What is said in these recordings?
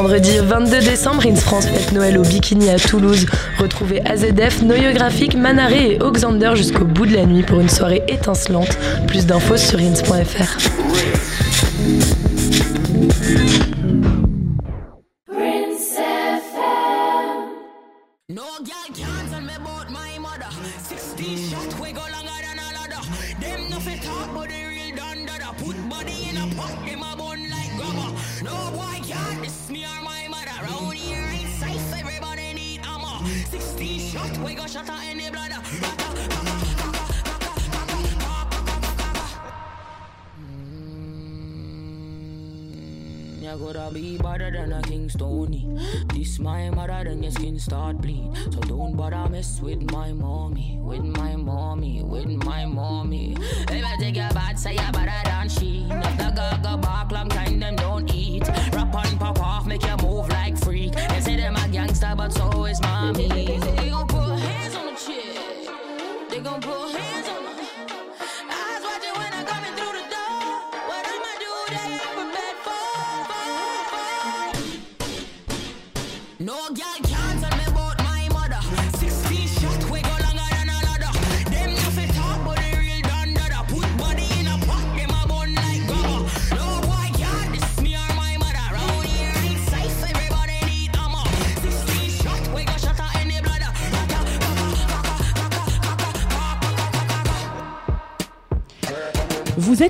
Vendredi 22 décembre, Ins France fête Noël au Bikini à Toulouse. Retrouvez AZF, Noyographique, Manaré et Oxander jusqu'au bout de la nuit pour une soirée étincelante. Plus d'infos sur ins.fr.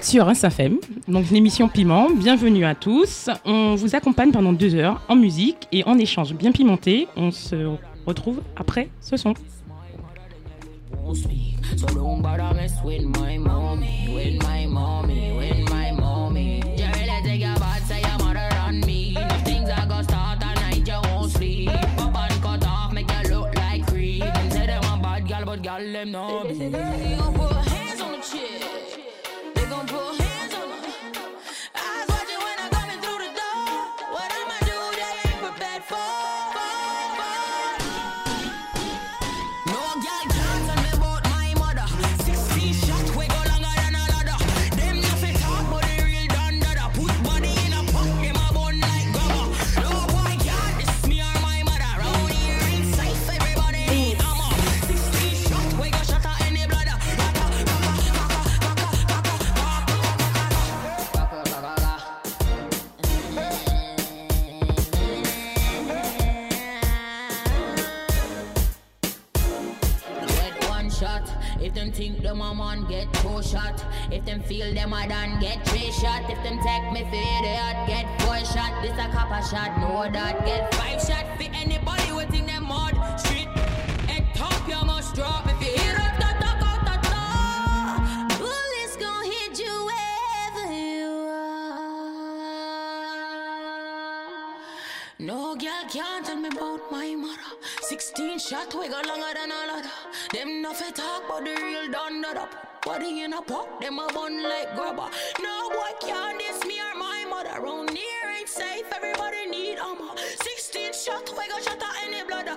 sur SAFM, donc l'émission Piment. Bienvenue à tous. On vous accompagne pendant deux heures en musique et en échange bien pimenté. On se retrouve après ce son. Two shot. If them feel them a done, get three shot. If them take me for idiot, get four shot. This a copper shot, know that. Get five shot for anybody who think them mud. Street, head top, you must drop. If you hear it, ta ta ta ta ta. Bullets gon' hit you wherever you are. No girl can't tell me about my mother. 16 shot, we go longer than a ladder. Them no fit talk, but the real done that up. Body in a pot, them a bun like grabber. No boy can't diss me or my mother. Round here ain't safe, everybody need armor. 16 shot, we go shot at any bladder.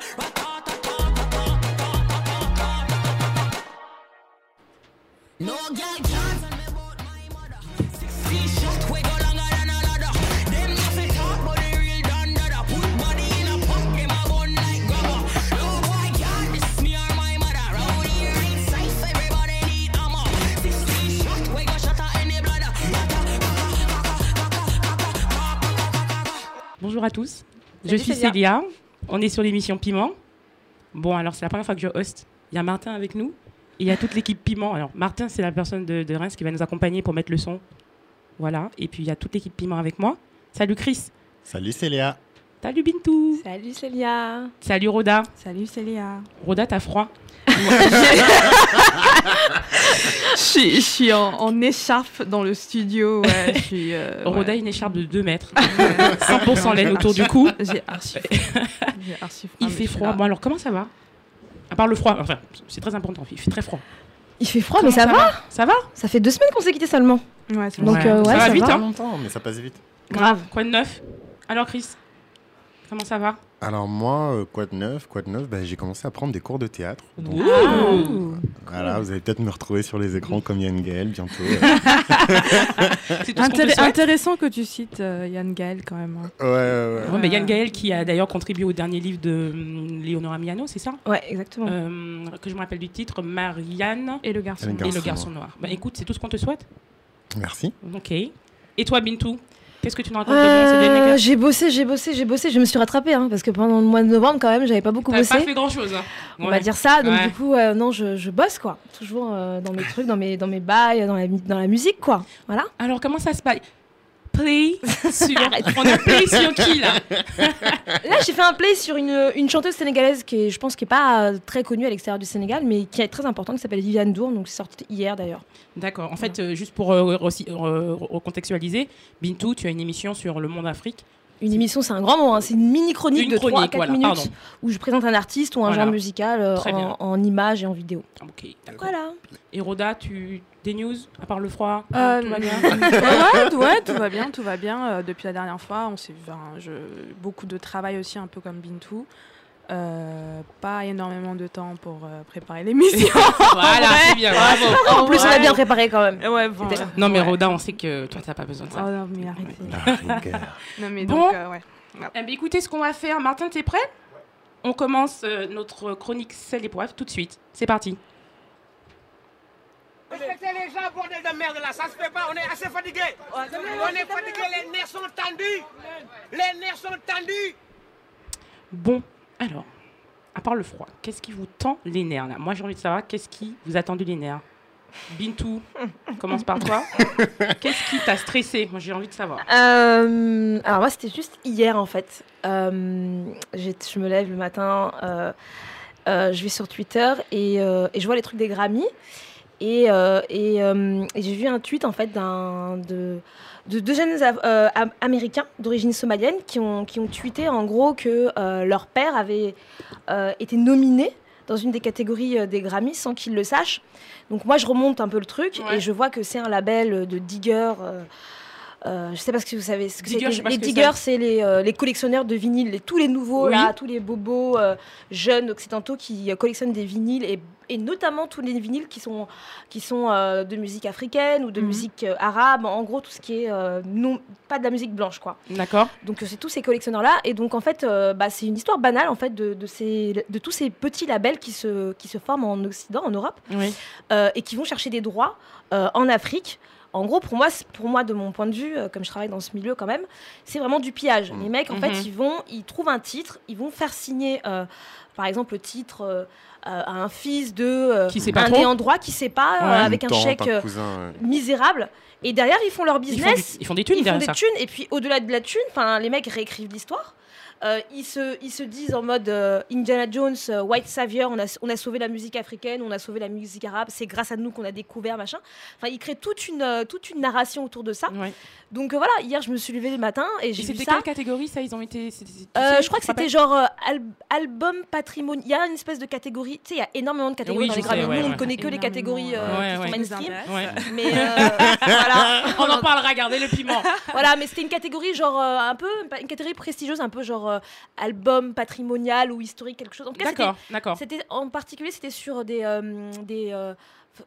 No girl Bonjour à tous. je Salut, suis Célia. Célia. On est sur l'émission Piment. Bon, alors c'est la première fois que je host. Il y a Martin avec nous. Et il y a toute l'équipe Piment. Alors, Martin, c'est la personne de, de Reims qui va nous accompagner pour mettre le son. Voilà. Et puis, il y a toute l'équipe Piment avec moi. Salut Chris. Salut Célia. Salut Bintou. Salut Célia. Salut Roda. Salut Célia. Roda, t'as froid? Je suis, je suis en, en écharpe dans le studio. Ouais, je suis, euh, Roda, ouais. une écharpe de 2 mètres. 100% laine autour du cou. J'ai archi froid. J'ai archi froid, Il fait froid. Bon, alors, comment ça va? À part le froid. Enfin, c'est très important. Il fait très froid. Il fait froid, Comment mais ça, va? Ça va? Ça fait deux semaines qu'on s'est quitté seulement. Ouais, c'est Donc, Ouais. euh, ouais, Ça va ça vite, va. hein? Longtemps, mais ça passe vite. Grave. Quoi de neuf? Alors, Chris? Comment ça va Alors moi, euh, quoi de neuf Quoi de neuf Ben, J'ai commencé à prendre des cours de théâtre. Donc, Ouh. voilà, vous allez peut-être me retrouver sur les écrans comme Yann Gaël bientôt. Souhaite. intéressant que tu cites euh, Yann Gaël quand même. hein. ouais, ouais, ouais. Mais Yann Gaël qui a d'ailleurs contribué au dernier livre de hum, Léonora Miano, c'est ça? Ouais, exactement. Euh, Que je me rappelle du titre, Marianne Et le garçon. Et le et Garçon le garçon noir. Bah écoute, c'est tout ce qu'on te souhaite? Merci. Ok. Et toi, Bintou? Qu'est-ce que tu nous racontes Euh, j'ai bossé, j'ai bossé, j'ai bossé. Je me suis rattrapée hein, parce que pendant le mois de novembre, quand même, j'avais pas beaucoup bossé. pas fait grand-chose. hein. On Ouais. va dire ça. Donc Ouais. du coup, euh, non, je, je bosse quoi. Toujours euh, dans mes trucs, dans mes, dans mes bails, dans la, dans la musique quoi. Voilà. Alors, comment ça se passe? Play sur... On a play sur qui, là Là, j'ai fait un play sur une, une chanteuse sénégalaise qui est, je pense, qui est pas euh, très connue à l'extérieur du Sénégal, mais qui est très importante, qui s'appelle Viviane Dour. Donc c'est sorti hier d'ailleurs. D'accord. En fait, euh, juste pour euh, aussi, euh, recontextualiser, Bintou, tu as une émission sur le monde Afrique. Une émission, c'est un grand mot. hein. C'est une mini chronique Une de 3 à chronique, 4 voilà, minutes pardon. où je présente un artiste ou un Voilà. genre musical euh, en, en images et en vidéo. Ok, d'accord. Voilà. Et Rhoda, tu... des news, à part le froid? Euh, Tout va bien ouais, ouais, tout va bien, tout va bien. Euh, depuis la dernière fois, on s'est vu. enfin, je, beaucoup de travail aussi, un peu comme Bintou. Euh, pas énormément de temps pour euh, préparer l'émission. Voilà, c'est bien, bravo. En plus, on a bien préparé quand même. Ouais, bon, Non, mais ouais. Rhoda, on sait que toi, t'as pas besoin de Oh ça. non, mais arrêtez. Non, mais Bon. donc, euh, ouais. Eh bien, écoutez ce qu'on va faire. Martin, t'es prêt? On commence euh, notre chronique sel et poivre tout de suite. C'est parti. Respectez les gens, bordel de merde là, ça se fait pas, on est assez fatigué. On est fatigué, les nerfs sont tendus. Les nerfs sont tendus. Bon, alors, à part le froid, qu'est-ce qui vous tend les nerfs là? Moi, j'ai envie de savoir qu'est-ce qui vous a tendu les nerfs? Bintou, commence par toi. Qu'est-ce qui t'a stressé? Moi, j'ai envie de savoir. Euh, alors moi, c'était juste hier en fait. Euh, je me lève le matin, euh, je vais sur Twitter et, et je vois les trucs des Grammy. Et, et, et j'ai vu un tweet en fait d'un de, de deux jeunes euh, Am- américains d'origine somalienne qui ont, qui ont tweeté en gros que euh, leur père avait euh, été nominé dans une des catégories des Grammy sans qu'ils le sachent. Donc moi je remonte un peu le truc Ouais. et je vois que c'est un label de Digger. Euh, euh, je sais pas que vous savez. Ce que c'est. les diggers, c'est les, euh, les collectionneurs de vinyles, les- tous les nouveaux Oui. là, tous les bobos euh, jeunes occidentaux qui euh, collectionnent des vinyles et, et notamment tous les vinyles qui sont qui sont euh, de musique africaine ou de Mhm. musique euh, arabe. En gros, tout ce qui est euh, non pas de la musique blanche quoi. D'accord Donc euh, c'est tous ces collectionneurs là et donc en fait euh, bah, c'est une histoire banale en fait de, de ces de tous ces petits labels qui se qui se forment en Occident, en Europe Oui. euh, et qui vont chercher des droits euh, en Afrique. En gros, pour moi, pour moi, de mon point de vue, euh, comme je travaille dans ce milieu quand même, c'est vraiment du pillage. Mhm. Les mecs, en fait, ils vont, ils trouvent un titre, ils vont faire signer, euh, par exemple, le titre euh, à un fils de euh, Qui sait pas un trop. ayant droit qui sait pas, euh, Ouais. avec un tante, chèque cousin, ouais. misérable. Et derrière, ils font leur Ils font, business. du- ils font des thunes Ils font des ça. thunes et puis au-delà de la thune, enfin les mecs réécrivent l'histoire. Euh, ils, se, ils se disent en mode euh, Indiana Jones, euh, White Savior, on a, on a sauvé la musique africaine, on a sauvé la musique arabe, c'est grâce à nous qu'on a découvert machin. Enfin, ils créent toute une, euh, toute une narration autour de ça. Ouais. Donc euh, voilà, hier je me suis levée le matin et j'ai vu c'était ça. quelle catégorie ça Ils ont été. Euh, sais, je crois que c'était genre euh, al- album patrimonial. Il y a une espèce de catégorie. Tu sais, il y a énormément de catégories Oui, dans les Grammy. sais, ouais, Nous, on ne connaît que les catégories euh, ouais. qui sont mainstream. Ouais. Mais euh, voilà. On en parlera, regardez le piment. Voilà, mais c'était une catégorie genre euh, un peu une catégorie prestigieuse, un peu genre euh, album patrimonial ou historique, quelque chose. En tout cas, c'était- D'accord, d'accord. c'était en particulier c'était sur des euh, des euh,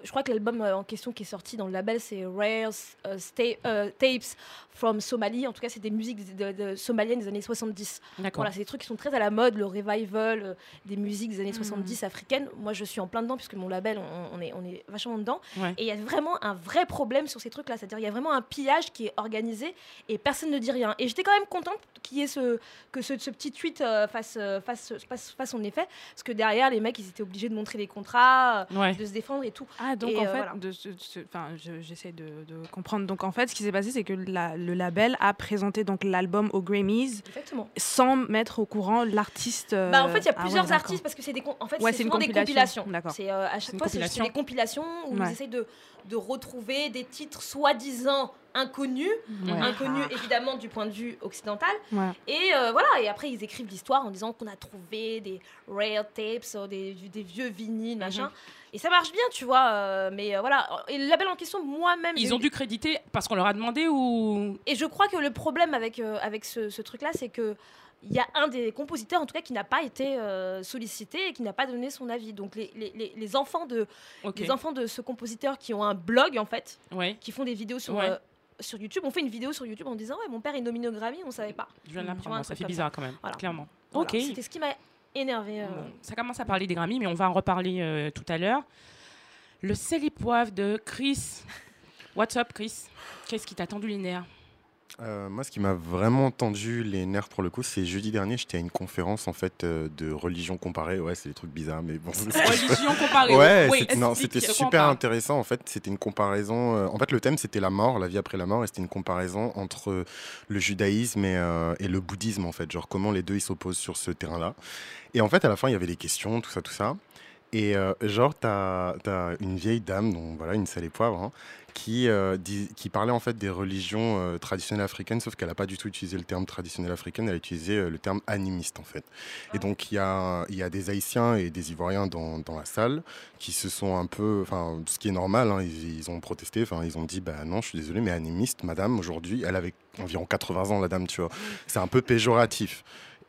je crois que l'album euh, en question qui est sorti dans le label c'est Rare euh, euh, Tapes from Somalie. En tout cas, c'est des musiques de, de- somaliennes des années 70. D'accord. Voilà, c'est des trucs qui sont très à la mode, le revival euh, des musiques des années Hmm. 70 africaines. Moi, je suis en plein dedans puisque mon label, on, on est, on est vachement dedans. Ouais. Et il y a vraiment un vrai problème sur ces trucs-là. C'est-à-dire, il y a vraiment un pillage qui est organisé et personne ne dit rien. Et j'étais quand même contente qu'il y ait ce, que ce, ce petit tweet euh, fasse, fasse, fasse, fasse son effet. Parce que derrière, les mecs, ils étaient obligés de montrer les contrats, Ouais. de se défendre et tout. Ah, donc Et, en euh, fait, voilà. de ce- ce- enfin, je- j'essaie de, de comprendre. Donc en fait, ce qui s'est passé, c'est que la- le label a présenté donc l'album aux Grammys Exactement. sans mettre au courant l'artiste. euh, Bah, en fait, il y a ah ouais, plusieurs artistes parce que c'est des, en fait, Ouais, c'est souvent des compilation. compilations. D'accord. C'est euh, à chaque fois, c'est des compilations où Ouais. ils essayent de, de retrouver des titres soi-disant inconnus, Ouais. inconnus évidemment du point de vue occidental. Ouais. Et euh, voilà, et après ils écrivent l'histoire en disant qu'on a trouvé des rare tapes, des, des vieux vinyles, machin. Et ça marche bien, tu vois. euh, mais euh, voilà, et le label en question, moi-même, Ils ont eu- dû créditer parce qu'on leur a demandé ou. et je crois que le problème avec, euh, avec ce, ce truc-là, c'est que il y a un des compositeurs, en tout cas, qui n'a pas été sollicité et qui n'a pas donné son avis. Donc, les, les- les- enfants de, les enfants de ce compositeur qui ont un blog, en fait, Ouais, qui font des vidéos sur, Ouais. sur YouTube, ont fait une vidéo sur YouTube en disant Ouais, mon père est nominé au Grammy, on savait pas. je viens de l'apprendre. Ça fait bizarre quand même, Voilà. clairement. Voilà. Ok. C'était ce qui m'a énervé. euh. Ça commence à parler des Grammys, mais on va en reparler euh, tout à l'heure. Le sel poivre de Chris. What's up, Chris? Qu'est-ce qui t'a tendu les nerfs? Euh, moi, ce qui m'a vraiment tendu les nerfs pour le coup, c'est jeudi dernier, j'étais à une conférence en fait euh, de religion comparée. Ouais, c'est des trucs bizarres, mais bon. Religion comparée. Ouais, Oui, c'était super intéressant. En fait, c'était une comparaison. euh, en fait, le thème c'était la mort, la vie après la mort, et c'était une comparaison entre le judaïsme et, et le bouddhisme en fait. Genre comment les deux ils s'opposent sur ce terrain-là. Et en fait, à la fin, il y avait des questions, tout ça, tout ça. Et euh, genre, t'as as une vieille dame, donc voilà, une salée poivre, hein, qui, euh, dit- qui parlait en fait des religions euh, traditionnelles africaines, sauf qu'elle n'a pas du tout utilisé le terme traditionnel africain, elle a utilisé le terme animiste en fait. Et donc il y a, y a des Haïtiens et des Ivoiriens dans, dans la salle qui se sont un peu, enfin ce qui est normal, hein, ils, ils ont protesté, enfin ils ont dit bah non je suis désolé mais animiste, madame aujourd'hui, elle avait environ 80 ans la dame, tu vois, c'est un peu péjoratif.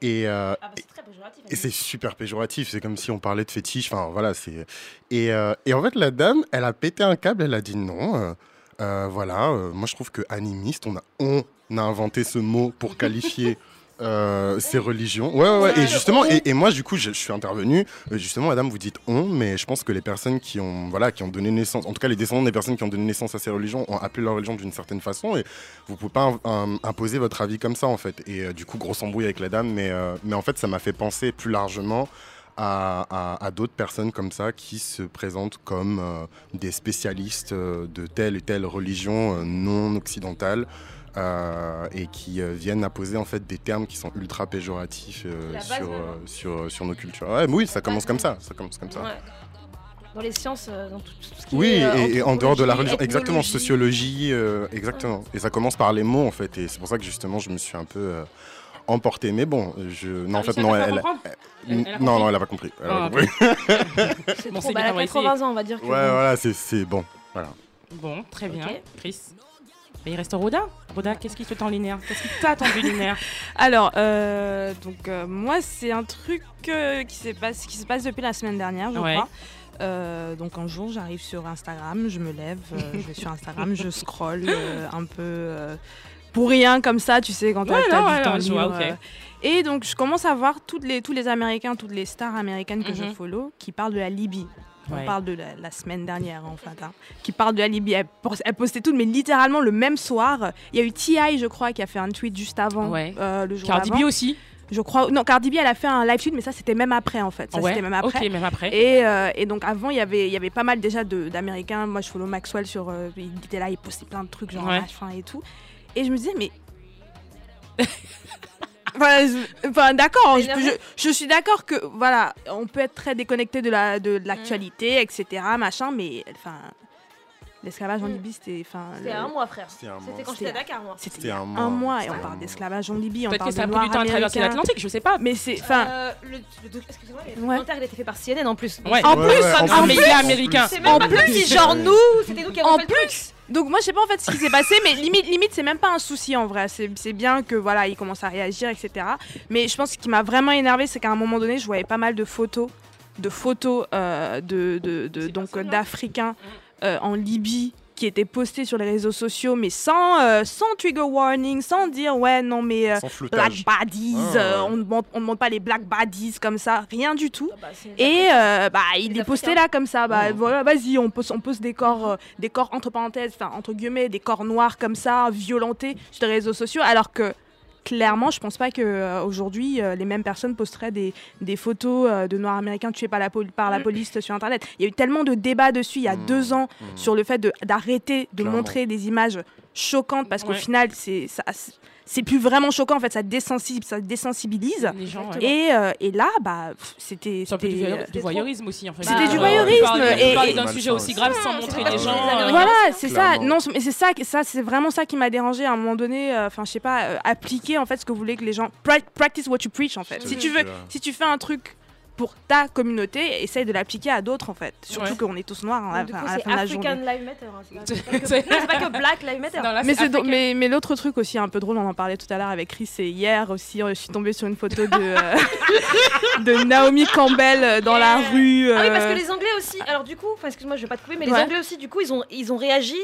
Et, euh, Ah, bah, c'est très péjoratif. et c'est super péjoratif, c'est comme si on parlait de fétiche, enfin voilà, c'est... Et, euh, et en fait, la dame, elle a pété un câble, elle a dit non, euh, voilà, moi je trouve que animiste, on a, on a inventé ce mot pour qualifier euh, ces religions. Ouais, ouais, ouais, et justement, et, et moi du coup, je, je suis intervenu, euh, justement, madame, vous dites on, mais je pense que les personnes qui ont, voilà, qui ont donné naissance, en tout cas les descendants des personnes qui ont donné naissance à ces religions ont appelé leur religion d'une certaine façon, et vous pouvez pas euh, imposer votre avis comme ça en fait. Et euh, du coup, grosse embrouille avec la dame, mais, euh, mais en fait, ça m'a fait penser plus largement à, à- à d'autres personnes comme ça qui se présentent comme des spécialistes de telle et telle religion non occidentale. Euh, et qui euh, viennent apposer en fait des termes qui sont ultra péjoratifs euh, sur, sur, sur nos cultures. Ouais, mais oui, ça commence comme ça. Ça commence comme ça. Ouais. Dans les sciences, euh, dans tout, tout ce qui Oui, est, euh, et, et en dehors de la religion, exactement, sociologie, euh, exactement. Et ça commence par les mots en fait, et c'est pour ça que justement je me suis un peu euh, emporté. Mais bon, je, non, en fait, non, elle, elle- Elle- elle a non, compris non, elle a pas compris. Elle a Ah, pas ok. compris. C'est Bon, trop, bah, elle a 80 essayer. ans, on va dire que. Ouais, voilà, c'est- bon. Voilà. Bon, très bien, Ok. Chris. Mais il reste Roda. Roda, qu'est-ce qui te tend nerfs Qu'est-ce qui t'a tendu nerfs Alors, euh, donc euh, moi, c'est un truc euh, qui, s'est passe, qui se passe depuis la semaine dernière, je Ouais. crois. Donc un jour, j'arrive sur Instagram, je me lève, je vais sur Instagram, je scroll un peu pour rien comme ça, tu sais, quand t'as Ouais, t'as non, du ouais, temps non, je vois, libre. Et donc, je commence à voir toutes les, tous les Américains, toutes les stars américaines que je Mhm. follow qui parlent de la Libye. On parle de la, la semaine dernière, en fait. hein, qui parle de la Libye. Elle, pos- elle postait tout, mais littéralement le même soir. Il y a eu T.I., je crois, qui a fait un tweet juste avant, Ouais. euh, le jour Cardi. B aussi Je crois. Non, Cardi B, elle a fait un live tweet, mais ça, c'était même après, en fait. Ça, Ouais. c'était même après. Ok, même après. Et, euh, et donc avant, il y avait- il y avait pas mal déjà d'Américains. Moi, je follow Maxwell sur. euh, il était là, il postait plein de trucs, genre machin et tout. Et je me disais, mais. Enfin, d'accord, je, je- je suis d'accord que voilà, on peut être très déconnecté de la de, de l'actualité, etc., machin, mais enfin, l'esclavage en Mm. Libye, c'était enfin, C'était le- un mois, frère. C'était un mois. Quand C'était- j'étais à Dakar, moi. c'était y a un un mois. mois, et on un parle mois. d'esclavage en Libye, Peut-être que ça a pris du temps à traverser l'Atlantique, je sais pas. Mais c'est enfin, Euh, le, le doc- excusez-moi, le documentaire, il a été fait par CNN en plus. Ouais. En Ouais, plus, ouais, en en plus, américain. Comme si, genre, nous, c'était nous qui avons En fait le truc. Donc moi je sais pas en fait ce qui s'est passé, mais limite limite c'est même pas un souci en vrai. C'est c'est bien que voilà il commence à réagir etc. Mais je pense que ce qui m'a vraiment énervé c'est qu'à un moment donné je voyais pas mal de photos, de photos euh, de, de, donc d'Africains euh, en Libye qui étaient postés sur les réseaux sociaux mais sans euh, sans trigger warning, sans dire ouais non mais euh, black baddies, Ah, euh, on ne montre on ne montre pas les black baddies comme ça, rien du tout. Ah bah, Et euh, bah, il Les est posté Africains. là comme ça. Bah, Oh. voilà, vas-y, on pose, on pose des corps, euh, des corps entre parenthèses, enfin entre guillemets, des corps noirs comme ça, violentés sur les réseaux sociaux, alors que clairement, je pense pas que euh, aujourd'hui euh, les mêmes personnes posteraient des, des photos euh, de noirs américains tués par la, pol- par la Mm. police sur internet. Il y a eu tellement de débats dessus il y a Mm. deux ans Mm. sur le fait de- d'arrêter de, montrer des images choquantes parce qu'au Ouais. final, c'est ça- c'est plus vraiment choquant en fait, ça, désensi- ça désensibilise. Les gens. Et, euh, et là, bah, c'était. Du, c'était- voyeur- du voyeurisme aussi en fait. C'était du Euh, voyeurisme, parler- et- parler et- d'un sujet aussi grave sans montrer pas gens. les euh. Voilà, c'est ça. Non, mais c'est ça, ça c'est vraiment ça qui m'a dérangé à un moment donné. Enfin, je sais pas, appliquer en fait ce que vous voulez que les gens pra- practice what you preach en fait. Si tu veux, si tu fais un truc pour ta communauté et essaye de l'appliquer à d'autres en fait. Surtout Ouais. qu'on est tous noirs hein, à à la c'est fin de la African journée. Live Matter. hein, c'est pas- que- C'est- non, c'est pas que Black Live Matter. Non, là, Mais, mais, mais l'autre truc aussi un peu drôle, on en parlait tout à l'heure avec Chris, c'est hier aussi, euh, je suis tombée sur une photo de, euh, de Naomi Campbell dans la rue. Ah oui, parce euh, que les Anglais aussi. Alors du coup, enfin excuse-moi, je vais pas te couper, mais les. Anglais aussi, du coup, ils ont ils ont réagi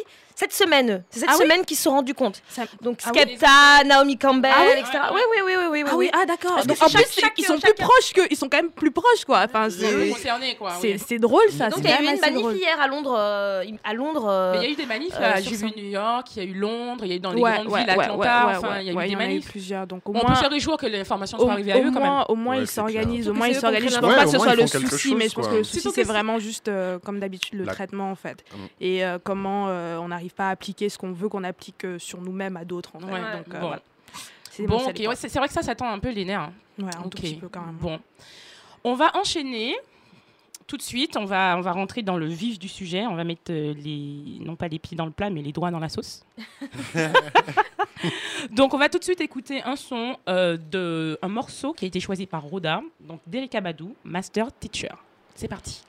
cette semaine. C'est cette Ah oui semaine qu'ils se sont rendus compte. ça- Donc Ah oui Skepta, Naomi Campbell, Ah oui etc. Oui, oui, oui, oui, oui, Ah oui, ah d'accord. Donc, En chaque- plus, chaque- ils sont chaque- plus proches que, ils sont quand même plus proches quoi. Enfin, c'est, oui. drôle ça. Donc c'est il y a eu une manif hier à Londres. euh, à Londres. euh, il y a eu des manifs euh, là, sur j'ai vu New York, il y a eu Londres, il y a eu dans les Ouais, grandes ouais, villes, ouais, Atlanta, ouais, enfin ouais, il y a ouais, eu des en a manifs. plusieurs. Donc au On peut moins, se réjouir que l'information au, soit arrivée à eux quand même. moins, au moins ils s'organisent, au moins ils s'organisent. Je pense pas que ce soit le souci, mais je pense que le C'est souci c'est vraiment juste euh, comme d'habitude le traitement en fait. Et euh, comment euh, on n'arrive pas à appliquer ce qu'on veut qu'on applique euh, sur nous-mêmes à d'autres en fait. Ouais, Donc, euh, bon. voilà. C'est Bon, ouais, vrai que ça, ça tend un peu les nerfs. hein. Ouais, un tout petit peu quand même. Bon, on va enchaîner tout de suite. On va, on va rentrer dans le vif du sujet. On va mettre euh, les, non pas les pieds dans le plat, mais les doigts dans la sauce. donc, on va tout de suite écouter un son euh, de un morceau qui a été choisi par Roda, donc d'Erika Badou, Master Teacher. C'est parti.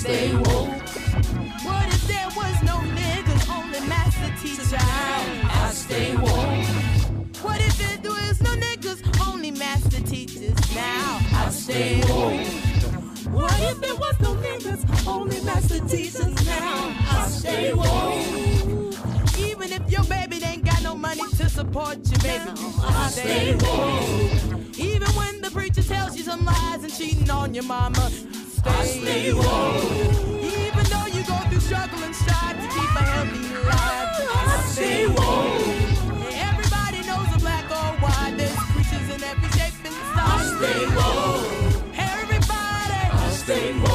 Stay woke. What if there was no niggas, only master teachers? I'd stay woke. What if there was no niggas, only master teachers? Now I'd stay woke. What if there was no niggas, only master teachers? Now I'd stay woke. Even if your baby money to support you, baby, I stay woke. Even when the preacher tells you some lies and cheating on your mama, stay woke. Even though you go through struggle and strive to keep a healthy life, I stay woke. Everybody knows a black or white, there's preachers in every shape and size. I Stay woke. Everybody, stay woke.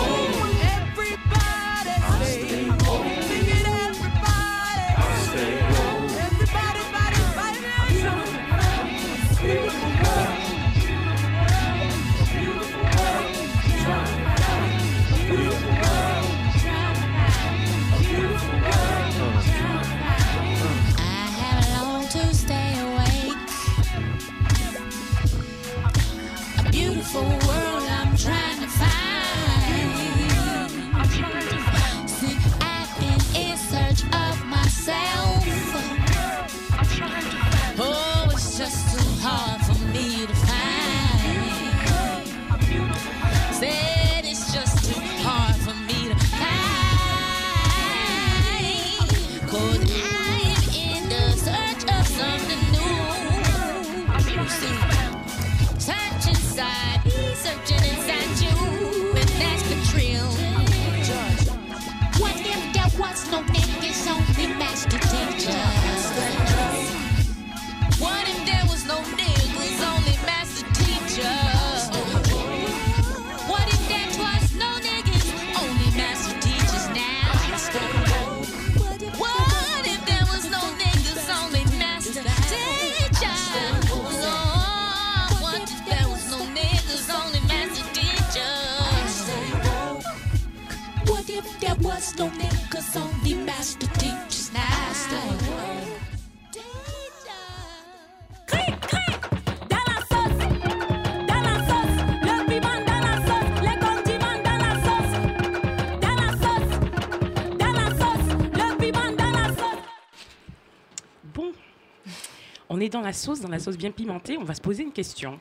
Sauce, dans la sauce bien pimentée. On va se poser une question.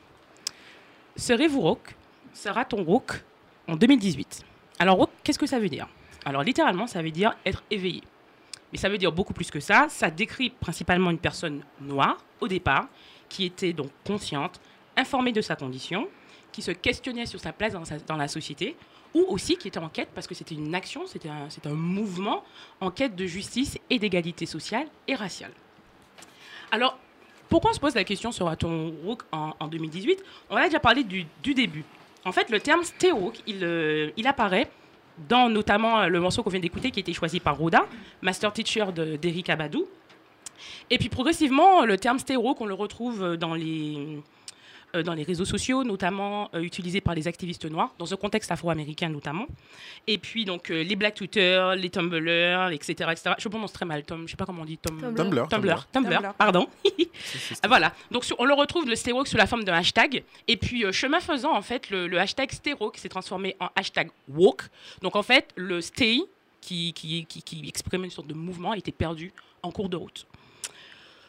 Serez-vous rock? Sera ton rock en 2018 Alors, rock, qu'est-ce que ça veut dire? Alors, littéralement, ça veut dire être éveillé. Mais ça veut dire beaucoup plus que ça. Ça décrit principalement une personne noire, au départ, qui était donc consciente, informée de sa condition, qui se questionnait sur sa place dans, la société, ou aussi qui était en quête, parce que c'était une action, c'était un, un mouvement en quête de justice et d'égalité sociale et raciale. Alors, pourquoi on se pose la question sera-t-on en, en 2018 On a déjà parlé du, début. En fait, le terme stay euh, il apparaît dans notamment euh, le morceau qu'on vient d'écouter qui a été choisi par Roda, Master Teacher de- d'Eric Abadou. Et puis progressivement, le terme stay on le retrouve euh, dans les, dans les réseaux sociaux, notamment euh, utilisé par les activistes noirs, dans un contexte afro-américain notamment. Et puis donc euh, les Black Twitter, les Tumblr, etc., etc. Je prononce très mal, Tom, je sais pas comment on dit Tom. Tumblr. Tumblr. Tumblr, Tumblr, Tumblr. pardon. Voilà, donc sur- on le retrouve le Woke sous la forme d'un hashtag. Et puis, euh, chemin faisant, en fait, le, le hashtag Woke s'est transformé en hashtag Woke. Donc, en fait, le Stay, qui, qui, qui, qui exprimait une sorte de mouvement, a été perdu en cours de route.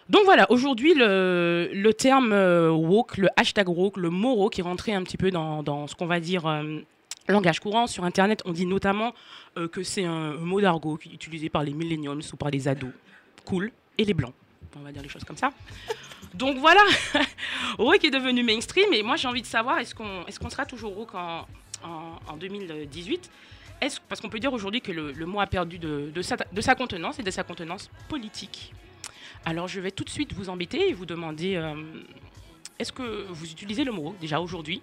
Donc voilà, aujourd'hui, le, terme euh, woke, le hashtag woke, le mot woke est rentré un petit peu dans, ce qu'on va dire euh, langage courant. Sur Internet, on dit notamment euh, que c'est un, mot d'argot utilisé par les millennials ou par les ados. Cool. Et les blancs. On va dire les choses comme ça. Donc voilà, woke est devenu mainstream. Et moi, j'ai envie de savoir, est-ce qu'on sera toujours woke en, en, en 2018 est-ce, Parce qu'on peut dire aujourd'hui que le, mot a perdu de sa contenance et de sa contenance politique. Alors, je vais tout de suite vous embêter et vous demander euh, est-ce que vous utilisez le mot déjà aujourd'hui?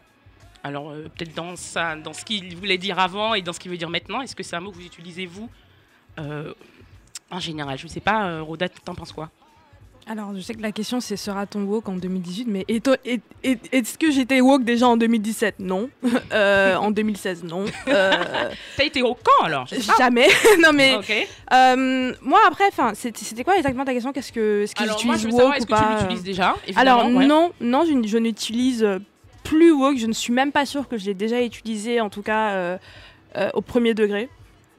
Alors, euh, peut-être dans, ce qu'il voulait dire avant et dans ce qu'il veut dire maintenant, est-ce que c'est un mot que vous utilisez, vous, euh, en général Je ne sais pas, Roda, t'en penses quoi? Alors, je sais que la question c'est sera-t-on woke en 2018, mais est- est- est- est-ce que j'étais woke déjà en 2017 Non. Euh, en 2016 Non. Euh, T'as été au camp alors jamais. non mais euh, moi après, c'était quoi exactement ta question? Qu'est-ce que, est-ce que j'utilise woke ou que pas? tu l'utilises déjà Alors ouais. non, non, je, je n'utilise plus woke. Je ne suis même pas sûre que je l'ai déjà utilisé, en tout cas au premier degré.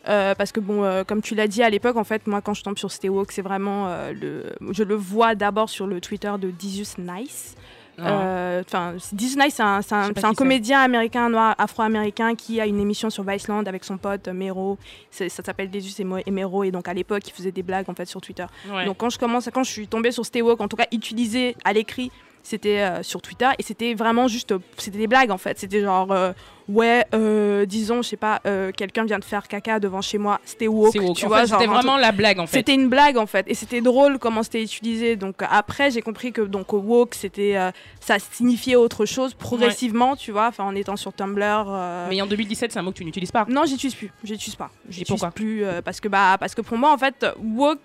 Euh, parce que bon, euh, comme tu l'as dit à l'époque, en fait, moi, quand je tombe sur Stay Woke, c'est vraiment euh, le, je le vois d'abord sur le Twitter de Dizus Nice. Ah. Enfin, Dizus Nice, c'est un, comédien américain noir, afro-américain qui a une émission sur Viceland avec son pote Mero. Ça s'appelle Dizus et et Mero, et donc à l'époque, il faisait des blagues en fait sur Twitter. Ouais. Donc quand je commence, quand je suis tombée sur Stay Woke, en tout cas utilisé à l'écrit, c'était euh, sur Twitter et c'était vraiment juste, c'était des blagues en fait. C'était genre euh, ouais, euh, disons, je sais pas, quelqu'un vient de faire caca devant chez moi, Stay Woke, tu En vois. C'était vraiment la blague en fait. c'était une blague en fait et c'était drôle comment c'était utilisé donc après j'ai compris que donc woke c'était ça signifiait autre chose progressivement tu vois enfin en étant sur Tumblr Mais en 2017, c'est un mot que tu n'utilises pas. non j'utilise plus j'utilise pas j'utilise pourquoi plus parce que bah parce que pour moi en fait woke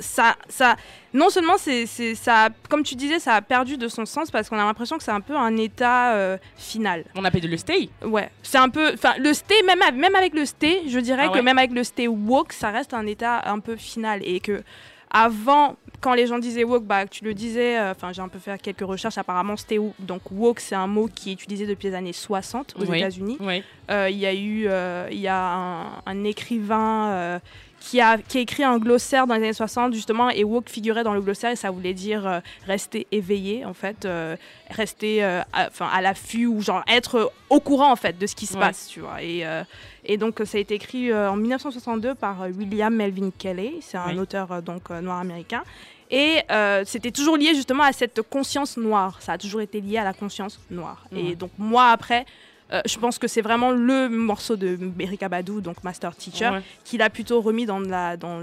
ça ça non seulement c'est c'est ça comme tu disais ça a perdu de son sens parce qu'on a l'impression que c'est un peu un état euh, final On appelle le stay. Ouais, c'est un peu. Enfin, le stay, même, même avec le stay, je dirais Ah que même avec le stay woke, ça reste un état un peu final. Et que avant, quand les gens disaient woke, bah, tu le disais, euh, enfin, j'ai un peu fait quelques recherches, apparemment, stay wo- Donc, woke, c'est un mot qui est utilisé depuis les années 60 aux Oui. États-Unis. Oui. Euh, Il y a eu il y a un, un écrivain qui, a, qui a écrit un glossaire dans les années 60, justement, et woke figurait dans le glossaire, et ça voulait dire euh, rester éveillé, en fait, euh, rester euh, à, l'affût, ou genre être au courant, en fait, de ce qui se Ouais. passe, tu vois. Et, euh, et donc, ça a été écrit en 1962 par William Melvin Kelly, c'est un Oui. auteur donc noir américain. Et euh, c'était toujours lié justement à cette conscience noire. Ça a toujours été lié à la conscience noire. Et donc moi après, euh, je pense que c'est vraiment le morceau de Erika Badou, donc Master Teacher, Ouais. qu'il a plutôt remis dans la dans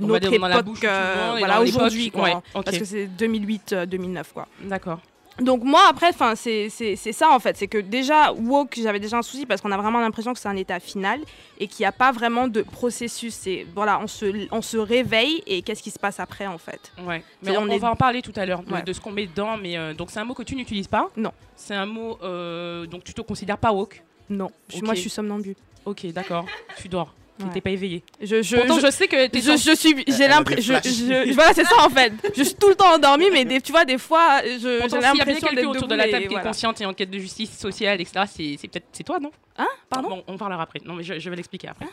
notre dire dans la époque, bouche euh, voilà aujourd'hui, ouais, parce que c'est 2008-2009 quoi. D'accord. Donc moi après, enfin c'est ça en fait, c'est que déjà woke, j'avais déjà un souci parce qu'on a vraiment l'impression que c'est un état final et qu'il n'y a pas vraiment de processus. C'est voilà, on se on se réveille et qu'est-ce qui se passe après en fait. Ouais. Mais on, on on est- va en parler tout à l'heure de, Ouais. de ce qu'on met dedans. Mais euh, donc c'est un mot que tu n'utilises pas? Non. C'est un mot euh, donc tu te considères pas woke? Non, moi je suis somnambule. Ok, d'accord. tu dors. Tu Ouais. n'es pas éveillé. Je, je, Pourtant, je- je, sais que je, je suis, j'ai l'impression, voilà, c'est ça en fait. Je suis tout le temps endormie, mais des, tu vois, des fois, j'ai l'impression quelqu'un d'être autour de la et table qui est consciente et en quête de justice sociale, etc., c'est c'est peut-être c'est toi, non? Hein? Pardon? Bon, on parlera après. Non, mais je, je vais l'expliquer après.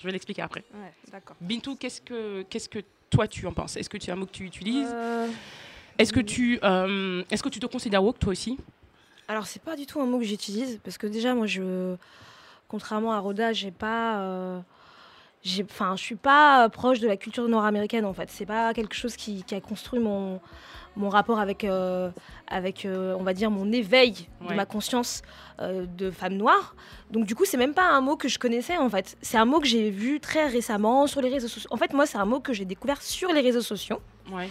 je vais l'expliquer après. Ouais, d'accord. Bintou, qu'est-ce que qu'est-ce que toi tu en penses? Est-ce que tu as un mot que tu utilises? Euh, Est-ce que tu euh, est-ce que tu te considères woke toi aussi? Alors, c'est pas du tout un mot que j'utilise parce que déjà, moi, je, contrairement à Roda, j'ai pas, euh, enfin, je suis pas euh, proche de la culture nord-américaine en fait. C'est pas quelque chose qui, qui a construit mon, mon rapport avec, euh, avec euh, on va dire, mon éveil Ouais. de ma conscience euh, de femme noire. Donc du coup, c'est même pas un mot que je connaissais en fait. C'est un mot que j'ai vu très récemment sur les réseaux sociaux. En fait, moi, c'est un mot que j'ai découvert sur les réseaux sociaux. Ouais.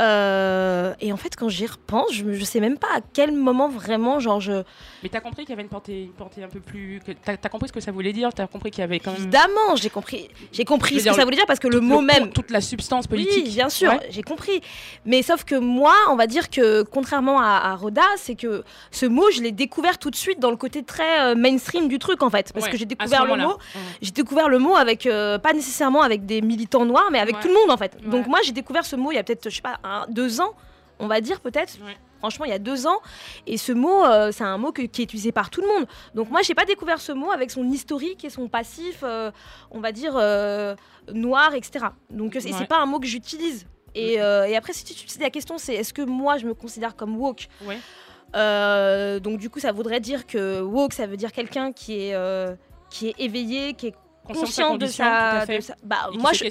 Euh, et en fait, quand j'y repense, je, je sais même pas à quel moment vraiment, genre, je... Mais t'as compris qu'il y avait une portée, une portée un peu plus. T'as as compris ce que ça voulait dire T'as compris qu'il y avait quand même. Évidemment, j'ai compris, j'ai compris ce que ça voulait dire parce que le mot même, toute la substance politique. Oui, bien sûr, Ouais. j'ai compris. Mais sauf que moi, on va dire que contrairement à, à Roda, c'est que ce mot, je l'ai découvert tout de suite dans le côté très euh, mainstream du truc, en fait. Parce Ouais, que j'ai découvert le mot, Ouais. j'ai découvert le mot avec, euh, pas nécessairement avec des militants noirs, mais avec tout le monde, en fait. Donc moi, j'ai découvert ce mot il y a peut-être, je sais pas, un, deux ans, on va dire peut-être. Ouais. Franchement, il y a deux ans. Et ce mot, euh, c'est un mot que- qui est utilisé par tout le monde. Donc moi, j'ai pas découvert ce mot avec son historique et son passif, euh, on va dire, euh, noir, etc. Donc euh, c'est Ouais. c'est pas un mot que j'utilise. Et, et après, si tu si la question, c'est est-ce que moi, je me considère comme woke? Ouais. Donc du coup, ça voudrait dire que woke, ça veut dire quelqu'un qui est... qui est éveillé, qui est Conscient de sa de sa, Bah, moi, je,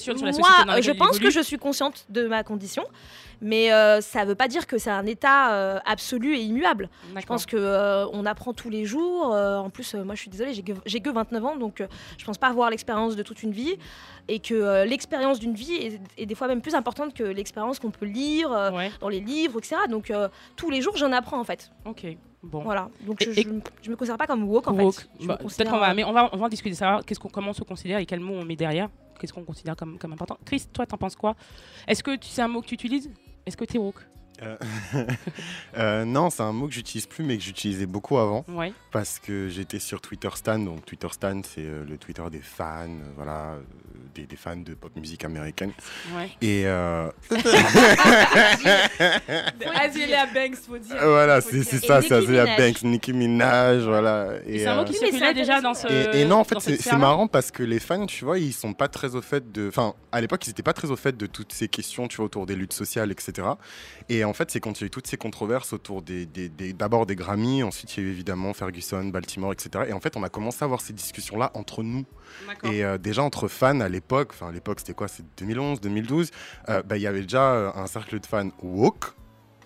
moi, je pense que je suis consciente de ma condition, mais euh, ça veut pas dire que c'est un état euh, absolu et immuable. Je pense que euh, on apprend tous les jours. en plus, moi, je suis désolée, j'ai que, que 29 ans, donc je pense pas avoir l'expérience de toute une vie, et que l'expérience d'une vie est, est des fois même plus importante que l'expérience qu'on peut lire Ouais. dans les livres, etc. Donc tous les jours, j'en apprends en fait. Ok. Bon. Voilà. Donc Et- je, je me considère pas comme woke en Woke. fait. Bah, Peut-être qu'on va, mais on va, on va en discuter ça. Qu'est-ce qu'on, comment on se considère et quel mot on met derrière Qu'est-ce qu'on considère comme, comme important Chris, toi, t'en penses quoi? Est-ce que c'est un mot que tu utilises? Est-ce que t'es woke? Euh, euh, non, c'est un mot que j'utilise plus, mais que j'utilisais beaucoup avant. Ouais. Parce que j'étais sur Twitter Stan. Donc, Twitter Stan, c'est euh, le Twitter des fans, euh, voilà, des, des fans de pop musique américaine. Ouais. Et euh, Azealia Banks, faut dire. voilà, Faut c'est dire. c'est Et ça, c'est Azealia Minaj. Banks, Nicki Minaj, voilà. Et c'est un mot qui circulait déjà dans ce. Et, et non, en fait, c'est marrant parce que les fans, tu vois, ils sont pas très au fait de. Enfin, à l'époque, ils étaient pas très au fait de toutes ces questions, tu vois, autour des luttes sociales, etc. Et en fait, c'est quand il y a eu toutes ces controverses autour des. des- des- D'abord des Grammys, ensuite il y a eu évidemment Ferguson, Baltimore, etc. Et en fait, on a commencé à avoir ces discussions-là entre nous. D'accord. Et euh, déjà, entre fans à l'époque, enfin, à l'époque, c'était quoi? C'est 2011, 2012, euh, bah, il y avait déjà euh, un cercle de fans woke.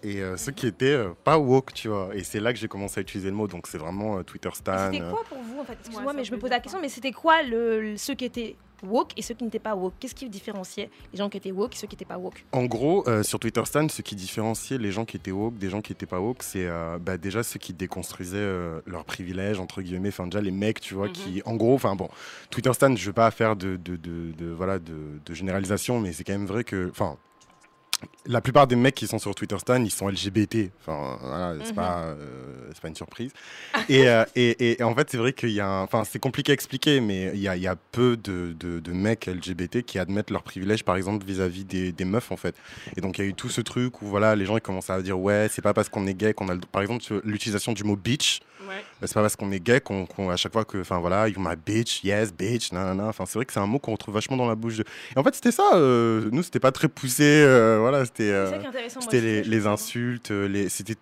Et euh, ceux qui étaient euh, pas woke, tu vois. Et c'est là que j'ai commencé à utiliser le mot. Donc c'est vraiment euh, Twitter Stan. C'était quoi pour vous en fait? Excuse-moi, mais je me pose la question, mais c'était quoi le, le- ceux qui étaient woke et ceux qui n'étaient pas woke Qu'est-ce qui différenciait les gens qui étaient woke et ceux qui n'étaient pas woke En gros, euh, sur Twitter Stan, ce qui différenciait les gens qui étaient woke des gens qui étaient pas woke, c'est euh, bah, déjà ceux qui déconstruisaient euh, leurs privilèges, entre guillemets, enfin déjà les mecs, tu vois, Mhm. qui, en gros, enfin bon, Twitter Stan, je veux pas faire de, de, de, de- voilà, de, de généralisation, mais c'est quand même vrai que, enfin, la plupart des mecs qui sont sur Twitter Stan, ils sont LGBT. Enfin, voilà, c'est Mhm. pas, euh, pas une surprise. et, euh, et, et- et en fait, c'est vrai qu'il y a, enfin, c'est compliqué à expliquer, mais il y a, il y a peu de, de, de mecs LGBT qui admettent leurs privilèges, par exemple, vis-à-vis des, des meufs, en fait. Et donc, il y a eu tout ce truc où, voilà, les gens ils commencent à dire, ouais, c'est pas parce qu'on est gay qu'on a, le... par exemple, l'utilisation du mot bitch. Ouais. C'est pas parce qu'on est gay qu'on, qu'on- à chaque fois que, enfin voilà, you my bitch, yes, bitch, nanana. Enfin, c'est vrai que c'est un mot qu'on retrouve vachement dans la bouche. De... Et en fait, c'était ça. euh, nous, c'était pas très poussé. euh, voilà, c'était. euh, c'était les, insultes, euh, les, c'était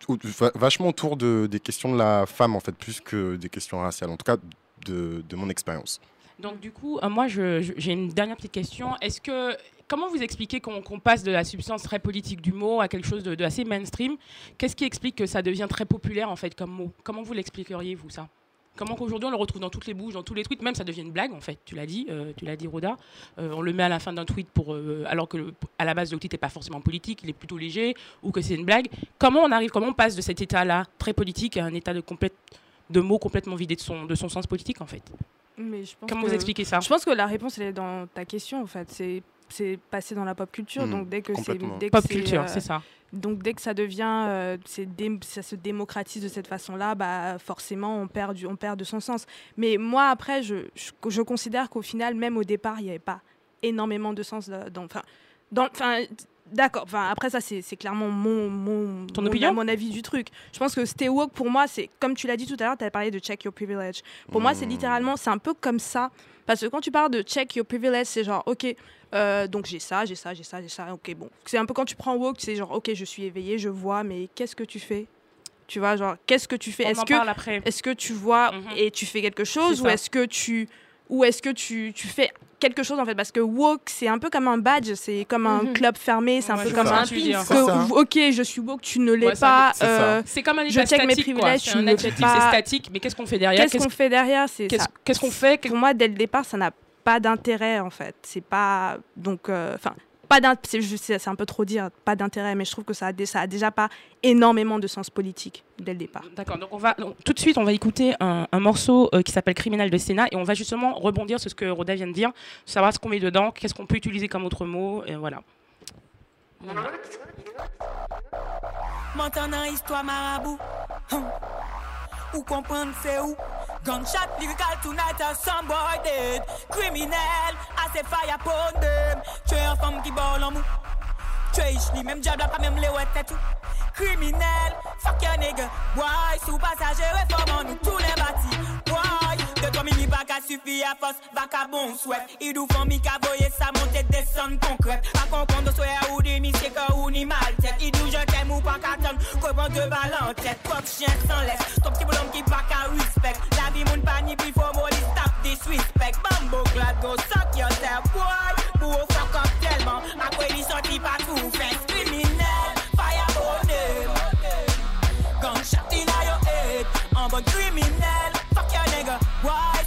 vachement autour de, des questions de la femme, en fait, plus que des questions raciales. En tout cas, de, de mon expérience. Donc du coup, moi, j'ai une dernière petite question. Est-ce que comment vous expliquez qu'on passe de la substance très politique du mot à quelque chose de, de assez mainstream? Qu'est-ce qui explique que ça devient très populaire en fait comme mot? Comment vous l'expliqueriez vous ça? Comment qu'aujourd'hui on le retrouve dans toutes les bouches, dans tous les tweets, même ça devient une blague en fait? Tu l'as dit, euh, tu l'as dit Roda. Euh, on le met à la fin d'un tweet pour euh, alors que le- à la base le tweet n'est pas forcément politique, il est plutôt léger ou que c'est une blague. Comment on arrive Comment on passe de cet état-là très politique à un état de complète de mots complètement vidé de son de son sens politique en fait? Mais je pense Comment que- vous expliquez ça? Je pense que la réponse elle est dans ta question en fait. C'est c'est passé dans la pop culture. Mhm, donc dès que c'est Pop c'est, culture, euh, c'est ça. donc dès que ça devient, euh, dé- ça se démocratise de cette façon-là, bah forcément on perd du, on perd de son sens. Mais moi après, je, je, je considère qu'au final, même au départ, il n'y avait pas énormément de sens dans, enfin, dans, enfin. D'accord. Enfin, après ça, c'est clairement mon, mon, Ton mon- opinion mon avis du truc. Je pense que stay woke pour moi, c'est comme tu l'as dit tout à l'heure, tu avais parlé de check your privilege. Pour moi, c'est Mmh. littéralement, c'est un peu comme ça. Parce que quand tu parles de check your privilege, c'est genre, ok, euh, donc j'ai ça, j'ai ça, j'ai ça, j'ai ça, ok, bon. C'est un peu quand tu prends woke, c'est genre, ok, je suis éveillé, je vois, mais qu'est-ce que tu fais? Tu vois, genre, qu'est-ce que tu fais? On Est-ce en que, parle après. est que tu vois Mhm. et tu fais quelque chose ou est-ce que tu ou est-ce que tu, tu fais quelque chose en fait parce que woke c'est un peu comme un badge, c'est comme un Mhm. club fermé, c'est un peu comme un que ok je suis woke, tu ne l'es Ouais, pas. c'est euh, C'est comme un Je check mes privilèges, C'est tu un ne adjectif, peux pas- c'est statique, mais qu'est-ce qu'on fait derrière? Qu'est-ce qu'on fait derrière C'est qu'est-ce qu'on fait? Pour moi dès le départ ça n'a pas d'intérêt en fait. C'est pas donc euh, enfin pas c'est un peu trop dire pas d'intérêt mais je trouve que ça a, dé- ça a déjà pas énormément de sens politique dès le départ. D'accord, donc on va donc, tout de suite on va écouter un, un morceau euh, qui s'appelle Criminel de Sénat et on va justement rebondir sur ce que Roda vient de dire, savoir ce qu'on met dedans, qu'est-ce qu'on peut utiliser comme autre mot, et voilà. Histoire marabout Hum. Ou comprendre c'est où Gunshot lyrical tonight a some boy dead. Criminel assez fire upon them. Tu es un femme ball en mou Tu es ici même diable pas même les ouais tout fuck your nigga. Boy sous passager réformant nous tous les bâtis de toi mini pas qu'à suffire à force vagabond souhait Il nous font mi voyer ça monter descendre concrète Pas comprendre de soya ou des mi c'est que ou ni mal tête Il nous je t'aime ou pas qu'à t'aime Comprends deux balles en tête Pop chien sans laisse Ton petit bonhomme qui pas qu'à respect. La vie moun pas ni plus faut molly stop disrespect. Bambo glad go suck yourself boy Pour fuck up tellement Après il sorti pas tout fait Criminel Fire bonnet Gunshot in your head En bon criminel. Fuck your nigga Why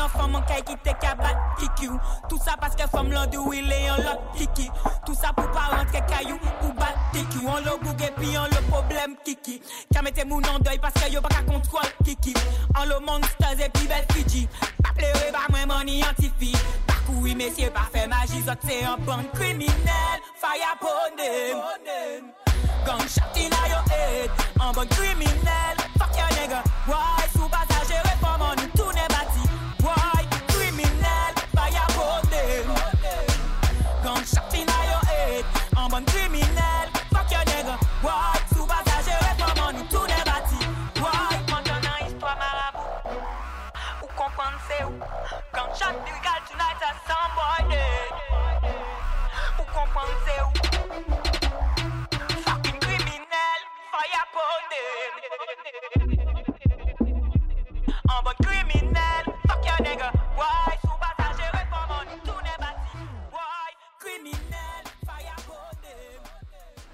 Ou t'es jani enfant mon caille qui t'es qu'à bat kick you Tout ça parce que femme l'endou il est en lot kiki Tout ça pour pas rentrer caillou ou bat kick you On le bouge et puis on le problème kiki mon en deuil parce que yo qu'à contrôle kiki En le monsters et puis belle Fiji Pas pleurer par moi mon identifie Parcours messieurs pas fait magie Zot c'est un bon criminel. Fire upon them. Gunshot in your head En bon criminel Fuck your nigga. Why sous passager réformant nous tourner bâti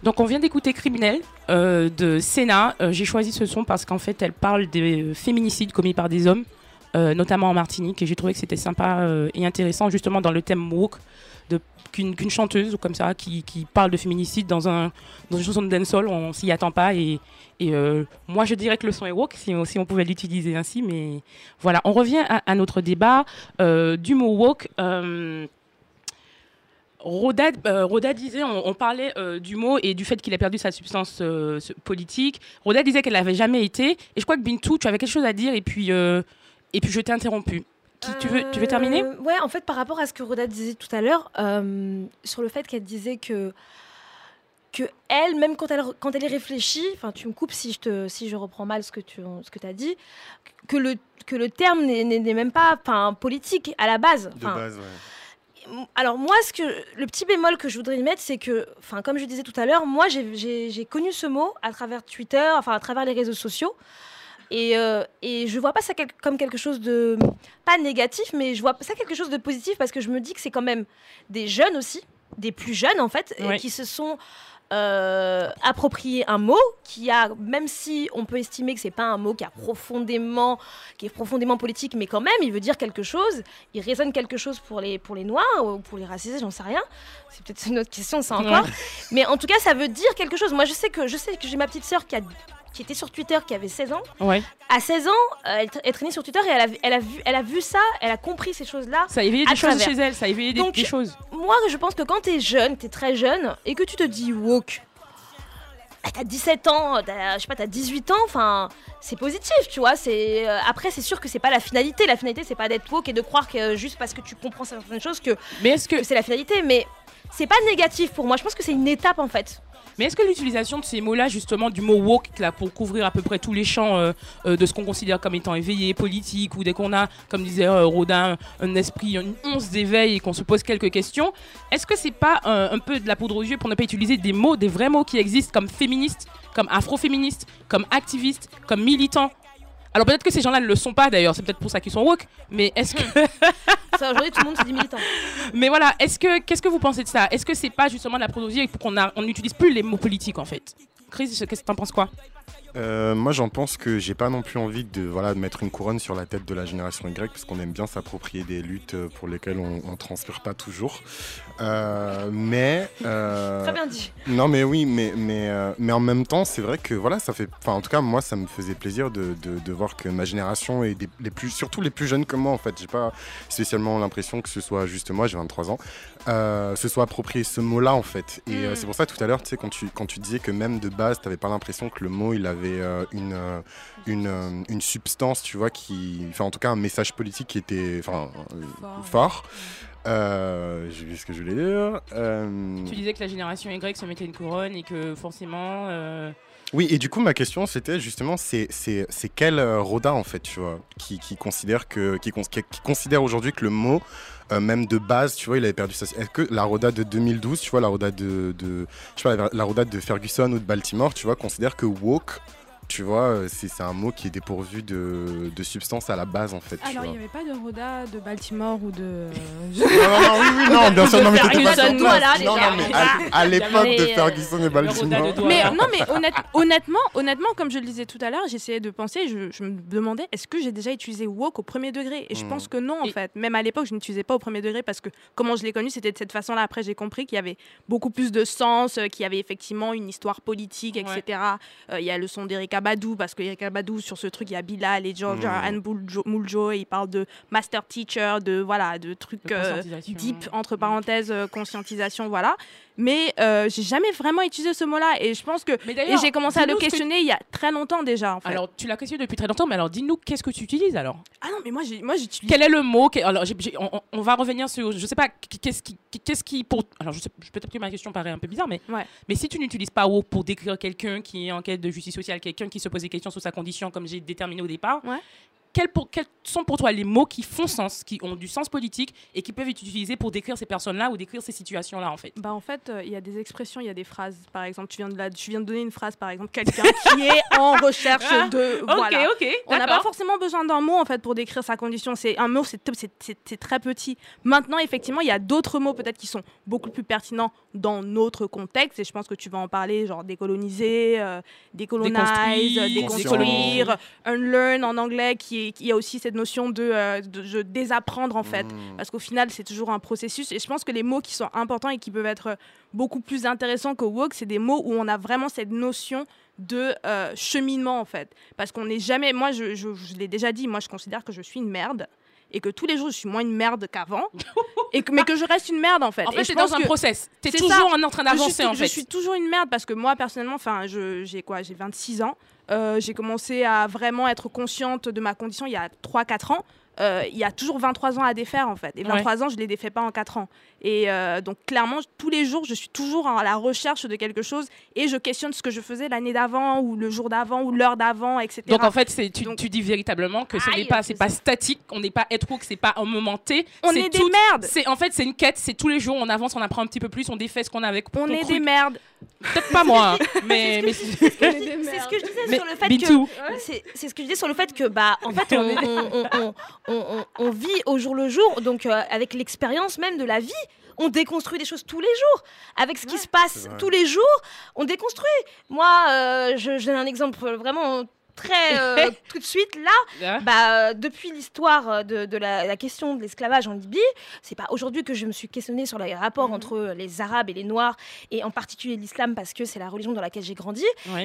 Donc on vient d'écouter Criminel euh, de Sénat. Euh, J'ai choisi ce son parce qu'en fait elle parle des euh, féminicides commis par des hommes, euh, notamment en Martinique, et j'ai trouvé que c'était sympa et intéressant justement dans le thème woke qu'une chanteuse ou comme ça qui, qui parle de féminicide dans un dans une chanson de dancehall, on s'y attend pas et, et euh, moi je dirais que le son est woke si, si on pouvait l'utiliser ainsi, mais voilà. On revient à, notre débat euh, du mot woke. euh, Roda, euh, Roda disait, on, parlait du mot et du fait qu'il a perdu sa substance ce- politique. Roda disait qu'elle n'avait jamais été. Et je crois que Bintou, tu avais quelque chose à dire et puis, et puis je t'ai interrompu. Qui, tu, veux, tu veux terminer? Euh, Ouais, en fait, par rapport à ce que Roda disait tout à l'heure, euh, sur le fait qu'elle disait que, que elle, même quand elle, quand elle y réfléchit, enfin, tu me coupes si je, te, si je reprends mal ce que tu ce que as dit, que le, que le terme n'est- même pas enfin, politique à la base. De base, ouais. alors moi, ce que, le petit bémol que je voudrais y mettre, c'est que, enfin, comme je disais tout à l'heure, moi, j'ai connu ce mot à travers Twitter, enfin, à travers les réseaux sociaux. Et, euh, et je vois pas ça quel- comme quelque chose de pas négatif, mais je vois ça quelque chose de positif parce que je me dis que c'est quand même des jeunes aussi, des plus jeunes en fait, et Ouais. qui se sont euh, approprié un mot qui a, même si on peut estimer que c'est pas un mot qui a profondément, qui est profondément politique, mais quand même, il veut dire quelque chose, il résonne quelque chose pour les pour les noirs ou pour les racisés, j'en sais rien. C'est peut-être une autre question, ça encore. Ouais. Mais en tout cas, ça veut dire quelque chose. Moi, je sais que je sais que j'ai ma petite sœur qui a qui était sur Twitter, qui avait 16 ans. Ouais. À 16 ans, euh, elle, elle traînait sur Twitter et elle a, vu- elle, a vu, elle a vu ça, elle a compris ces choses-là. Ça a éveillé des choses chez elle, ça a éveillé des, Donc, des choses. Moi, je pense que quand t'es jeune, t'es très jeune, et que tu te dis woke, bah, t'as 17 ans, t'as, je sais pas, t'as 18 ans, enfin, c'est positif, tu vois. C'est euh, après, c'est sûr que c'est pas la finalité. La finalité, c'est pas d'être woke et de croire que euh, juste parce que tu comprends certaines choses que, Mais est-ce que que c'est la finalité. Mais c'est pas négatif pour moi. Je pense que c'est une étape en fait. Mais est-ce que l'utilisation de ces mots-là, justement, du mot woke, là, pour couvrir à peu près tous les champs euh, euh, de ce qu'on considère comme étant éveillé, politique, ou dès qu'on a, comme disait euh, Rodin, un esprit, une once d'éveil et qu'on se pose quelques questions, est-ce que c'est pas un peu de la poudre aux yeux pour ne pas utiliser des mots, des vrais mots qui existent comme féministe, comme afroféministe, comme activiste, comme militant alors peut-être que ces gens-là ne le sont pas d'ailleurs, c'est peut-être pour ça qu'ils sont woke, mais est-ce que Ça, aujourd'hui, tout le monde se dit militant. mais voilà, est-ce que qu'est-ce que vous pensez de ça? Est-ce que c'est pas justement de la et pour qu'on on n'utilise plus les mots politiques en fait? Chris, qu'est-ce que t'en penses quoi? Euh, moi, j'en pense que j'ai pas non plus envie de, voilà, de mettre une couronne sur la tête de la génération Y, parce qu'on aime bien s'approprier des luttes euh, pour lesquelles on, on transpire pas toujours. Euh, mais. euh, Très bien dit. Non, mais oui, mais, mais, mais en même temps, c'est vrai que voilà, ça fait. Enfin, en tout cas, moi, ça me faisait plaisir de, de, de voir que ma génération et des, les plus, surtout les plus jeunes que moi, en fait, j'ai pas spécialement l'impression que ce soit juste moi, j'ai 23 ans, se soit approprié ce mot-là, en fait. Et Mm. c'est pour ça tout à l'heure, tu sais, quand tu, quand tu disais que même de base, t'avais pas l'impression que le mot, il avait euh, une, euh, une, euh, une substance, tu vois, qui. Enfin, en tout cas, un message politique qui était enfin, Fort. Euh, j'ai vu ce que je voulais dire. Euh, Tu disais que la génération Y se mettait une couronne et que forcément. euh, Oui, et du coup, ma question, c'était justement, c'est, c'est, c'est quel Rodin, en fait, tu vois, qui, qui considère, que, qui, cons- qui- qui considère aujourd'hui que le mot, même de base, tu vois, il avait perdu sa... Est-ce que la Roda de 2012, tu vois, la Roda de, de, je sais pas, la Roda de Ferguson ou de Baltimore, tu vois, considère que woke, tu vois, euh, c'est, c'est un mot qui est dépourvu de, de substance à la base, en fait, Alors, il n'y avait pas de Roda de Baltimore ou de. Non, non, non, oui, oui, non, bien sûr, non, mais t'étais pas sur toi, là, Non, non, mais à, à l'époque de euh, Ferguson et Baltimore. Mais non, mais honnête- honnêtement, honnêtement, comme je le disais tout à l'heure, j'essayais de penser, je, je me demandais est-ce que j'ai déjà utilisé woke au premier degré? Et je Mm. pense que non, en fait. Même à l'époque, je n'utilisais pas au premier degré parce que comment je l'ai connu, c'était de cette façon-là. Après, j'ai compris qu'il y avait beaucoup plus de sens, euh, qu'il y avait effectivement une histoire politique, Ouais. etc. Euh, Il y a le son d'Eric Abadou parce que Eric Abadou, sur ce truc, il y a Bilal et Georgia Mm. Anne Mouljo, et il parle de master teacher, de voilà, de trucs de euh, deep entre parenthèses euh, conscientisation voilà mais euh, j'ai jamais vraiment utilisé ce mot là et je pense que j'ai commencé à le que- questionner il y a très longtemps déjà en fait. Alors, tu l'as questionné depuis très longtemps, mais alors dis-nous qu'est-ce que tu utilises alors? Ah non mais moi j'utilise Quel est le mot que- Alors, on, on- on va revenir sur. Je sais pas, qu'est-ce qui, qu'est-ce qui pour. Alors, je sais, peut-être que ma question paraît un peu bizarre, mais. Ouais. Mais si tu n'utilises pas woke pour décrire quelqu'un qui est en quête de justice sociale, quelqu'un qui se pose des questions sur sa condition, comme j'ai déterminé au départ, Ouais. Quels, pour- quels sont pour toi les mots qui font sens, qui ont du sens politique et qui peuvent être utilisés pour décrire ces personnes-là ou décrire ces situations-là, en fait? Bah en fait euh, il y a des expressions il y a des phrases par exemple tu viens de la tu viens de donner une phrase par exemple quelqu'un qui est en recherche Ah, de voilà ok, On n'a pas forcément besoin d'un mot en fait pour décrire sa condition. C'est un mot, c'est très petit. Maintenant, effectivement, il y a d'autres mots peut-être qui sont beaucoup plus pertinents dans notre contexte. Et je pense que tu vas en parler, genre décoloniser, euh, décolonize, Déconstruire, déconstruire, unlearn en anglais, qui, est, qui a aussi cette notion de, euh, de- de désapprendre en fait. Mm. Parce qu'au final, c'est toujours un processus. Et je pense que les mots qui sont importants et qui peuvent être beaucoup plus intéressants que woke, c'est des mots où on a vraiment cette notion de euh, cheminement en fait. Parce qu'on n'est jamais. Moi, je, je- je l'ai déjà dit, moi, je considère que je suis une merde. Et que tous les jours, je suis moins une merde qu'avant. et que, mais que je reste une merde en fait. En Et fait, je t'es dans un process. T'es toujours ça. en train je d'avancer, en je fait. suis toujours une merde parce que moi, personnellement, enfin, je- j'ai quoi J'ai 26 ans. Euh, j'ai commencé à vraiment être consciente de ma condition il y a 3-4 ans. Euh, il y a toujours 23 ans à défaire en fait. Et 23 ans, je les défais pas en 4 ans. Et euh, donc clairement, tous les jours, je suis toujours à la recherche de quelque chose et je questionne ce que je faisais l'année d'avant ou le jour d'avant ou l'heure d'avant, etc. Donc en fait, c'est, tu, Donc- tu dis véritablement que ce n'est pas, c'est pas statique, on n'est pas être que c'est pas un moment T. on c'est est des tout- merdes. C'est en fait c'est une quête, c'est tous les jours on avance, on apprend un petit peu plus, on défait ce qu'on a avec. On ton est cru. des merdes. Peut-être pas moi, hein, mais mais C'est ce que je disais Mais sur le fait que. C'est c'est ce que je disais sur le fait que, bah, en fait, on, on- on- on- on- on- on vit au jour le jour, donc euh, avec l'expérience même de la vie, on déconstruit des choses tous les jours. Avec ce qui se passe tous les jours, on déconstruit. Moi, euh, je, je donne un exemple vraiment très euh, tout de suite là. Hein Bah, euh, depuis l'histoire de, de la, la question de l'esclavage en Libye, c'est pas aujourd'hui que je me suis questionnée sur les rapports entre les Arabes et les Noirs, et en particulier l'islam parce que c'est la religion dans laquelle j'ai grandi.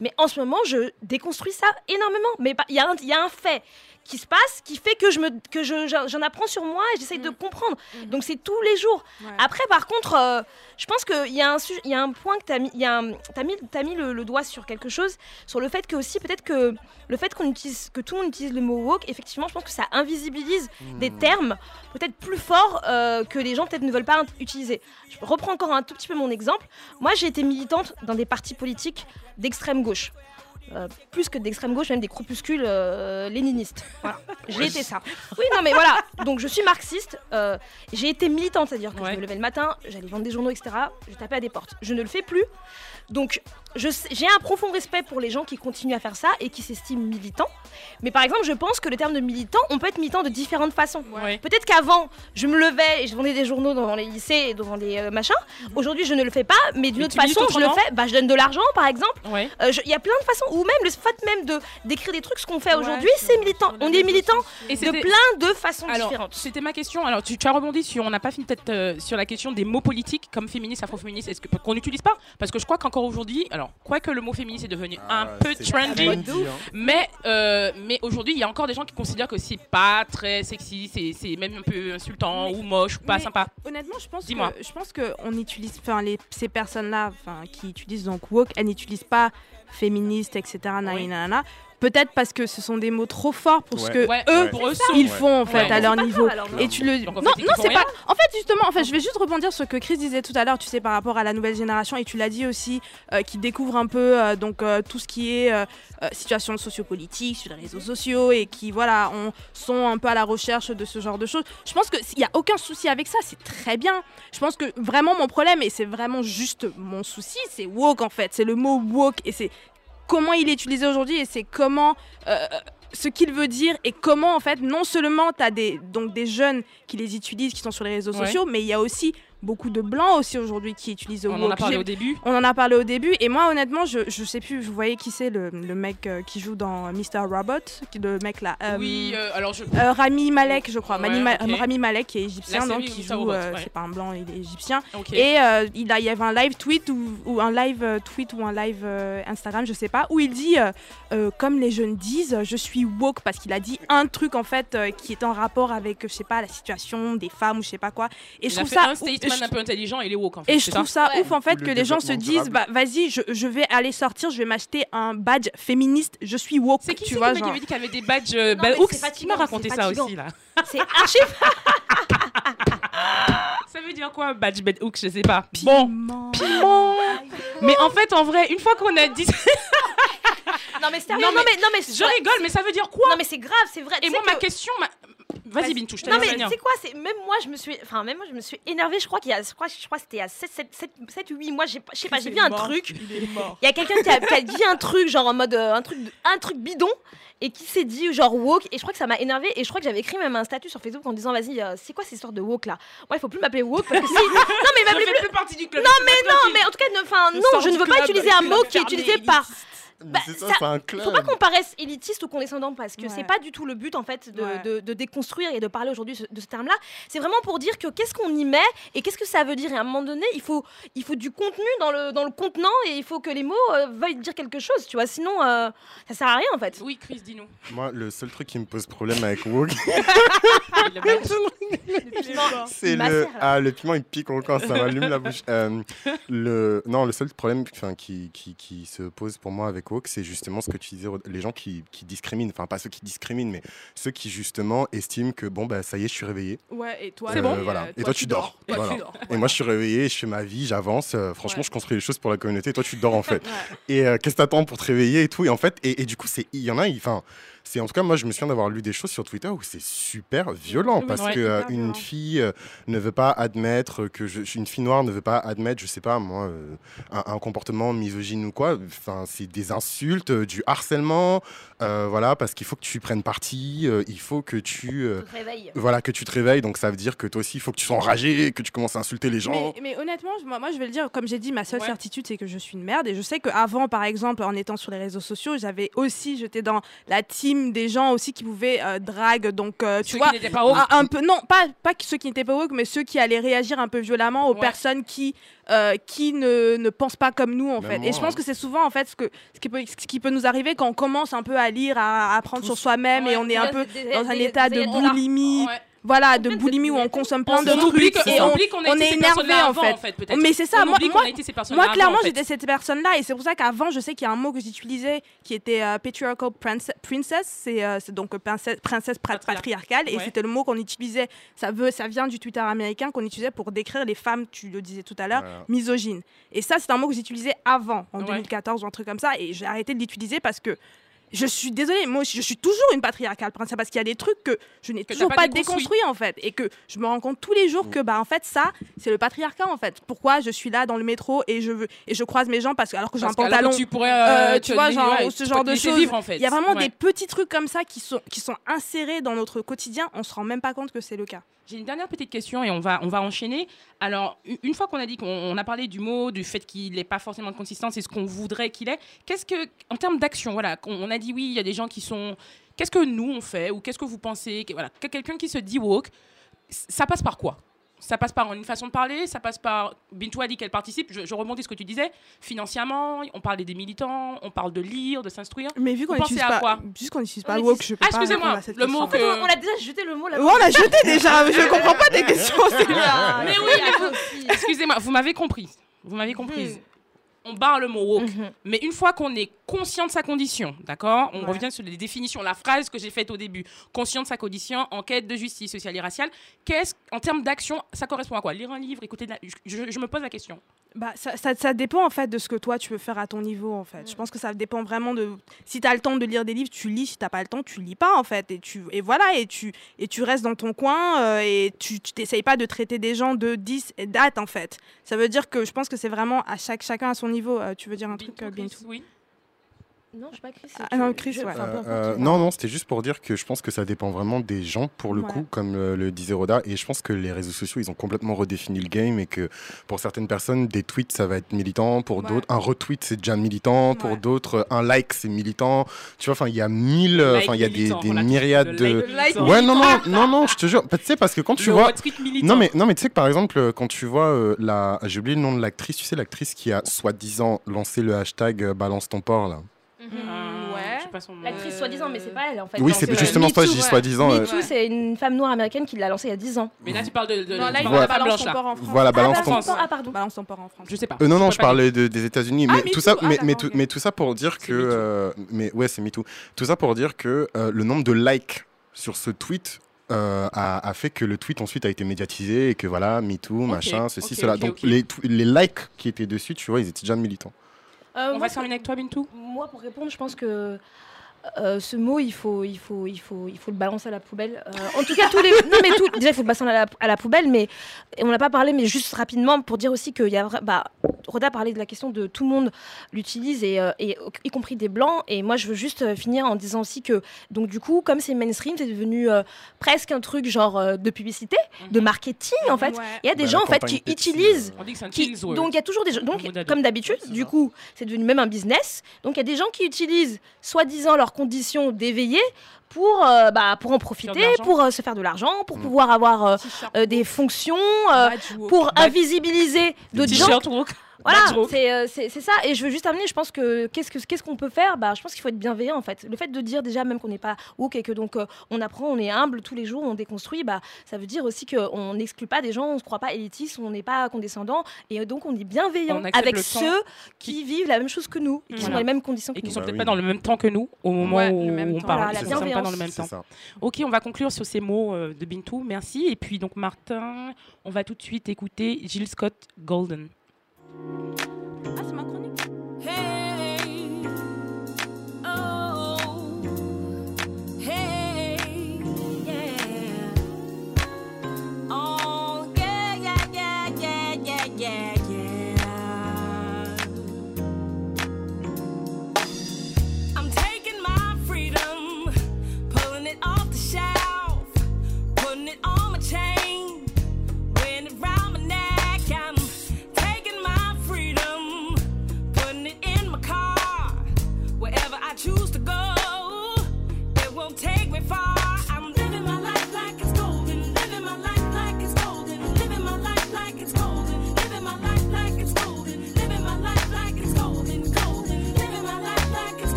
Mais en ce moment, je déconstruis ça énormément. Mais y, il y a un fait qui se passe qui fait que je me que je- j'en apprends sur moi et j'essaye de comprendre. Donc c'est tous les jours. Ouais. Après, par contre, euh, je pense qu'il y, a un il y a un point que tu as mis, il y a un- t'as mis, t'as mis le, le doigt sur quelque chose, sur le fait que aussi peut-être que le fait qu'on utilise, que tout le monde utilise le mot woke, effectivement, je pense que ça invisibilise des Hmm. termes peut-être plus forts euh, que les gens peut-être ne veulent pas utiliser. Je reprends encore un tout petit peu mon exemple. Moi, j'ai été militante dans des partis politiques d'extrême gauche. Euh, plus que d'extrême gauche, même des groupuscules euh, léninistes. Voilà. J'ai été ça. Oui, non, mais voilà. Donc, je suis marxiste. euh, j'ai été militante, c'est-à-dire que Ouais. je me levais le matin, j'allais vendre des journaux, etc. Je tapais à des portes. Je ne le fais plus. Donc, j'ai un profond respect pour les gens qui continuent à faire ça et qui s'estiment militants. Mais par exemple, je pense que le terme de militant, on peut être militant de différentes façons. Ouais. Peut-être qu'avant, je me levais et je vendais des journaux devant les lycées et devant les euh, machins. Aujourd'hui, je ne le fais pas, mais d'une autre façon, je le fais. Bah, je donne de l'argent, par exemple. Ouais. Euh, Il y a plein de façons, ou même le fait même de d'écrire des trucs, ce qu'on fait aujourd'hui, c'est militant. On est militant Et de plein de façons Alors, différentes. c'était ma question. Alors, tu, tu as rebondi sur, on n'a pas fini peut-être euh, sur la question des mots politiques comme féministe, afroféministe, est-ce qu'on n'utilise pas? Parce que je crois qu'encore aujourd'hui, alors, quoique le mot féministe est devenu un Ah, peu c'est trendy, trendy, hein. mais, euh, mais aujourd'hui, il y a encore des gens qui considèrent que c'est pas très sexy, c'est, c'est même un peu insultant Mais- ou moche ou pas mais- sympa. Honnêtement, je pense Dis-moi. que je pense que on utilise, enfin ces personnes-là, enfin qui utilisent donc woke, elles n'utilisent pas féministe, etc. Peut-être parce que ce sont des mots trop forts pour ce que Ouais, eux pour ils font en fait Ouais. à leur niveau. Et tu le non non c'est pas en fait justement en fait je vais juste rebondir sur ce que Chris disait tout à l'heure tu sais par rapport à la nouvelle génération et tu l'as dit aussi euh, qui découvre un peu euh, donc euh, tout ce qui est situation sociopolitique sur les réseaux sociaux et qui voilà on sont un peu à la recherche de ce genre de choses. Je pense que s'il y a aucun souci avec ça c'est très bien. Je pense que vraiment mon problème et c'est vraiment juste mon souci c'est woke en fait. C'est le mot woke et c'est comment il est utilisé aujourd'hui et c'est comment euh, ce qu'il veut dire et comment en fait non seulement tu as des donc des jeunes qui les utilisent qui sont sur les réseaux Ouais. sociaux mais il y a aussi beaucoup de blancs aussi aujourd'hui qui utilisent le On en a woke. parlé au début. on en a parlé au début et moi honnêtement je, je sais plus vous voyez qui c'est le, le mec euh, qui joue dans Mr Robot qui- le mec là euh, oui, euh, alors je. Rami Malek je crois Ouais, Mani. Rami Malek qui est égyptien donc qui joue ouais. c'est pas un blanc il est égyptien et il, a, il y avait un live tweet ou, ou un live tweet ou un live Instagram, je sais pas, où il dit, comme les jeunes disent, je suis woke parce qu'il a dit un truc en fait qui est en rapport avec, je sais pas, la situation des femmes ou je sais pas quoi. Et je il trouve ça. Je- un peu intelligent, il est woke en fait. et je trouve ça ça Ouais. ouf en fait Ou que le les gens se disent, bah vas-y, je, je vais aller sortir, je vais m'acheter un badge féministe, je suis woke. C'est qui tu c'est vois, qui genre. avait dit qu'il y avait des badges euh, Non, bah, Qui m'a raconté ça fatigant. aussi là C'est archi. Ça veut dire quoi, badge bed Hooks Je sais pas. Bon, piment. Mais en fait, en vrai, une fois qu'on a dit, Non mais sérieux, Non, non mais non mais je rigole, mais ça veut dire quoi Non mais c'est grave, c'est vrai. Et moi, ma que- question, ma- vas-y. Bintou, je Non mais tu sais quoi, c'est même moi je me suis enfin même moi je me suis énervée, je crois qu'il y a je crois, je crois que c'était à 7 7 7 7 8 mois, j'ai pas- je sais pas, j'ai vu un truc. Il y a quelqu'un qui a, qui a dit un truc genre en mode euh, un truc un truc bidon et qui s'est dit genre woke et je crois que ça m'a énervé et je crois que j'avais écrit même un statut sur Facebook en disant vas-y euh, c'est quoi cette histoire de woke là? Moi il faut plus m'appeler woke parce que si non mais Je m'appeler plus plus partie du club. non mais non mais en tout cas ne- enfin Je non je ne veux pas utiliser un mot qui est utilisé par Bah, c'est ça, ça- c'est un club. faut pas qu'on paraisse élitiste ou condescendant parce que Ouais. c'est pas du tout le but en fait de, Ouais. de- de déconstruire et de parler aujourd'hui de ce terme-là. C'est vraiment pour dire que qu'est-ce qu'on y met et qu'est-ce que ça veut dire. Et à un moment donné, il faut, il faut du contenu dans le, dans le contenant et il faut que les mots euh, veuillent dire quelque chose, tu vois. Sinon, euh, ça sert à rien en fait. Oui, Chris, dis-nous. Moi, le seul truc qui me pose problème avec piment, c'est il le. Ah, le piment, il pique encore, ça m'allume la bouche. Euh, le... Non, le seul problème enfin, qui, qui, qui se pose pour moi avec Woke, c'est justement ce que tu disais, les gens qui, qui discriminent. Enfin, pas ceux qui discriminent, mais ceux qui justement estiment que, bon, bah, ça y est, je suis réveillé. Ouais, et toi, C'est euh, bon Voilà. Et toi, tu dors. Toi, Voilà. tu dors. Et moi, je suis réveillé, je fais ma vie, j'avance. euh, franchement, Ouais. je construis les choses pour la communauté. Et toi, tu dors en fait. Ouais. Et euh, qu'est-ce que t'attends pour te réveiller et tout? Et en fait, et, et du coup, c'est il y en a, enfin, c'est en tout cas, moi, je me souviens d'avoir lu des choses sur Twitter où c'est super violent Oui, parce ouais, que euh, une violent. fille euh, ne veut pas admettre que je, une fille noire ne veut pas admettre, je sais pas moi, euh, un, un comportement misogyne ou quoi. Enfin, c'est des insultes, du harcèlement, euh, voilà, parce qu'il faut que tu prennes parti, euh, il faut que tu euh, Tu te réveilles. voilà, que tu te réveilles, donc ça veut dire que toi aussi, il faut que tu sois enragé, que tu commences à insulter les gens. Mais, mais honnêtement, moi, moi, je vais le dire, comme j'ai dit, ma seule Ouais. certitude, c'est que je suis une merde. Et je sais qu'avant, par exemple, en étant sur les réseaux sociaux, j'avais aussi, j'étais dans la team des gens aussi qui pouvaient euh, drague. Donc, euh, tu Ceux vois, qui n'étaient pas woke. un, un peu, non, pas, pas ceux qui n'étaient pas woke, mais ceux qui allaient réagir un peu violemment aux Ouais. personnes qui, euh, qui ne, ne pensent pas comme nous, en Même fait. moi, Et je pense hein. que c'est souvent, en fait, ce, que, ce, qui peut, ce qui peut nous arriver quand on commence un peu à lire, à, à apprendre sur soi-même et on est un peu Des- dans un des- état des de boulimie. Ouais. Voilà, de boulimie où on consomme plein de on trucs que- et on on, oublie qu'on a on est énervé en fait. en fait, peut-être. Mais c'est ça, On moi, moi, moi, clairement, avant, en fait. j'étais cette personne-là et c'est pour ça qu'avant, je sais qu'il y a un mot que j'utilisais qui était euh, patriarchal prince- princess, c'est euh, c'est donc euh, princesse, princesse patriarcale et c'était le mot qu'on utilisait. Ça veut, ça vient du Twitter américain qu'on utilisait pour décrire les femmes, tu le disais tout à l'heure, Voilà. misogynes. Et ça, c'est un mot que j'utilisais avant, en Ouais. 2014 ou un truc comme ça, et j'ai arrêté de l'utiliser parce que je suis désolée, moi aussi, je suis toujours une patriarcale princesse parce qu'il y a des trucs que je n'ai toujours pas pas déconstruit. en fait et que je me rends compte tous les jours que bah en fait ça c'est le patriarcat en fait. Pourquoi je suis là dans le métro et je veux et je croise mes gens parce que alors que j'ai un pantalon tu pourrais, euh, euh, tu vois genre ouais, ce genre de choses. vivre, en fait. Il y a vraiment Ouais. des petits trucs comme ça qui sont qui sont insérés dans notre quotidien, on se rend même pas compte que c'est le cas. J'ai une dernière petite question et on va, on va enchaîner. Alors, une fois qu'on a dit qu'on on a parlé du mot, du fait qu'il n'est pas forcément de consistance et ce qu'on voudrait qu'il ait, qu'est-ce que, en termes d'action, voilà, on a dit oui, il y a des gens qui sont. Qu'est-ce que nous on fait ou qu'est-ce que vous pensez quelqu'un qui se dit woke, ça passe par quoi? Ça passe par une façon de parler, ça passe par. Bintou a dit qu'elle participe, je, je rebondis sur ce que tu disais. Financièrement, on parle des militants, on parle de lire, de s'instruire. Mais vu qu'on n'utilise à pas quoi juste qu'on n'utilise pas utilise- woke, je peux Ah, pas excusez-moi, le mot que- on, a déjà jeté le mot là. Ouais, on a jeté déjà, je comprends pas tes questions. c'est bien. Mais oui, mais- excusez-moi, vous m'avez compris. Vous m'avez comprise. On barre le mot woke. Mhm. Mais une fois qu'on est conscient de sa condition, d'accord On Ouais. revient sur les définitions, la phrase que j'ai faite au début. Conscient de sa condition, en quête de justice sociale et raciale. Qu'est-ce, en termes d'action, ça correspond à quoi? Lire un livre, écouter la... je me pose la question. Bah, ça, ça, ça dépend en fait de ce que toi tu veux faire à ton niveau en fait. Je pense que ça dépend vraiment de si tu as le temps de lire des livres, tu lis, si tu pas le temps, tu lis pas en fait et tu et voilà et tu et tu restes dans ton coin euh, et tu t'essayes pas de traiter des gens de 10 et date en fait. Ça veut dire que je pense que c'est vraiment à chaque chacun à son niveau. Euh, tu veux dire un truc Bintou, euh, Chris, Bintou Oui. Non, je sais pas Chris. Ah, non, Chris, ouais. Euh, euh, non, non, c'était juste pour dire que je pense que ça dépend vraiment des gens, pour le Ouais. coup, comme euh, le disait Roda. Et je pense que les réseaux sociaux, ils ont complètement redéfini le game et que pour certaines personnes, des tweets, ça va être militant. Pour Ouais. d'autres, un retweet, c'est déjà militant. Pour d'autres, un like, c'est militant. Tu vois, enfin, il y a mille, euh, Like enfin, il y a des, militant, myriades de. like. Ouais, non, non, non, non, je te jure. Bah, tu sais, parce que quand tu Le vois. Non mais, non, mais tu sais que par exemple, quand tu vois euh, la. J'ai oublié le nom de l'actrice, tu sais, l'actrice qui a soi-disant lancé le hashtag Balance ton porc, là. Mhm. Ah, Ouais. je sais pas son nom. L'actrice soi-disant, mais c'est pas elle en fait. Oui, c'est justement Me ça, je Too, dis soi-disant. euh, Me Too, c'est une femme noire américaine qui l'a lancé il y a 10 ans. Mais là, tu parles de, de, Non, là, il femme balance là. port en France. Voilà, Ah, balance balance ton ton port, ah pardon. Balance ton port en France. Je sais pas. Euh, non, non, je parlais de- des États-Unis. Ah, mais, Me tout ça, ah, mais, mais, d'accord, tout, ok. mais tout ça pour dire que. Euh, mais ouais, c'est MeToo. Tout ça pour dire que euh, le nombre de likes sur ce tweet. euh, a, a fait que le tweet ensuite a été médiatisé et que voilà, MeToo, machin, ceci, ok, cela. ok, Donc. Les, les likes qui étaient dessus, tu vois, ils étaient déjà militants. Euh, On moi, va terminer avec toi, Bintou? Moi, pour répondre, je pense que euh, ce mot, il faut, il, faut, il, faut, il faut le balancer à la poubelle. Euh, en tout cas, tous les. Non, mais tout, déjà, il faut le balancer à la, à la poubelle, mais et on n'a pas parlé, mais juste rapidement pour dire aussi qu'il y a. Bah, Roda parlait de la question de tout le monde l'utilise, et, euh, et y compris des blancs. Et moi, je veux juste finir en disant aussi que, donc, du coup, comme c'est mainstream, c'est devenu euh, presque un truc genre euh, de publicité, de marketing, en fait. Ouais. Il y a des Bah, gens, en fait, qui utilisent euh, On dit que c'est un qui- donc il y a toujours des gens, donc comme d'habitude, du coup, c'est devenu même un business. Donc il y a des gens qui utilisent soi-disant leurs conditions d'éveiller pour euh, bah, pour en profiter, pour euh, se faire de l'argent, pour Mm. pouvoir avoir euh, euh, des fonctions, euh, pour invisibiliser d'autres gens. Voilà, c'est euh, c'est- ça. Et je veux juste amener, je pense que qu'est-ce que- qu'est-ce qu'on peut faire? Bah, Je pense qu'il faut être bienveillant en fait. Le fait de dire déjà même qu'on n'est pas woke et que donc euh, on apprend, on est humble tous les jours, on déconstruit, bah, ça veut dire aussi qu'on n'exclut pas des gens, on ne se croit pas élitiste, on n'est pas condescendant et euh, donc on est bienveillant On avec ceux qui vivent la même chose que nous et qui sont dans les mêmes conditions que Et qui nous. sont Bah peut-être oui. pas dans le même temps que nous au moment Ouais, où le même on temps. parle. Voilà, la pas dans le même temps. ça. Ok, on va conclure sur ces mots euh, de Bintou. Merci. Et puis donc Martin, on va tout de suite écouter Jill Scott Golden. Ah,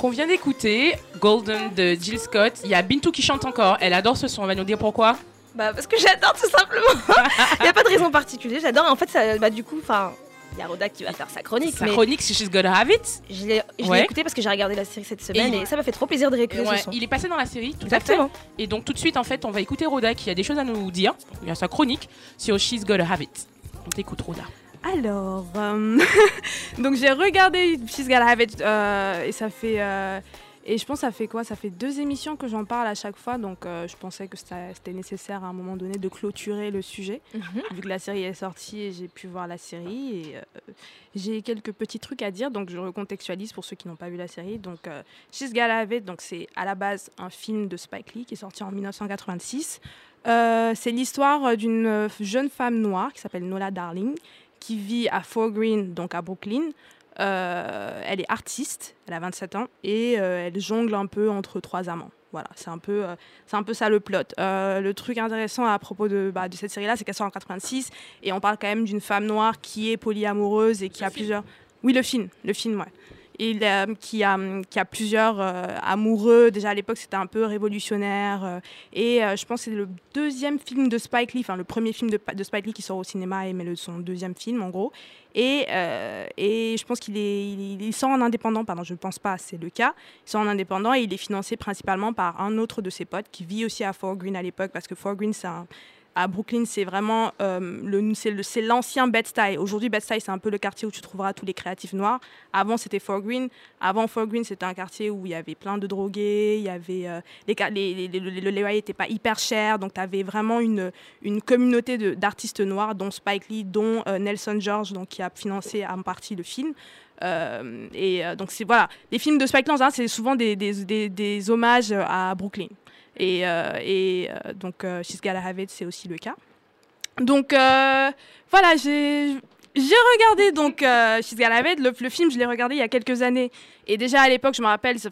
Donc on vient d'écouter Golden de Jill Scott. Il y a Bintou qui chante encore. Elle adore ce son. Elle va nous dire pourquoi. Bah parce que j'adore tout simplement. Il n'y a pas de raison particulière. J'adore. En fait, ça, bah, du coup, enfin, il y a Roda qui va faire sa chronique. Sa mais chronique, si She's Gotta Have It. Je l'ai Ouais. écouté parce que j'ai regardé la série cette semaine Et- et, ça m'a fait trop plaisir de réécouter Ouais, ce son. il est passé dans la série, tout à fait. Et donc tout de suite, en fait, on va écouter Roda qui a des choses à nous dire. Il y a sa chronique sur She's Gotta Have It. On t'écoute, Roda. Alors, euh, donc j'ai regardé She's Gotta Have It euh, et ça fait. euh, et je pense que ça fait quoi? Ça fait deux émissions que j'en parle à chaque fois, donc je pensais que c'était nécessaire à un moment donné de clôturer le sujet, vu que la série est sortie et j'ai pu voir la série. Et j'ai quelques petits trucs à dire, donc je recontextualise pour ceux qui n'ont pas vu la série. Donc, She's Gotta Have It, donc c'est à la base un film de Spike Lee qui est sorti en 1986. Euh, c'est l'histoire d'une jeune femme noire qui s'appelle Nola Darling qui vit à Fort Greene, donc à Brooklyn. Euh, elle est artiste, elle a 27 ans et euh, elle jongle un peu entre trois amants. Voilà, c'est un peu, euh, c'est un peu ça le plot. Le truc intéressant à propos de, bah, de cette série-là, c'est qu'elle sort en 86 et on parle quand même d'une femme noire qui est polyamoureuse et qui a plusieurs. Oui, le film, le film, ouais. Et qui, a, plusieurs euh, amoureux. Déjà à l'époque, c'était un peu révolutionnaire. euh, et euh, je pense que c'est le deuxième film de Spike Lee, enfin le premier film de, Spike Lee qui sort au cinéma, et mais son deuxième film en gros. Et, je pense qu'il sort en indépendant, pardon, je ne pense pas, c'est le cas. Il sort en indépendant et il est financé principalement par un autre de ses potes qui vit aussi à Fort Greene à l'époque, parce que Fort Greene, c'est un- à Brooklyn, c'est vraiment euh, le, c'est le- l'ancien Bed-Stuy. Aujourd'hui, Bed-Stuy, c'est un peu le quartier où tu trouveras tous les créatifs noirs. Avant, c'était Fort Greene. Avant Fort Greene, c'était un quartier où il y avait plein de drogués, il y avait euh, les, les loyers n'étaient pas hyper chers, donc tu avais vraiment une, une communauté d'artistes noirs, dont Spike Lee, dont euh, Nelson George, donc, qui a financé en partie le film. Euh, et euh, donc c'est voilà, les films de Spike Lee, c'est souvent des, des- des hommages à Brooklyn. Et, euh, euh, donc euh, She's c'est aussi le cas. Donc voilà, j'ai regardé donc euh. Le, film, je l'ai regardé il y a quelques années. Et déjà à l'époque, je me rappelle, c'est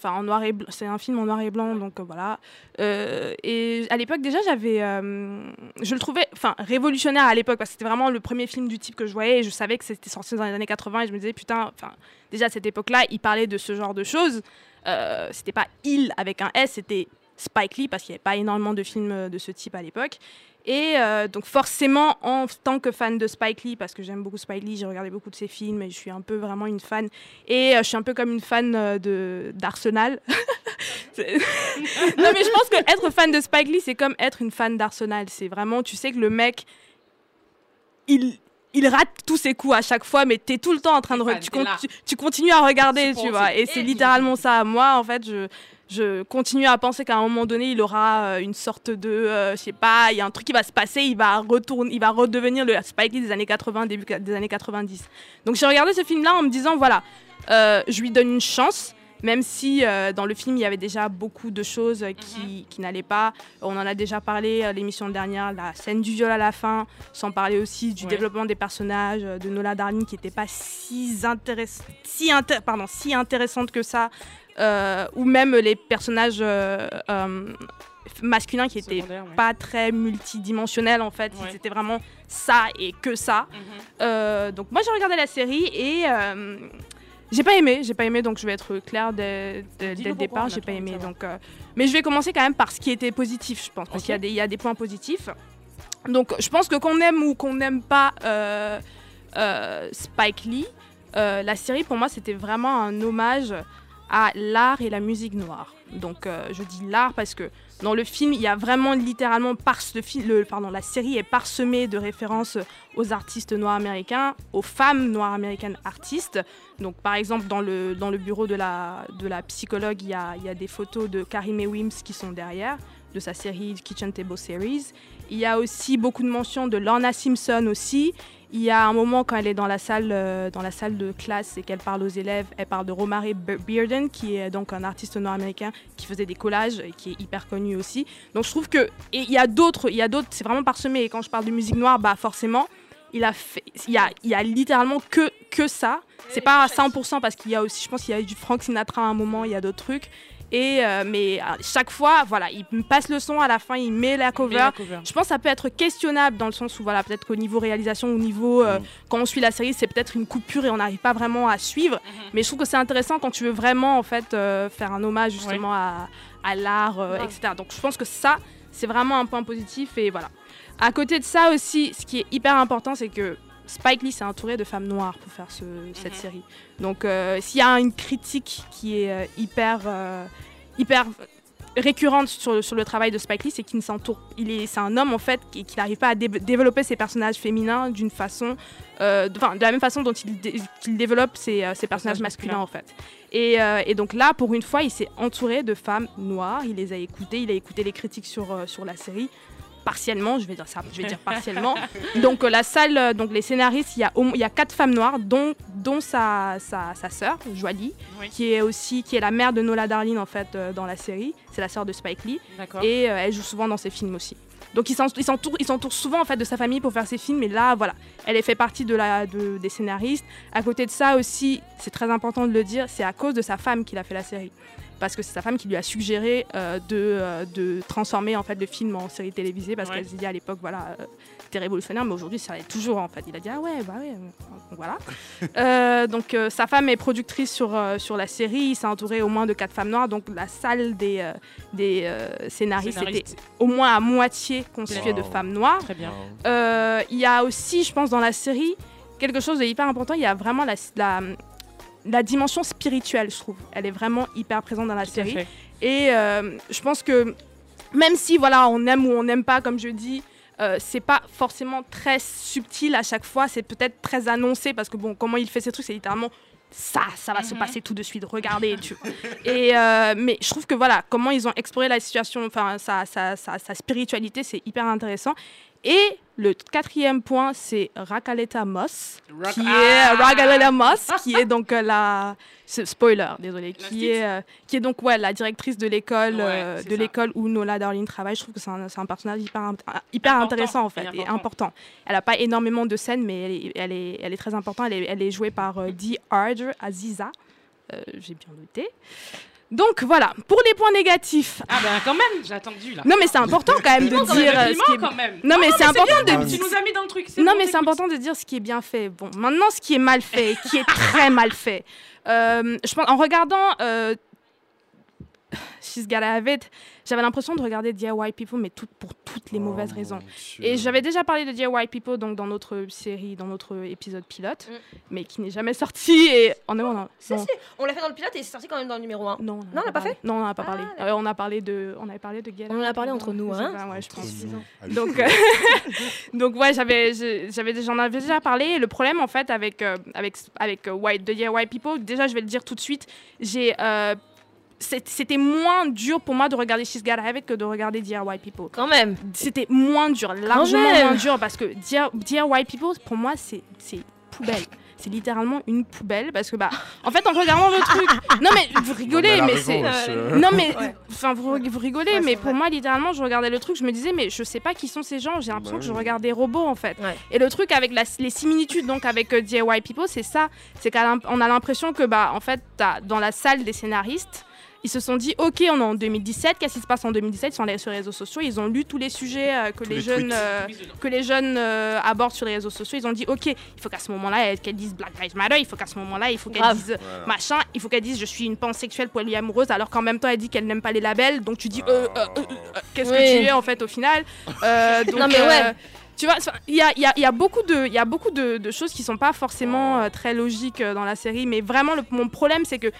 un film en noir et blanc, donc voilà. Et à l'époque, déjà, j'avais, je le trouvais, révolutionnaire à l'époque parce que c'était vraiment le premier film du type que je voyais. Et je savais que c'était sorti dans les années 80 et je me disais putain, déjà à cette époque-là, il parlait de ce genre de choses. C'était pas il avec un S, c'était Spike Lee parce qu'il n'y avait pas énormément de films euh, de ce type à l'époque. Et euh, donc forcément, en tant que fan de Spike Lee, parce que j'aime beaucoup Spike Lee, j'ai regardé beaucoup de ses films et je suis un peu vraiment une fan. Et euh, je suis un peu comme une fan euh, de d'Arsenal. Non mais je pense que être fan de Spike Lee, c'est comme être une fan d'Arsenal. C'est vraiment, tu sais que le mec, il il rate tous ses coups à chaque fois, mais t'es tout le temps en train de. re- tu, con- tu- tu continues à regarder, tu vois. Et c'est littéralement ça. Moi, en fait, je. Je continue à penser qu'à un moment donné, il aura euh, une sorte de, euh, je sais pas, il y a un truc qui va se passer, il va retourner, il va redevenir le Spike Lee des années 80, début des années 90. Donc j'ai regardé ce film-là en me disant, voilà, euh, je lui donne une chance, même si euh, dans le film il y avait déjà beaucoup de choses qui, qui n'allaient pas. On en a déjà parlé euh, l'émission dernière, la scène du viol à la fin, sans parler aussi du Ouais. développement des personnages de Nola Darling qui n'était pas si, intéress- si, inté- pardon, si intéressante que ça, ou même les personnages euh, euh, masculins qui étaient Secondaire, ouais. pas très multidimensionnels en fait, Ouais. c'était vraiment ça et que ça. Mhm. Euh, donc moi j'ai regardé la série et euh, j'ai pas aimé, j'ai pas aimé donc je vais être claire dès, dès- dès Dis-nous le départ, j'ai pas aimé donc euh, mais je vais commencer quand même par ce qui était positif je pense parce qu'il y a des il y a des points positifs. Donc je pense que qu'on aime ou qu'on n'aime pas euh, euh, Spike Lee, euh, la série pour moi c'était vraiment un hommage à l'art et la musique noire. Donc euh, je dis l'art parce que dans le film, il y a vraiment littéralement le, pardon, la série est parsemée de références aux artistes noirs américains, aux femmes noires américaines artistes. Donc par exemple dans le, dans le bureau de la, de la psychologue, il y a, il y a des photos de Karimé Wims qui sont derrière, de sa série Kitchen Table Series. Il y a aussi beaucoup de mentions de Lorna Simpson aussi. Il y a un moment quand elle est dans la salle, euh, dans la salle de classe et qu'elle parle aux élèves, elle parle de Romare Be- Bearden, qui est donc un artiste nord-américain qui faisait des collages et qui est hyper connu aussi. Donc je trouve que et il y a d'autres, il y a d'autres, c'est vraiment parsemé. Et quand je parle de musique noire, bah forcément, il a fait, il y a, il y a littéralement que que ça. C'est pas à 100% parce qu'il y a aussi, je pense qu'il y a eu du Frank Sinatra à un moment, il y a d'autres trucs. Et euh, mais à chaque fois, voilà, il me passe le son à la fin, il met la cover. Mais la cover. Je pense que ça peut être questionnable dans le sens où, voilà, peut-être qu'au niveau réalisation, au niveau, euh, quand on suit la série, c'est peut-être une coupure et on n'arrive pas vraiment à suivre. Mhm. Mais je trouve que c'est intéressant quand tu veux vraiment, en fait, euh, faire un hommage justement à, à l'art, euh, Ouais. etc. Donc je pense que ça, c'est vraiment un point positif et voilà. À côté de ça aussi, ce qui est hyper important, c'est que Spike Lee s'est entouré de femmes noires pour faire ce- cette Mhm. série. Donc euh, s'il y a une critique qui est euh, hyper, euh, hyper récurrente sur, sur le travail de Spike Lee, c'est qu'il ne s'entoure, il est, c'est un homme en fait qui, qui n'arrive pas à dé- développer ses personnages féminins d'une façon, euh, de, la même façon dont il, dé- développe ses, ses personnages masculins en fait. Et, euh, et donc là, pour une fois, il s'est entouré de femmes noires. Il les a écoutées. Il a écouté les critiques sur, euh, sur la série. Partiellement, je vais dire ça, je vais dire partiellement. donc euh, la salle, euh, donc les scénaristes, il y a, il y a quatre femmes noires, dont, dont sa, sa, sa sœur, Oui. qui est aussi qui est la mère de Nola Darling en fait euh, dans la série. C'est la sœur de Spike Lee et euh, elle joue souvent dans ses films aussi. Donc il s'en- il s'entoure il s'entoure souvent en fait de sa famille pour faire ses films et là voilà, elle est fait partie de la, de- des scénaristes. À côté de ça aussi, c'est très important de le dire, c'est à cause de sa femme qu'il a fait la série. Parce que c'est sa femme qui lui a suggéré euh, de, euh, de transformer en fait le film en série télévisée parce Ouais. qu'elle s'est dit à l'époque voilà euh, c'était révolutionnaire mais aujourd'hui ça l'est toujours en fait. Il a dit ah ouais bah ouais donc voilà. Donc sa femme est productrice sur, sur la série, il s'est entouré au moins de quatre femmes noires donc la salle des, des scénaristes était Scénariste. au moins à moitié constituée de femmes noires. Très bien. Il y a aussi, je pense, dans la série, quelque chose de hyper important. Il y a vraiment la, la, la dimension spirituelle, je trouve. Elle est vraiment hyper présente dans la série. fait. Et euh, je pense que même si voilà, on aime ou on n'aime pas, comme je dis, euh, c'est pas forcément très subtil à chaque fois. C'est peut-être très annoncé parce que bon, comment il fait ces trucs, c'est littéralement ça, ça va se Mhm. passer tout de suite. Regardez, tu vois. Et euh, mais je trouve que voilà, comment ils ont exploré la situation, enfin sa, sa, sa, sa spiritualité, c'est hyper intéressant. Et le quatrième point, c'est Rakaleta Moss, Rock- qui Ah est Rakaleta Moss, qui est donc euh, la spoiler, désolé, qui est euh, qui est donc ouais la directrice de l'école Ouais, euh, de l'école où Nola Darling travaille. Je trouve que c'est un, personnage hyper hyper Important, intéressant en fait et important. important. Elle a pas énormément de scènes, mais elle est, elle est, elle est très importante. Elle est, elle est jouée par euh, Dee Harder Aziza. Euh, J'ai bien noté. Donc voilà, pour les points négatifs. Ah ben quand même, j'ai attendu là. Non mais c'est important quand même de dire euh, ce qui est quand même. non, mais c'est important de Tu nous as mis dans le truc. non, mais c'est important de dire ce qui est bien fait. Bon, maintenant, ce qui est mal fait, qui est très mal fait. Euh, je pense, en regardant, euh, She's Gotta Have It, j'avais l'impression de regarder Dear White People, mais tout, pour toutes les mauvaises raisons. Et j'avais déjà parlé de Dear White People donc, dans notre série, dans notre épisode pilote, Mm. mais qui n'est jamais sorti. Et on est on a- Si, non. si, on l'a fait dans le pilote et c'est sorti quand même dans le numéro 1. Non, Non, on l'a pas fait Non, on n'a pas Ah, parlé. Euh, on a parlé de, on avait parlé de Get On en a parlé non, entre nous, hein. pas, ouais, je pense. Donc, euh, donc ouais, j'avais, j'en avais déjà parlé. Et le problème, en fait, avec, euh, avec, avec euh, White, The Dear White People, déjà, je vais le dire tout de suite, j'ai, euh, c'était moins dur pour moi de regarder She's Gotta Have It que de regarder Dear White People. Quand même. C'était moins dur, largement moins dur, parce que Dear, Dear White People, pour moi, c'est, c'est poubelle. C'est littéralement une poubelle, parce que, bah, en fait, en regardant le truc... Non, mais vous rigolez, mais c'est... Non mais, Ouais. enfin vous, vous rigolez, Ouais, mais pour vrai. moi littéralement je regardais le truc, je me disais mais je sais pas qui sont ces gens, j'ai l'impression Bah que je regarde des robots en fait. Ouais. Et le truc avec la- les similitudes donc avec euh, DIY People, c'est ça, c'est qu'on a l'impression que bah en fait t'as- dans la salle des scénaristes, ils se sont dit ok on est en 2017, qu'est-ce qui se passe en 2017 Ils sont allés sur les réseaux sociaux, ils ont lu tous les sujets euh, que, Tous les les jeunes, euh, que les jeunes euh, abordent sur les réseaux sociaux, ils ont dit ok il faut qu'à ce moment-là elle- qu'elles disent Black Lives Matter, il faut qu'à ce moment-là il faut qu'elles disent Voilà. machin, il faut qu'elle dise je suis une pansexuelle polyamoureuse alors qu'en même temps elle dit qu'elle n'aime pas les labels. Donc tu dis euh, euh, euh, euh, euh, qu'est-ce Oui. que tu es en fait au final? Euh, donc, Non, mais euh, ouais. tu vois il y a, il y a- il y a beaucoup de il y a beaucoup de, de choses qui sont pas forcément euh, très logiques euh, dans la série. Mais vraiment le- mon problème c'est que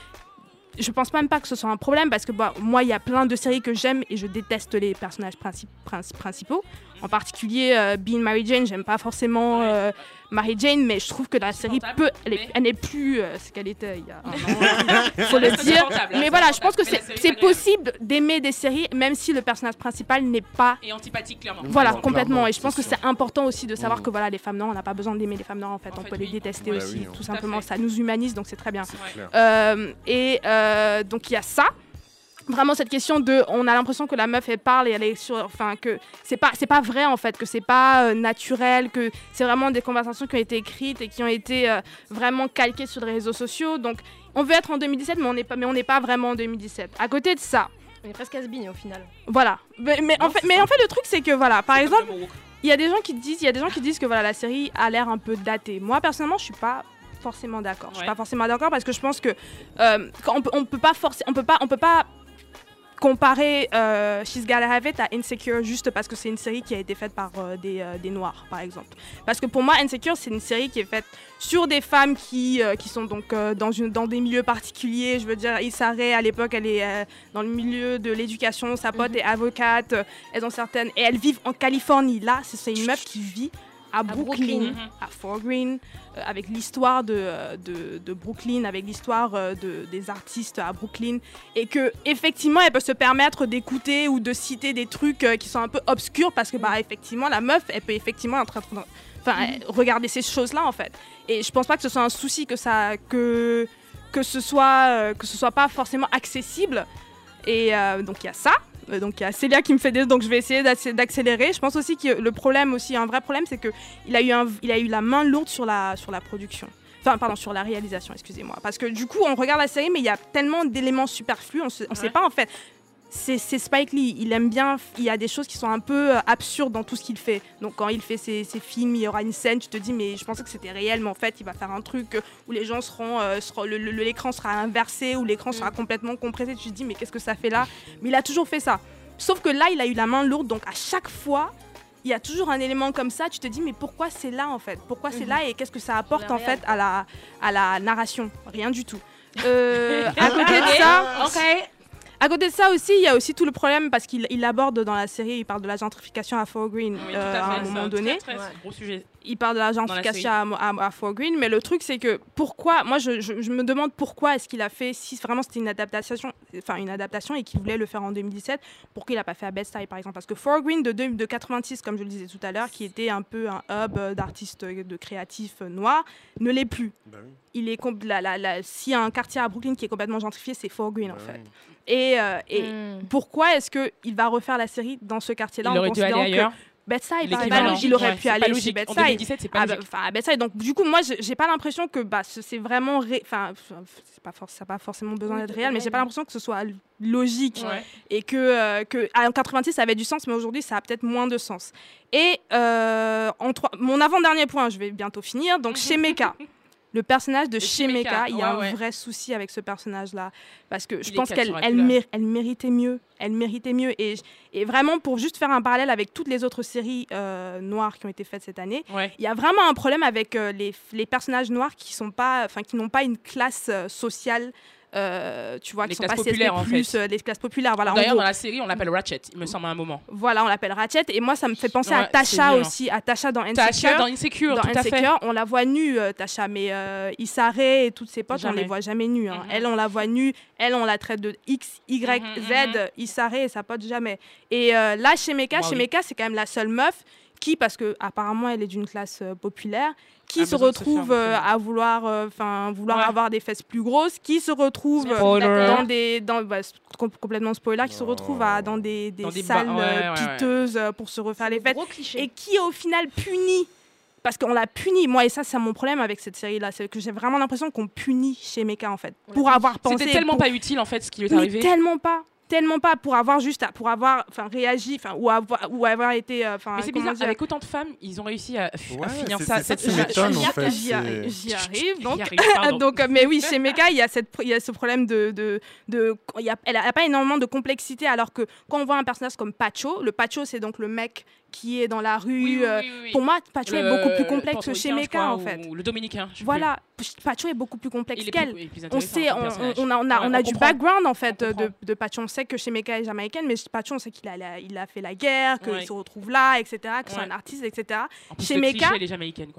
je pense même pas que ce soit un problème parce que bah, moi il y a plein de séries que j'aime et je déteste les personnages princi- princi- principaux. En particulier euh, Being Mary Jane j'aime pas forcément euh, Mary Jane mais je trouve que la série peut elle est- mais- elle n'est plus euh, ce qu'elle était il y a un an faut le dire hein, mais voilà je pense que c'est possible d'aimer des séries même si le personnage principal n'est pas Et antipathique, clairement. voilà, Clairement, complètement. Et je pense que c'est important aussi de savoir que voilà, les femmes noires, on n'a pas besoin d'aimer les femmes noires en fait. En on fait, peut les détester aussi, oui, tout simplement. Ça nous humanise, donc c'est très bien. Euh, et euh, donc il y a ça. Vraiment cette question de, on a l'impression que la meuf elle parle et elle est sur, enfin que c'est pas, c'est pas vrai en fait, que c'est pas euh, naturel, que c'est vraiment des conversations qui ont été écrites et qui ont été euh, vraiment calquées sur les réseaux sociaux. Donc on veut être en 2017, mais on n'est pas, mais on n'est pas vraiment en 2017. À côté de ça, On est presque à au final. voilà. Mais, mais en fait, mais ça. en fait le truc c'est que voilà, par exemple. Il y a des gens qui disent, il y a des gens qui disent que voilà la série a l'air un peu datée. Moi personnellement, je suis pas forcément d'accord. Je suis Ouais. pas forcément d'accord parce que je pense que euh, on peut, on peut pas forcer, on peut pas, on peut pas comparer euh, She's Gotta Have It à Insecure juste parce que c'est une série qui a été faite par euh, des, euh, des noirs par exemple. Parce que pour moi Insecure c'est une série qui est faite sur des femmes qui, euh, qui sont donc dans, une, dans des milieux particuliers. Je veux dire Issa Rae à l'époque elle est dans le milieu de l'éducation, sa pote est avocate, elles ont certaines et elles vivent en Californie. Là c'est une meuf qui vit à Brooklyn, Brooklyn. à Fort Greene, euh, avec l'histoire de, euh, de, de Brooklyn, avec l'histoire euh, de, des artistes à Brooklyn, et que effectivement elle peut se permettre d'écouter ou de citer des trucs euh, qui sont un peu obscurs parce que bah effectivement la meuf elle peut effectivement être en train de- enfin elle- regarder ces choses là en fait. Et je pense pas que ce soit un souci que ça que que ce soit euh, que ce soit pas forcément accessible. Et euh, donc il y a ça. Euh, Donc il y a Célia qui me fait des donc je vais essayer d'accé- d'accélérer. Je pense aussi que le problème aussi un vrai problème c'est que il a eu un, il a eu la main lourde sur la sur la production. Enfin pardon sur la réalisation excusez-moi parce que du coup on regarde la série mais il y a tellement d'éléments superflus on, on sait pas en fait. C'est Spike Lee, il aime bien, il y a des choses qui sont un peu euh, absurdes dans tout ce qu'il fait. Donc quand il fait ses, ses films, il y aura une scène, tu te dis mais je pensais que c'était réel, mais en fait il va faire un truc euh, où les gens seront, euh, seront- l'écran sera inversé, où l'écran sera complètement compressé, tu te dis mais qu'est-ce que ça fait là? Mais il a toujours fait ça. Sauf que là il a eu la main lourde, donc à chaque fois il y a toujours un élément comme ça, tu te dis mais pourquoi c'est là en fait? Pourquoi c'est là et qu'est-ce que ça apporte en fait à la, à la narration? Rien du tout. Euh, à côté de ça, Ok. À côté de ça aussi, il y a aussi tout le problème parce qu'il il aborde dans la série, il parle de la gentrification à Fort Oui, tout euh, à un moment un donné. Très, très Ouais. gros sujet. Il parle de la gentrification à, à- à Fort Greene, mais le truc c'est que pourquoi, moi je, je- je me demande pourquoi est-ce qu'il a fait, si vraiment c'était une adaptation, enfin une adaptation et qu'il voulait le faire en 2017, pourquoi il n'a pas fait à Bed-Stuy par exemple? Parce que Fort Greene de, de 86, comme je le disais tout à l'heure, qui était un peu un hub euh, d'artistes, euh, de créatifs noirs, ne l'est plus. Oui, Il est la, la, la- s'il y a un quartier à Brooklyn qui est complètement gentrifié, c'est Fort Greene en bah fait. oui. Et, euh, et Hmm. pourquoi est-ce qu'il va refaire la série dans ce quartier-là en considérant que Il par exemple, il aurait pu aller chez logique. En Bed-Stuy. 2017, c'est pas Ah bah. Donc, du coup, moi, j'ai pas l'impression que bah, ce- c'est vraiment. ré- Enfin, c'est pas for- ça n'a pas forcément besoin d'être réel, mais j'ai pas l'impression que ce soit logique Ouais. et que, euh, que ah, en 86 ça avait du sens, mais aujourd'hui ça a peut-être moins de sens. Et euh, en trois- mon avant-dernier point, je vais bientôt finir. Donc chez Meka, le personnage de Shemeka, il y a ouais, un ouais. vrai souci avec ce personnage-là. Parce que je Il pense qu'elle elle, caricatural. mér- elle méritait mieux. Elle méritait mieux. Et, et vraiment, pour juste faire un parallèle avec toutes les autres séries euh, noires qui ont été faites cette année, Ouais. il y a vraiment un problème avec euh, les, les personnages noirs qui sont pas, n'ont pas une classe euh, sociale, euh, tu vois, Les qui sont classes pas populaires, en plus, fait. euh, les classes populaires. Voilà, D'ailleurs, dans la série, on l'appelle Ratchet, il me semble à un moment. Voilà, on l'appelle Ratchet. Et moi, ça me fait penser à Ouais, Tasha aussi, à Tasha dans Insecure. Tasha dans Insecure, Dans tout à fait. Insecure, on la voit nue, euh, Tasha, mais euh, Issare et toutes ses potes, on Jamais. les voit jamais nues. hein. Mhm. Elle, on la voit nue. Elle, on la traite de X, Y, Mhm, Z. mhm. Issare et sa pote, jamais. Et euh, là, chez Meka, Bah chez. Meka, c'est quand même la seule meuf qui, parce que apparemment elle est d'une classe euh, populaire, qui A se retrouve euh, à vouloir, euh, enfin, vouloir Ouais. avoir des fesses plus grosses, qui se retrouve Spoiler. dans des, dans, bah, complètement spoiler, qui se retrouve à, dans des, des Dans des salles ouais, piteuses pour se refaire les fêtes et qui au final punit. Parce qu'on l'a puni moi et ça c'est mon problème avec cette série là c'est que j'ai vraiment l'impression qu'on punit chez Mecha en fait. Pour avoir pensé C'était tellement pour- pas utile, en fait, ce qui lui est mais arrivé. tellement pas tellement pas pour avoir juste à- pour avoir enfin réagi enfin ou avoir ou avoir été euh, enfin Mais c'est comment bizarre, dire avec autant de femmes, ils ont réussi à, finir ça. cette J'y- arrive donc arrive, donc, euh, mais oui, chez Meka, il y a, cette, il y a ce problème de. de, de il y a, elle n'a pas énormément de complexité, alors que quand on voit un personnage comme Pacho, le Pacho, c'est donc le mec qui est dans la rue. Oui, oui, euh, oui, oui. Pour moi, Pacho est beaucoup plus complexe que chez Meka, en fait. Ou le dominicain. Voilà, Pacho est beaucoup plus complexe qu'elle. On sait, on, on a, on a, Ouais, on a on du comprend. background en fait On de, de Pacho. On sait que chez Meka est jamaïcaine, mais Pacho, on sait qu'il a, il a fait la guerre, qu'il Ouais. se retrouve là, etc., que c'est Ouais. un artiste, etc. Plus, Chez Meka,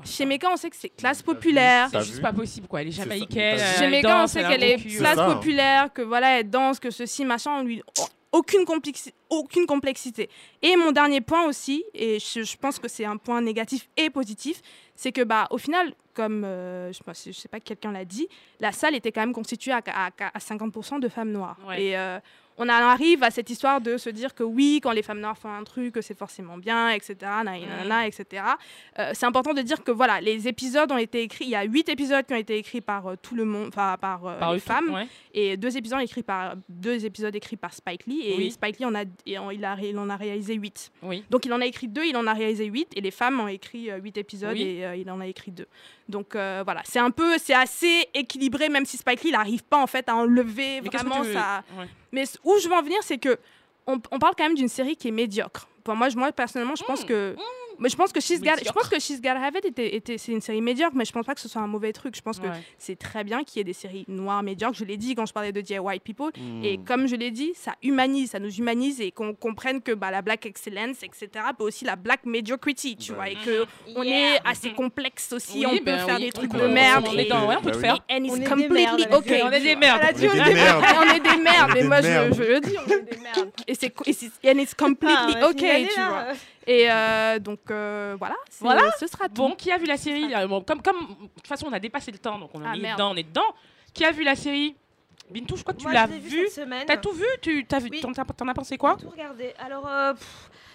chez Meka, on sait que c'est classe populaire. C'est juste pas possible, quoi. Elle est jamaïcaine. Chez Mega, on sait qu'elle est classe populaire, que voilà, elle danse, que ceci, machin, on lui aucune complexi- aucune complexité. Et mon dernier point aussi, et je, je pense que c'est un point négatif et positif, c'est que bah au final, comme euh, je, sais pas si- je sais pas que quelqu'un l'a dit, la salle était quand même constituée à, à- à 50% de femmes noires. Ouais. Et euh, on arrive à cette histoire de se dire que oui, quand les femmes noires font un truc, c'est forcément bien, etc. nanana, etc. Euh, c'est important de dire que voilà, les épisodes ont été écrits. Il y a huit épisodes qui ont été écrits par euh, tout le monde, enfin par, euh, Par les femmes, ouais. et deux épisodes écrits par deux épisodes écrits par Spike Lee. Et Oui. Spike Lee en a, en- il, a, ré- il en a réalisé huit. Oui. Donc il en a écrit deux, il en a réalisé huit, et les femmes ont écrit huit épisodes Oui. et il en a écrit deux. Donc voilà, c'est un peu, c'est assez équilibré, même si Spike Lee n'arrive pas en fait à enlever Mais vraiment. Ouais. Mais où je veux en venir, c'est que on, on parle quand même d'une série qui est médiocre. Pour moi, je- moi personnellement, je pense que. Mais je pense que She's Gotta- je Médiocre. pense que She's Gotta Have It était, était- c'est une série médiocre, mais je pense pas que ce soit un mauvais truc. Je pense que c'est très bien qu'il y ait des séries noires médiocres. Je l'ai dit quand je parlais de DIY People. Hmm. Et comme je l'ai dit, ça humanise, ça nous humanise et qu'on comprenne que bah, la black excellence, etc., peut aussi la black mediocrity, tu vois, et que on est assez complexe aussi, Oui, on peut ben faire oui, des trucs peut- de merde. on est et- dans- ouais, on peut Bah le oui. faire. And it's On est des completely okay. On est des merdes. Elle a dit, On est on des est des merdes. merdes. On est des merdes, On est mais des moi je, le dis, on est des merdes. Et c'est and it's completely Ah, okay, tu vois. Et euh, donc euh, voilà, c'est- Voilà. ce sera tout. Bon, qui a vu la série bon, comme, comme, De toute façon, on a dépassé le temps, donc on est Ah, merde. dedans, on est dedans. Qui a vu la série? Bintou, je crois que tu l'as vu. cette semaine. T'as tout vu? Tu t'as vu Oui. T'en as pensé quoi? J'ai tout regardé. Alors, euh,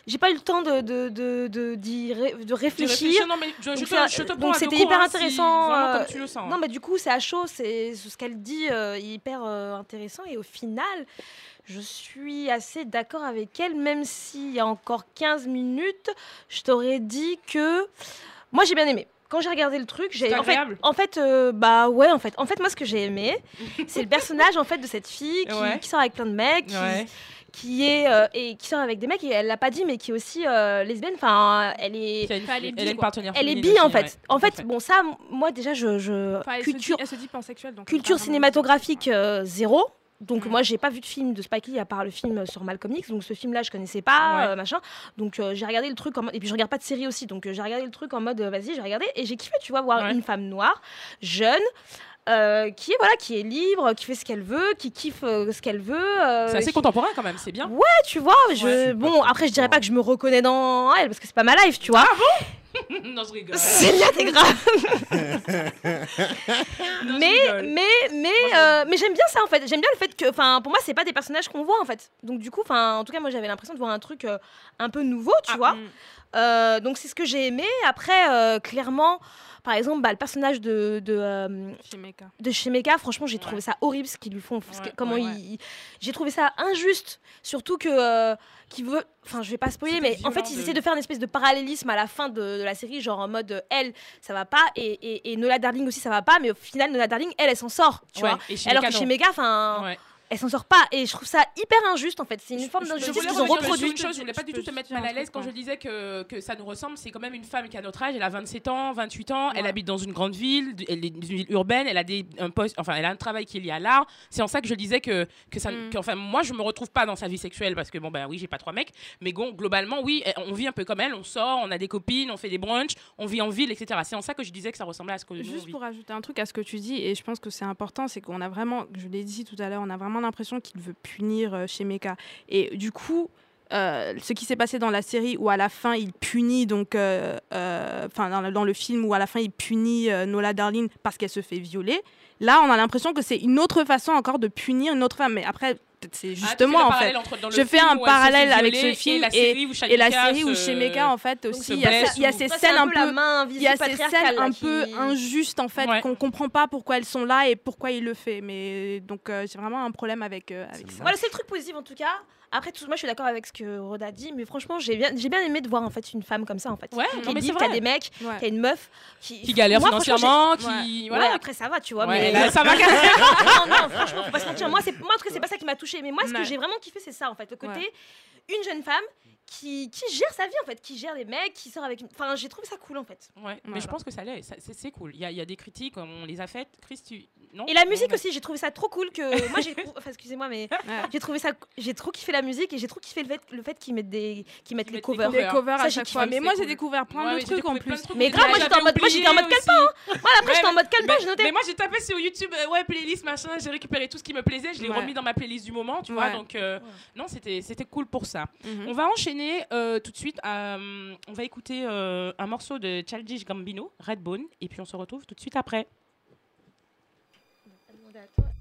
j'ai pas eu le temps de, de, de, de, de réfléchir. Non, mais je, je Donc, te, je te prends donc c'était hyper hein, si- intéressant, vraiment euh, comme tu le sens. Non, mais du coup, c'est à chaud, c'est ce qu'elle dit euh, est hyper euh, intéressant. Et au final, je suis assez d'accord avec elle, même s'il y a encore 15 minutes, je t'aurais dit que. Moi, j'ai bien aimé. Quand j'ai regardé le truc, j'ai en fait, en fait euh, bah ouais en fait en fait moi ce que j'ai aimé c'est le personnage en fait de cette fille qui, Ouais. qui sort avec plein de mecs qui, Ouais. qui est euh, et qui sort avec des mecs et elle l'a pas dit mais qui est aussi euh, lesbienne enfin elle est elle est bi, partenaire elle est bi en fait ouais, en fait bon ça moi déjà je, je Enfin, elle, se dit, culture elle se dit pansexuelle. Donc culture elle parle cinématographique euh, zéro donc Mm. moi j'ai pas vu de film de Spike Lee à part le film sur Malcolm X donc ce film là je connaissais pas Ouais. euh, machin donc euh, j'ai regardé le truc en mode et puis je regarde pas de série aussi donc euh, j'ai regardé le truc en mode euh, vas-y j'ai regardé et j'ai kiffé tu vois voir Ouais. une femme noire jeune euh, qui est voilà qui est libre qui fait ce qu'elle veut qui kiffe euh, ce qu'elle veut euh, C'est assez qui- contemporain quand même, c'est bien. Ouais, tu vois, je... Ouais. bon, après, je dirais pas que je me reconnais dans elle, parce que c'est pas ma life, tu vois. non, je rigole. c'est bien, c'est grave. Non, mais, mais, mais, euh, mais j'aime bien ça, en fait. J'aime bien le fait que, enfin, pour moi, c'est pas des personnages qu'on voit, en fait. Donc, du coup, enfin, en tout cas, moi, j'avais l'impression de voir un truc euh, un peu nouveau, tu Ah, vois. mm. Euh, donc c'est ce que j'ai aimé. Après, euh, clairement, par exemple, bah, le personnage de, de, euh, de Shemeka, franchement, j'ai trouvé ça horrible ce qu'ils lui font. que comment ils- J'ai trouvé ça injuste, surtout que euh, qu'il veut. Enfin, je vais pas spoiler, mais en fait, ils de- essaient de faire une espèce de parallélisme à la fin de, de la série, genre en mode euh, elle, ça va pas, et, et, et Nola Darling aussi, ça va pas, mais au final, Nola Darling, elle, elle s'en sort, tu vois. Alors que. Mega, enfin. Elle s'en sort pas, et je trouve ça hyper injuste en fait. C'est une forme Je d'injustice voulais qu'ils ont revenir sur reproduit. une chose, je voulais pas Je du tout te mettre mal à l'aise quand je disais que, que ça nous ressemble. C'est quand même une femme qui a notre âge. Elle a 27 ans, 28 ans. Elle habite dans une grande ville. Elle est dans une ville urbaine. Elle a des, un poste, enfin, elle a un travail qui est lié à l'art. C'est en ça que je disais que, que ça, Mm. que, enfin, moi, je me retrouve pas dans sa vie sexuelle parce que bon, ben oui, j'ai pas trois mecs. Mais bon, globalement, oui, eh, on vit un peu comme elle. On sort, on a des copines, on fait des brunchs, on vit en ville, etc. C'est en ça que je disais que ça ressemblait à ce que nous on Juste vit. pour ajouter un truc à ce que tu dis, et je pense que c'est important, c'est qu'on a vraiment, je l'ai dit tout à l'heure, on a vraiment l'impression qu'il veut punir euh, chez Meka. Et du coup, euh, ce qui s'est passé dans la série où à la fin il punit donc, euh, euh, dans, dans le film où à la fin il punit euh, Nola Darling parce qu'elle se fait violer. Là, on a l'impression que c'est une autre façon encore de punir une autre femme. Mais après, c'est Ah, justement en fait. entre- Je fais un parallèle avec ce film et la et- série où Et la Shanika série où se- chez Meka, en fait, aussi, il y, a y ces scènes un peu il y a invisible ces patriarcale, scènes là, un peu injustes en fait qu'on comprend pas pourquoi elles sont là et pourquoi il le fait mais donc euh, j'ai vraiment un problème avec euh, avec ça Voilà, c'est le truc positif en tout cas. Après, tout, moi je suis d'accord avec ce que Roda dit, mais franchement, j'ai bien, j'ai bien aimé de voir en fait une femme comme ça en fait. Ouais, qui non, est mais c'est libre, qui a des mecs, Ouais. qui a une meuf qui, Qui galère Moi, financièrement, qui. Ouais, Voilà. après ça va, tu vois. Ouais, mais là, ça va non, non, franchement, faut pas se mentir. Moi, c'est, moi en tout cas, c'est pas ça qui m'a touché. Mais moi, ce que j'ai vraiment kiffé, c'est ça en fait. Le côté, Ouais. une jeune femme qui, qui gère sa vie en fait, qui gère des mecs, qui sort avec une. Enfin, j'ai trouvé ça cool en fait. Ouais, mais je pense que ça l'est, c'est cool. Il y, a- il y a des critiques, on les a faites. Chris, tu. Non? Et la musique non. aussi, j'ai trouvé ça trop cool que. moi, j'ai. Enfin, excusez-moi, mais Ouais. j'ai trouvé ça. J'ai trop kiffé la musique et j'ai trop kiffé le fait, le fait qu'ils mettent des, qu'ils mettent les mettent les covers. des covers Ça, à j'ai chaque fois mais moi j'ai découvert plein Ouais, de j'ai trucs en plus trucs Mais grave, moi, j'étais en mode- moi, j'étais en mode oubliés calepin, aussi. Moi, après, j'étais en mode calme, mais, je notais. mais moi j'ai tapé sur YouTube, euh, ouais, playlist, machin, j'ai récupéré tout ce qui me plaisait, je l'ai remis dans ma playlist du moment, tu vois, donc euh, non, c'était c'était cool pour ça. Mhm. On va enchaîner euh, tout de suite, euh, on va écouter euh, un morceau de Childish Gambino, Redbone, et puis on se retrouve tout de suite après. Daylight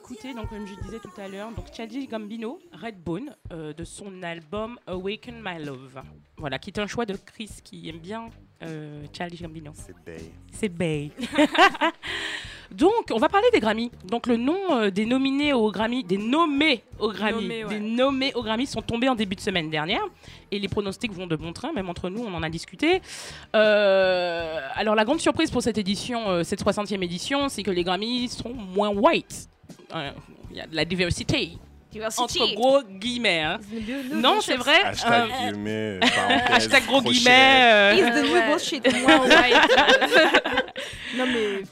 d'écouter, donc comme je disais tout à l'heure, donc Gambino, Redbone, euh, de son album Awaken My Love. Voilà, qui est un choix de Chris qui aime bien euh, Gambino. C'est Bay. C'est Bay. Donc, on va parler des Grammys. Donc, le nom euh, des nominés aux Grammys, des nommés aux Grammys, Nommés, ouais. des nommés aux Grammys sont tombés en début de semaine dernière. Et les pronostics vont de bon train, même entre nous, on en a discuté. Euh, alors, la grande surprise pour cette édition, euh, cette 60e édition, c'est que les Grammys sont moins white. Euh, Il y a de la diversité. Entre gros guillemets. hein. Non, c'est vrai. Hashtag euh, guillemets, hashtag gros guillemets. euh, Is the new bullshit. Non mais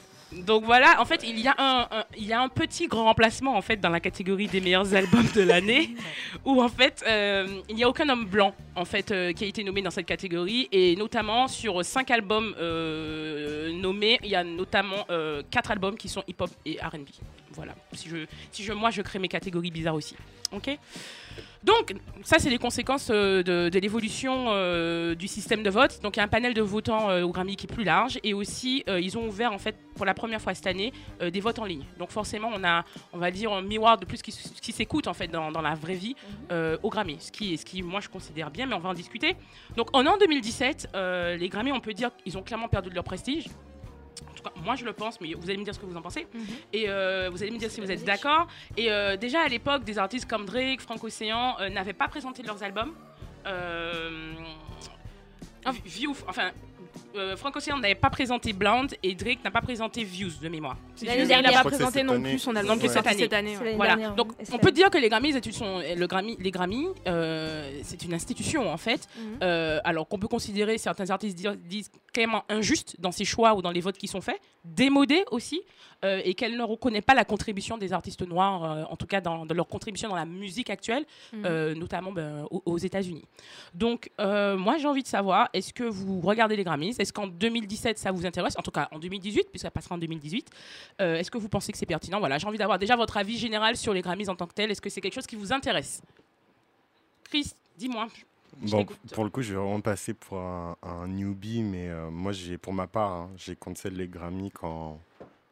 Donc voilà, en fait, il y a un, un- il y a un petit grand remplacement en fait dans la catégorie des meilleurs albums de l'année, où en fait euh, il n'y a aucun homme blanc en fait euh, qui a été nommé dans cette catégorie et notamment sur cinq albums euh, nommés, il y a notamment euh, quatre albums qui sont hip-hop et R&B. Voilà. Si je, si je, moi je crée mes catégories bizarres aussi. Ok. Donc, ça, c'est les conséquences euh, de, de l'évolution euh, du système de vote. Donc, il y a un panel de votants euh, au Grammy qui est plus large. Et aussi, ils ont ouvert, en fait, pour la première fois cette année, des votes en ligne. Donc, forcément, on a, on va dire, un miroir de plus qui, qui s'écoute, en fait, dans, dans la vraie vie euh, au Grammy. Ce qui, ce qui, moi, je considère bien, mais on va en discuter. Donc, en 2017. euh, les Grammys, on peut dire qu'ils ont clairement perdu de leur prestige. En tout cas, moi je le pense, mais vous allez me dire ce que vous en pensez. Et euh, vous allez me dire si vous êtes d'accord. Et euh, déjà à l'époque, des artistes comme Drake, Frank Océan euh, n'avaient pas présenté leurs albums. Euh, View, enfin, euh, Frank Océan n'avait pas présenté Blonde et Drake n'a pas présenté Views de mémoire. L'année il a dernière. pas présenté non année. plus son album que cette année. cette année. C'est ouais. l'année Voilà. dernière, Donc, on peut dire que les Grammys, c'est- sont, le Grammy, les Grammys, euh, c'est une institution en fait. Mhm. Euh, alors qu'on peut considérer certains artistes disent clairement injuste dans ses choix ou dans les votes qui sont faits, démodés aussi, euh, et qu'elle ne reconnaît pas la contribution des artistes noirs, euh, en tout cas dans, dans leur contribution dans la musique actuelle, Mhm. euh, notamment ben, aux, aux États-Unis. Donc, moi, j'ai envie de savoir, est-ce que vous regardez les Grammys? Est-ce qu'en 2017, ça vous intéresse? En tout cas, en 2018, puisqu'elle passera en 2018. Euh, est-ce que vous pensez que c'est pertinent? Voilà, j'ai envie d'avoir déjà votre avis général sur les Grammys en tant que tel. Est-ce que c'est quelque chose qui vous intéresse? Chris, dis-moi. Bon, pour le coup, je vais vraiment passer pour un, un newbie, mais euh, moi, j'ai, pour ma part, hein, j'ai cancel les Grammy quand,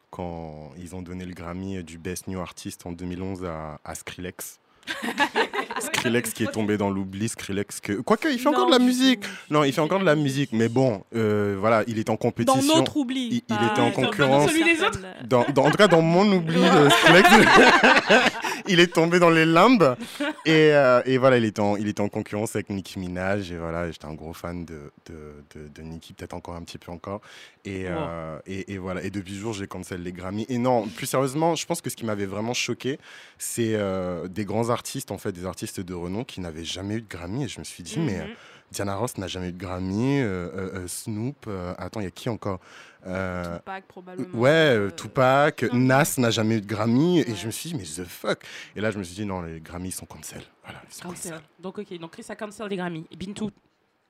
quand ils ont donné le Grammy du Best New Artist en 2011 à, à Skrillex. Skrillex qui est tombé dans l'oubli, Skrillex que... Quoique, il fait encore de la musique. Non, il fait encore de la musique, mais bon, euh, voilà, il est en Dans compétition. notre oubli. il- il pas- était en dans concurrence. Celui des autres Dans, dans- en tout cas, dans mon oubli, euh, Skrillex, il est tombé dans les limbes. Et, euh, et voilà, il était, en, il était en concurrence avec Nicki Minaj. Et voilà, j'étais un gros fan de, de, de, de Nicki, peut-être encore un petit peu encore. Et, euh, et, et voilà, et depuis jour, j'ai cancel les Grammy. Et non, plus sérieusement, je pense que ce qui m'avait vraiment choqué, c'est des grands artistes, en fait, des artistes de renom qui n'avaient jamais eu de Grammy. Et je me suis dit, mais euh, Mhm. Diana Ross n'a jamais eu de Grammy. euh, euh, euh, Snoop, euh, attends, il y a qui encore Euh, Tupac, probablement. Ouais, euh, Euh, Tupac. Nas n'a jamais eu de Grammy. Et je me suis dit, mais the fuck Et là, je me suis dit, non, les Grammys sont cancel. Voilà, ils sont Cancel. cancel. Donc, ok. Donc, Chris a cancel les Grammys. Et Bintou,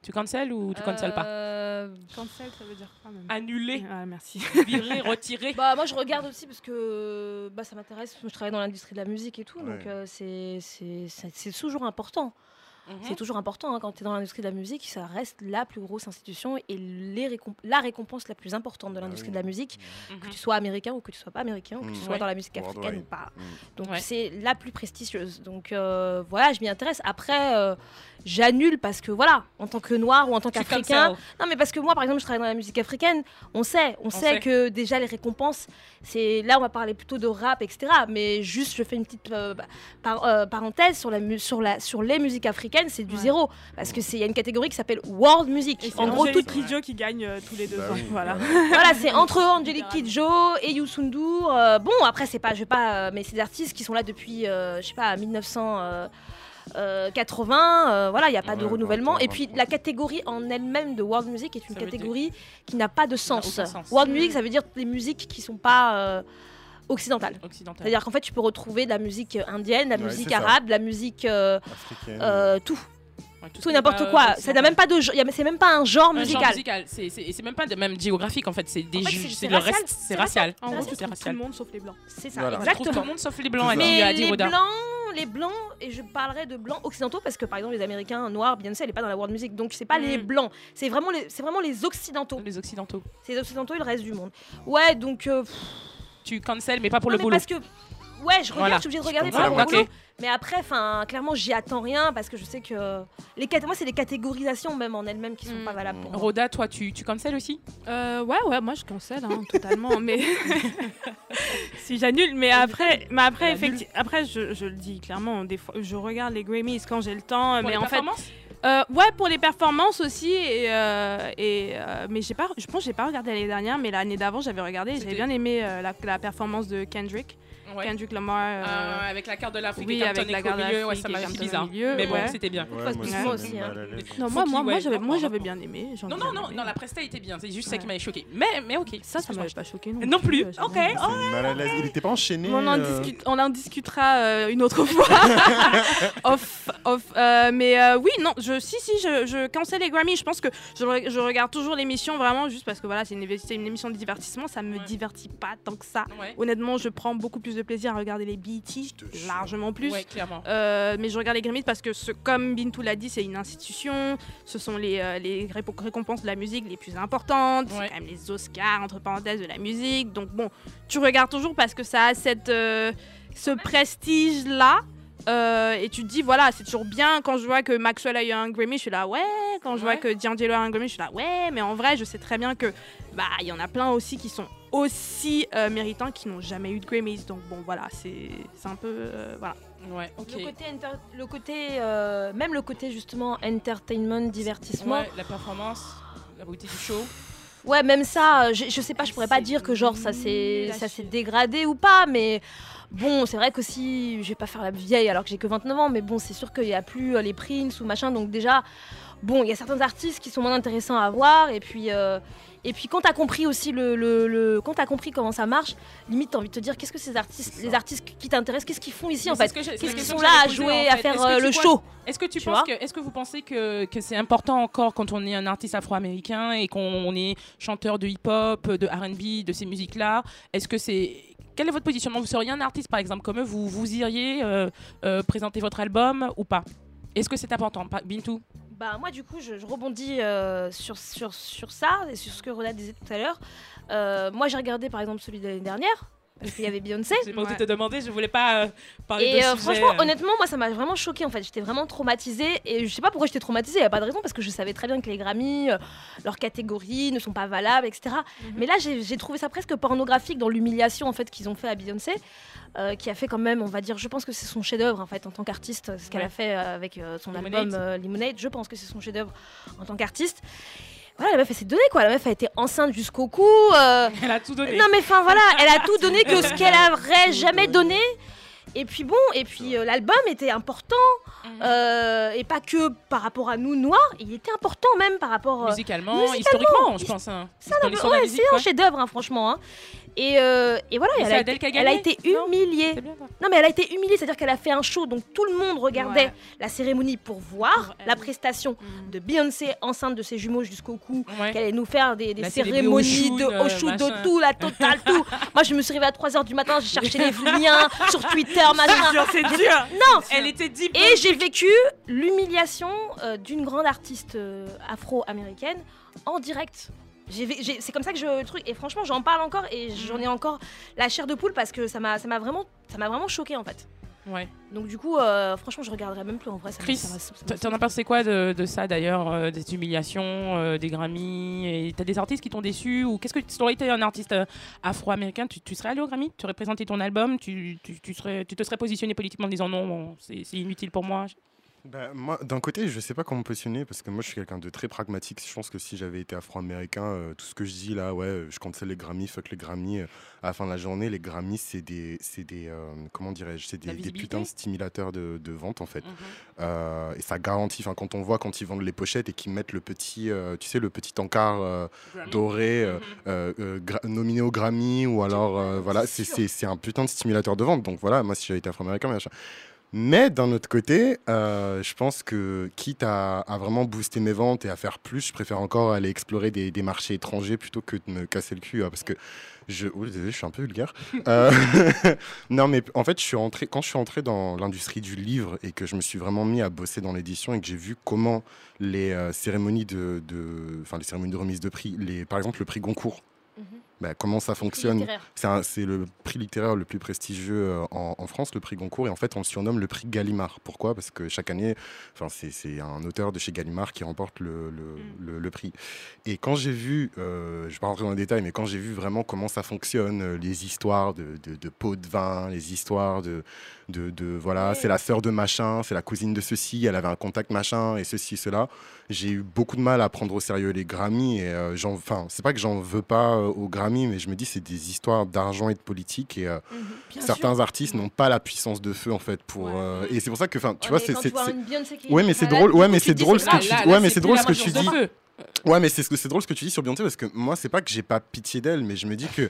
tu cancel ou tu cancel pas Euh, Cancel, ça veut dire quoi même Annulé, Ah, merci. viré, retiré. Bah moi je regarde aussi parce que bah, ça m'intéresse. Je travaille dans l'industrie de la musique et tout, donc euh, c'est c'est- c'est c'est toujours important. Mhm. C'est toujours important hein, quand tu es dans l'industrie de la musique, ça reste la plus grosse institution et les récom- la récompense la plus importante de Ah l'industrie oui. de la musique, Mhm. que tu sois américain ou que tu sois pas américain, ou que tu Mm. sois Ouais. dans la musique africaine ou pas. Donc Ouais. c'est la plus prestigieuse. Donc euh, voilà, je m'y intéresse. Après, euh, j'annule parce que voilà, en tant que noir ou en tant qu'africain, non, mais parce que moi, par exemple, je travaille dans la musique africaine. On sait, on, sait, sait. que déjà les récompenses, c'est là, on va parler plutôt de rap, etc. Mais juste, je fais une petite euh, bah, par- euh, parenthèse sur la sur la sur les musiques africaines, c'est du Ouais. zéro parce que c'est il y a une catégorie qui s'appelle World Music. Et c'est En gros, tout, Angélique Kidjo qui gagne euh, tous les deux Bah ans. oui, Voilà. c'est entre Angelique Kidjo et Youssou N'Dour. Euh, bon, après, c'est pas, je vais pas, euh, mais c'est des artistes qui sont là depuis, euh, je sais pas, 1980. Euh, voilà, il n'y a pas de Ouais, renouvellement. 20, Et puis, 20. la catégorie en elle-même de World Music est une Ça veut dire- catégorie qui n'a pas de sens. World Music, ça veut dire les musiques qui sont pas euh, occidentales. Occidental. C'est-à-dire qu'en fait, tu peux retrouver de la musique indienne, de la Ouais, musique arabe, de la musique, euh, Africaine. euh, tout, Ouais, tout tout n'importe quoi. Ça n'a même pas de, genre- c'est même pas un genre Un genre musical. musical. C'est- C'est et c'est même pas de même géographique en fait. C'est des En fait, c'est- c'est c'est le racial. reste. C'est C'est racial. En gros, tout racial. le monde sauf les blancs. C'est ça, Voilà. Trouve tout exactement. le monde sauf les blancs. Tout Mais a dit les Roda. blancs, les blancs, et je parlerai de blancs occidentaux parce que par exemple les Américains noirs, Beyoncé, elle est pas dans la world music, donc c'est pas les Mm. blancs, c'est vraiment les, c'est vraiment les occidentaux. Les occidentaux. C'est les occidentaux et le reste du monde. Ouais, donc euh, tu cancel, mais pas pour Non, le boulot. parce que ouais, je regarde, Voilà. je suis obligée de regarder comprends. pour le Ok. boulot. Mais après, enfin, clairement, j'y attends rien parce que je sais que les cat- moi, c'est les catégorisations même en elles-mêmes qui sont Mm. pas valables pour moi. Rhoda, toi, tu, tu cancel aussi? Euh, ouais, ouais, moi je cancelle hein, totalement, mais si j'annule, mais après, mais après, effectivement, après, je, je le dis clairement, des fois, je regarde les Grammys quand j'ai le temps, Pour mais les en fait, performances? euh, ouais, pour les performances aussi, et, euh, et euh, mais j'ai pas, je pense, que j'ai pas regardé l'année dernière, mais l'année d'avant, j'avais regardé, et j'avais bien aimé euh, la, la performance de Kendrick, Ouais. Kendrick Lamar. euh, Euh, avec la carte de l'Afrique oui, et avec la carte au de milieu, ouais, ça m'a fait bizarre. milieu, mais bon, ouais. c'était bien. Moi aussi, hein. l'aise. Non, moi, moi, moi, j'avais, bien aimé. Non, non, non, la presta était bien. C'est juste ça qui m'avait choqué. Mais, mais ok. Ça, ça m'avait pas choqué. Non, Non plus. Ok. l'aise. Il était pas enchaîné. On en, euh, discute- on en discutera euh, une autre fois. off, off. Euh, mais euh, oui, non, je, si, si, je, je cancelle les Grammy. Je pense que je, re- je regarde toujours l'émission vraiment juste parce que voilà, c'est une, émission de divertissement. Ça me divertit pas tant que ça. Honnêtement, je prends beaucoup plus de plaisir à regarder les BET, largement plus. Ouais, clairement. Euh, mais je regarde les Grammys parce que, ce, comme Bintou l'a dit, c'est une institution. Ce sont les, euh, les récompenses de la musique les plus importantes. Ouais. C'est quand même les Oscars, entre parenthèses, de la musique. Donc bon, tu regardes toujours parce que ça a cette, euh, ce prestige-là. Euh, et tu te dis, voilà, c'est toujours bien quand je vois que Maxwell a eu un Grammy, je suis là, ouais. Quand je vois que D'Angelo a un Grammy, je suis là, ouais. Mais en vrai, je sais très bien que bah il y en a plein aussi qui sont aussi euh, méritants qui n'ont jamais eu de Grammys. Donc bon, voilà, c'est c'est un peu. euh, voilà. Ouais, ok. Le côté, le côté euh, même le côté justement entertainment, divertissement. Ouais, la performance, la beauté du show. Ouais, même ça, je, je sais pas, je pourrais pas dire que genre ça s'est ça s'est dégradé ou pas, mais bon, c'est vrai qu'aussi, je vais pas faire la vieille alors que j'ai que 29 ans, mais bon, c'est sûr qu'il y a plus les Prince ou machin, donc déjà, bon, il y a certains artistes qui sont moins intéressants à voir, et puis. euh, et puis quand t'as compris aussi le, le, le- quand t'as compris comment ça marche, limite t'as envie de te dire qu'est-ce que ces artistes, les artistes qui t'intéressent, qu'est-ce qu'ils font ici Mais en fait? Qu'est-ce qu'ils sont là à jouer, en à faire euh, le show? Est-ce que tu, Tu penses que, est-ce que vous pensez que, que c'est important encore quand on est un artiste afro-américain et qu'on est chanteur de hip-hop, de R&B, de ces musiques-là? Est-ce que c'est quel est votre positionnement? Vous seriez un artiste par exemple comme eux, vous vous iriez euh, euh, présenter votre album ou pas? Est-ce que c'est important? Bintou? Bah moi du coup je, rebondis euh, sur, ça et sur ce que Roda disait tout à l'heure. Euh, moi j'ai regardé par exemple celui de l'année dernière parce qu'il y avait Beyoncé. J'ai pas osé Ouais. te demander, je voulais pas euh, parler Et de euh, sujet, franchement, euh. honnêtement, moi, ça m'a vraiment choqué en fait. J'étais vraiment traumatisée et je sais pas pourquoi j'étais traumatisée. Il y a pas de raison parce que je savais très bien que les Grammys, euh, leurs catégories ne sont pas valables, etc. Mais là, j'ai trouvé ça presque pornographique dans l'humiliation en fait qu'ils ont fait à Beyoncé, euh, qui a fait quand même, on va dire, je pense que c'est son chef-d'œuvre en fait en tant qu'artiste, ce qu'elle Ouais. a fait avec euh, son Lemonade. album euh, Lemonade. Je pense que c'est son chef-d'œuvre en tant qu'artiste. Voilà, la meuf, elle s'est donnée quoi. La meuf a été enceinte jusqu'au cou. euh, Elle a tout donné. non mais enfin voilà, elle a tout donné que ce qu'elle aurait jamais donné. Et puis bon, et puis euh, l'album était important, Mhm. euh, et pas que par rapport à nous noirs, il était important même par rapport. euh, musicalement, musicalement, historiquement, je pense. hein. ouais, c'est un chef-d'œuvre, hein, franchement. hein. Et, euh, et voilà, elle a, été, qui a elle a gagné été Non humiliée. Non mais elle a été humiliée, c'est-à-dire qu'elle a fait un show, donc tout le monde regardait Ouais. la cérémonie pour voir Pour la prestation Mhm. de Beyoncé enceinte de ses jumeaux jusqu'au cou, Ouais. qu'elle allait nous faire des, cérémonies de euh, shoot, de tout, la totale, tout. Moi je me suis réveillée à 3h du matin, j'ai cherché les liens sur Twitter, machin. C'est dur. Non Elle était deep. Et j'ai vécu l'humiliation euh, d'une grande artiste euh, afro-américaine en direct. C'est comme ça que je le truc et franchement j'en parle encore et j'en ai encore la chair de poule parce que ça m'a ça m'a vraiment ça m'a vraiment choqué en fait. Ouais. Donc du coup euh, franchement je regarderai même plus en vrai. Ça Chris, T'en as pensé quoi de, de ça d'ailleurs, euh, des humiliations, euh, des Grammys et T'as des artistes qui t'ont déçu ou qu'est-ce que tu aurais été un artiste afro-américain, tu, tu serais allé au Grammy? Tu aurais présenté ton album tu, tu, tu serais, tu te serais positionné politiquement en disant non, bon, c'est inutile pour moi Bah, moi, d'un côté, je sais pas comment me positionner parce que moi, je suis quelqu'un de très pragmatique. Je pense que si j'avais été afro-américain, euh, tout ce que je dis là, ouais, euh, je cancelle les Grammys, fuck les Grammys. euh, à la fin de la journée, les Grammys, c'est des, c'est des, euh, comment dirais-je, c'est des, putains de stimulateurs de, de vente en fait. Euh, et ça garantit, enfin, quand on voit quand ils vendent les pochettes et qu'ils mettent le petit, tu sais, le petit encart doré gra- nominé au Grammy ou alors voilà c'est c'est- c'est un putain de stimulateur de vente donc voilà moi si j'avais été afro-américain machin. mais d'un autre côté euh, je pense que quitte à, à vraiment booster mes ventes et à faire plus je préfère encore aller explorer des, des marchés étrangers plutôt que de me casser le cul hein, parce que je oh, désolé je suis un peu vulgaire Euh, non mais en fait je suis rentré quand je suis entré dans l'industrie du livre et que je me suis vraiment mis à bosser dans l'édition et que j'ai vu comment les euh, cérémonies de, de- enfin les cérémonies de remise de prix, les, par exemple le prix Goncourt. Bah, comment ça fonctionne. C'est le prix littéraire le plus prestigieux euh, en, en France, le prix Goncourt, et en fait on le surnomme le prix Gallimard. Pourquoi? Parce que chaque année, c'est un auteur de chez Gallimard qui remporte le, le- le- le prix. Et quand j'ai vu, euh, je ne vais pas rentrer dans les détails, mais quand j'ai vu vraiment comment ça fonctionne, euh, les histoires de, de, de pots de vin, les histoires de, de, de- voilà, c'est la sœur de machin, c'est la cousine de ceci, elle avait un contact machin, et ceci, cela, j'ai eu beaucoup de mal à prendre au sérieux les Grammys. Et euh, j'en- enfin, c'est pas que j'en veux pas aux Grammys, mais je me dis c'est des histoires d'argent et de politique, et euh, Bien certains sûr. artistes n'ont pas la puissance de feu en fait pour. euh, et c'est pour ça que, enfin, tu Ouais, vois, c'est Ouais, mais c'est drôle. Ouais, mais c'est drôle ce que tu. Ouais, mais c'est drôle ce que tu dis. Ouais, mais c'est ce que- c'est drôle ce que tu dis sur Beyoncé parce que moi, c'est pas que j'ai pas pitié d'elle, mais je me dis que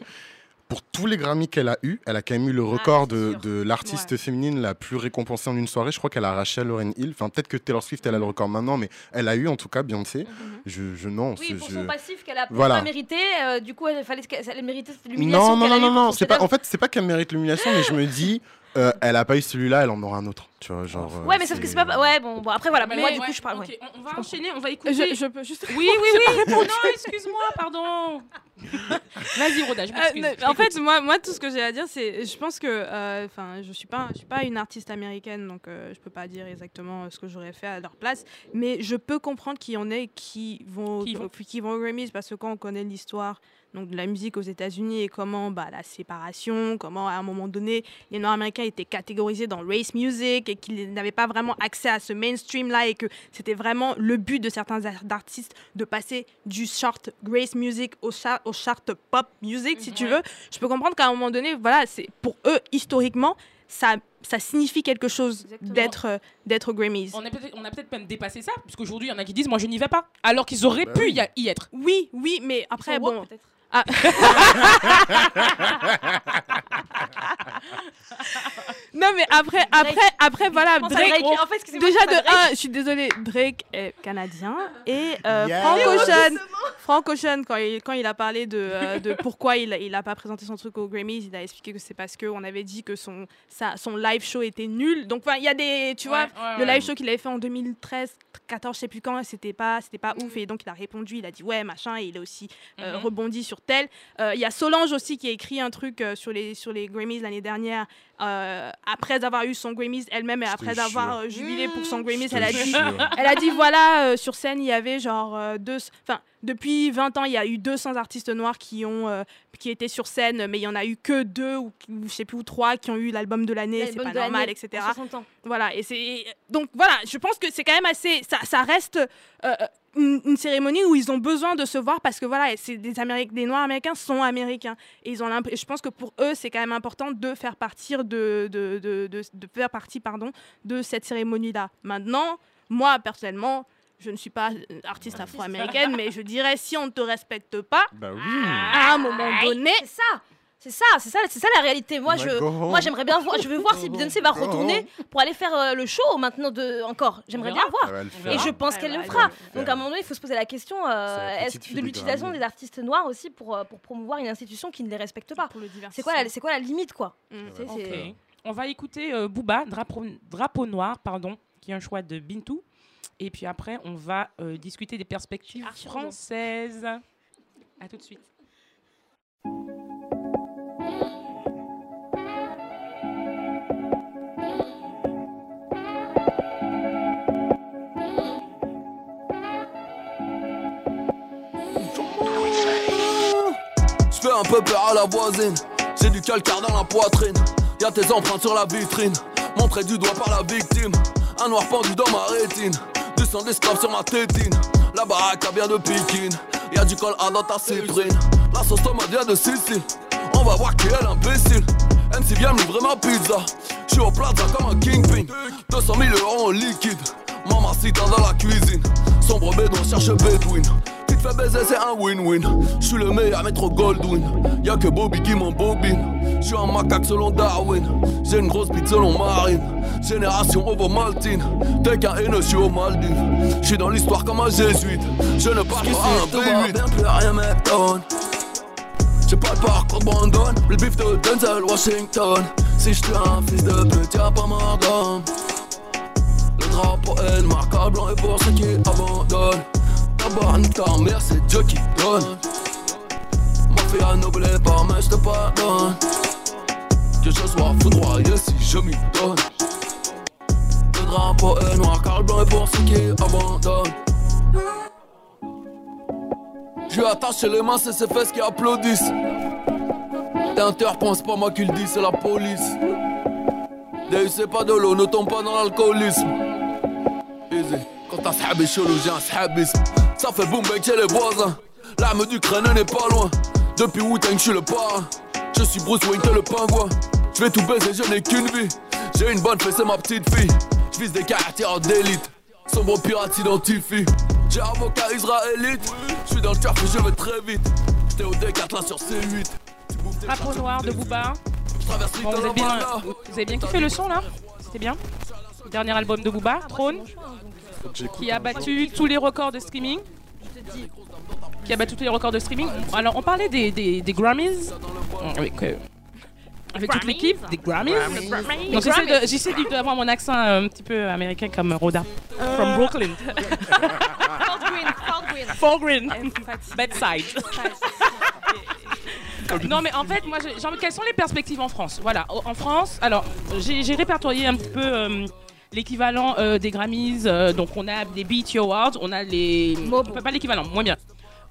pour tous les Grammys qu'elle a eu, elle a quand même eu le record de, de l'artiste féminine la plus récompensée en une soirée. Je crois qu'elle a arraché Lauren Hill. Enfin, peut-être que Taylor Swift, elle a le record maintenant, mais elle a eu en tout cas Beyoncé. Je, je non. Oui, pour je- son passif qu'elle a Voilà. pas mérité, euh, du coup, elle fallait elle méritait cette l'humiliation Non, non, non, non, non. pas. En fait, c'est pas qu'elle mérite l'humiliation, mais je me dis, euh, elle a pas eu celui-là, elle en aura un autre. Tu vois, genre. euh, Ouais, mais sauf que c'est pas. Ouais, bon, bon après voilà. Mais moi, ouais, du coup, je parle. ouais. on, on va enchaîner, on va écouter. Je, je peux juste. Oui, oui, oui. non, excuse-moi, pardon. Vas-y, Roda, je Euh, m'excuse. en fait, moi, moi, tout ce que j'ai à dire, c'est, je pense que, euh, enfin, je suis pas, je suis pas une artiste américaine, donc euh, je peux pas dire exactement ce que j'aurais fait à leur place, mais je peux comprendre qu'il y en ait qui vont, Qui vont. qui vont aux Grammys parce que quand on connaît l'histoire donc de la musique aux États-Unis et comment bah, la séparation, comment à un moment donné les Nord-Américains étaient catégorisés dans race music et qu'ils n'avaient pas vraiment accès à ce mainstream là et que c'était vraiment le but de certains ar- artistes de passer du chart grace music au chart, au chart pop music si tu Ouais. veux. Je peux comprendre qu'à un moment donné, voilà, c'est pour eux historiquement ça ça signifie quelque chose d'être euh, d'être Grammys. On, a peut-être même dépassé ça, parce qu'aujourd'hui, il y en a qui disent Moi, je n'y vais pas. Alors qu'ils auraient Bah pu oui. y, a- y être. Oui, oui, mais après woke, bon. Ah. non mais après après après voilà Drake. En fait, déjà de Drake. un je suis désolée Drake est canadien et euh, Yeah. Frank Ocean Frank Ocean quand il quand il a parlé de, euh, de pourquoi il il a pas présenté son truc aux Grammys il a expliqué que c'est parce que on avait dit que son sa, son live show était nul donc enfin il y a des tu vois Ouais, le live show qu'il avait fait en 2013 14 je sais plus quand c'était pas c'était pas ouf et donc il a répondu il a dit ouais machin et il a aussi euh, Mhm. rebondi sur tel Euh, il y a Solange aussi qui a écrit un truc euh, sur les sur les Grammys l'année dernière euh, après avoir eu son Grammys elle-même et après avoir euh, jubilé pour son Grammys Je te elle a dit elle a dit voilà, euh, sur scène, il y avait genre euh, deux. Enfin, depuis 20 ans, il y a eu 200 artistes noirs qui ont euh, qui étaient sur scène, mais il y en a eu que deux ou, ou je sais plus ou trois qui ont eu l'album de l'année, c'est pas normal, etc. en 60 ans. Voilà, et c'est donc voilà, je pense que c'est quand même assez. Ça, ça reste euh, une, une cérémonie où ils ont besoin de se voir parce que voilà, c'est des Américains, des Noirs américains sont américains et ils ont je pense que pour eux c'est quand même important de faire partir de de, de, de, de faire partie pardon de cette cérémonie là. Maintenant, moi personnellement. Je ne suis pas artiste afro-américaine, mais je dirais si on ne te respecte pas, Bah oui. à un moment donné, C'est ça. C'est ça, c'est ça, c'est ça la réalité. Moi, je, moi, j'aimerais bien voir. Je veux voir si Beyoncé va retourner pour aller faire euh, le show maintenant de encore. J'aimerais bien voir. Et je pense Elle qu'elle le fera. Donc à un moment donné, il faut se poser la question euh, est-ce de l'utilisation des artistes noirs aussi pour, euh, pour promouvoir une institution qui ne les respecte pas? pour le C'est quoi, la- c'est quoi la limite, quoi? On va écouter euh, Booba, drapeau, drapeau noir, pardon, qui est un choix de Bintou. Et puis après, on va euh, discuter des perspectives françaises. À tout de suite. Un peu peur à la voisine. J'ai du calcaire dans la poitrine. Y'a tes empreintes sur la vitrine. Montré du doigt par la victime. Un noir pendu dans ma rétine. Du sang d'esclave sur ma tétine. La baraque a bien de piquine. Y'a du col à dans ta cyprine. La sauce tomate vient de Sicile. On va voir qui est l'imbécile. MC vient me livrer ma pizza. J'suis au plaza comme un kingpin. 200 000 euros en liquide. Mamacita dans la cuisine. Sombre bédouin cherche Bedouin. Te fait baiser, c'est un win-win. J'suis le meilleur métro Goldwyn. Y'a que Bobby qui m'embobine. J'suis un macaque selon Darwin. J'ai une grosse bite selon Marine. Génération Ovo-Maltine. T'es qu'un haineux, j'suis aux Maldives. J'suis dans l'histoire comme un jésuite. Je ne parle pas à un B8. Bien plus rien m'étonne. J'ai pas le parcours de Brandon, le bif de Denzel Washington. Si je un fils de pute, y'a pas mort d'homme. Le drapeau est le marqueur blanc et pour ceux qui abandonnent. Ta mère, c'est Dieu qui donne. à n'oublier pas, mais je te pardonne. Que je sois foudroyé si je m'y donne. Le drapeau est noir car le blanc est pour ceux qui abandonnent. Je lui attaché les mains, c'est ses fesses qui applaudissent. T'interprends, c'est pas moi qui le dis, c'est la police. C'est pas de l'eau, ne tombe pas dans l'alcoolisme. Easy. Quand t'as sahabi chelou, j'ai un sahabisme. Ça fait boum bang chez les voisins. L'arme du crâne n'est pas loin. Depuis Wu-Tang, je suis le parrain. Je suis Bruce Wayne, t'es le pingouin. Je vais tout baiser, je n'ai qu'une vie. J'ai une bonne fesse, c'est ma petite fille. Je vise des caractères d'élite. Sombre pirate s'identifie. J'ai avocat israélite. Je suis dans le turf et je vais très vite. J'étais au D4 là sur C8. Drapeau noir de Booba. Bon, vous, avez bien, vous avez bien kiffé le son là? C'était bien? Dernier album de Booba, Trône, qui a battu tous les records de streaming. Qui a battu tous les records de streaming. Alors, on parlait des, des, des Grammys. Avec, euh, avec toute l'équipe, des Grammys. Donc, j'essaie d'avoir mon accent euh, un petit peu américain comme Rhoda. From Brooklyn. Fort Green. Bedside. Non mais en fait moi envie- quelles sont les perspectives en France? Voilà en France alors j'ai j'ai répertorié un petit peu euh, l'équivalent euh, des Grammys euh, donc on a les BET Awards on a les on peut pas l'équivalent moins bien.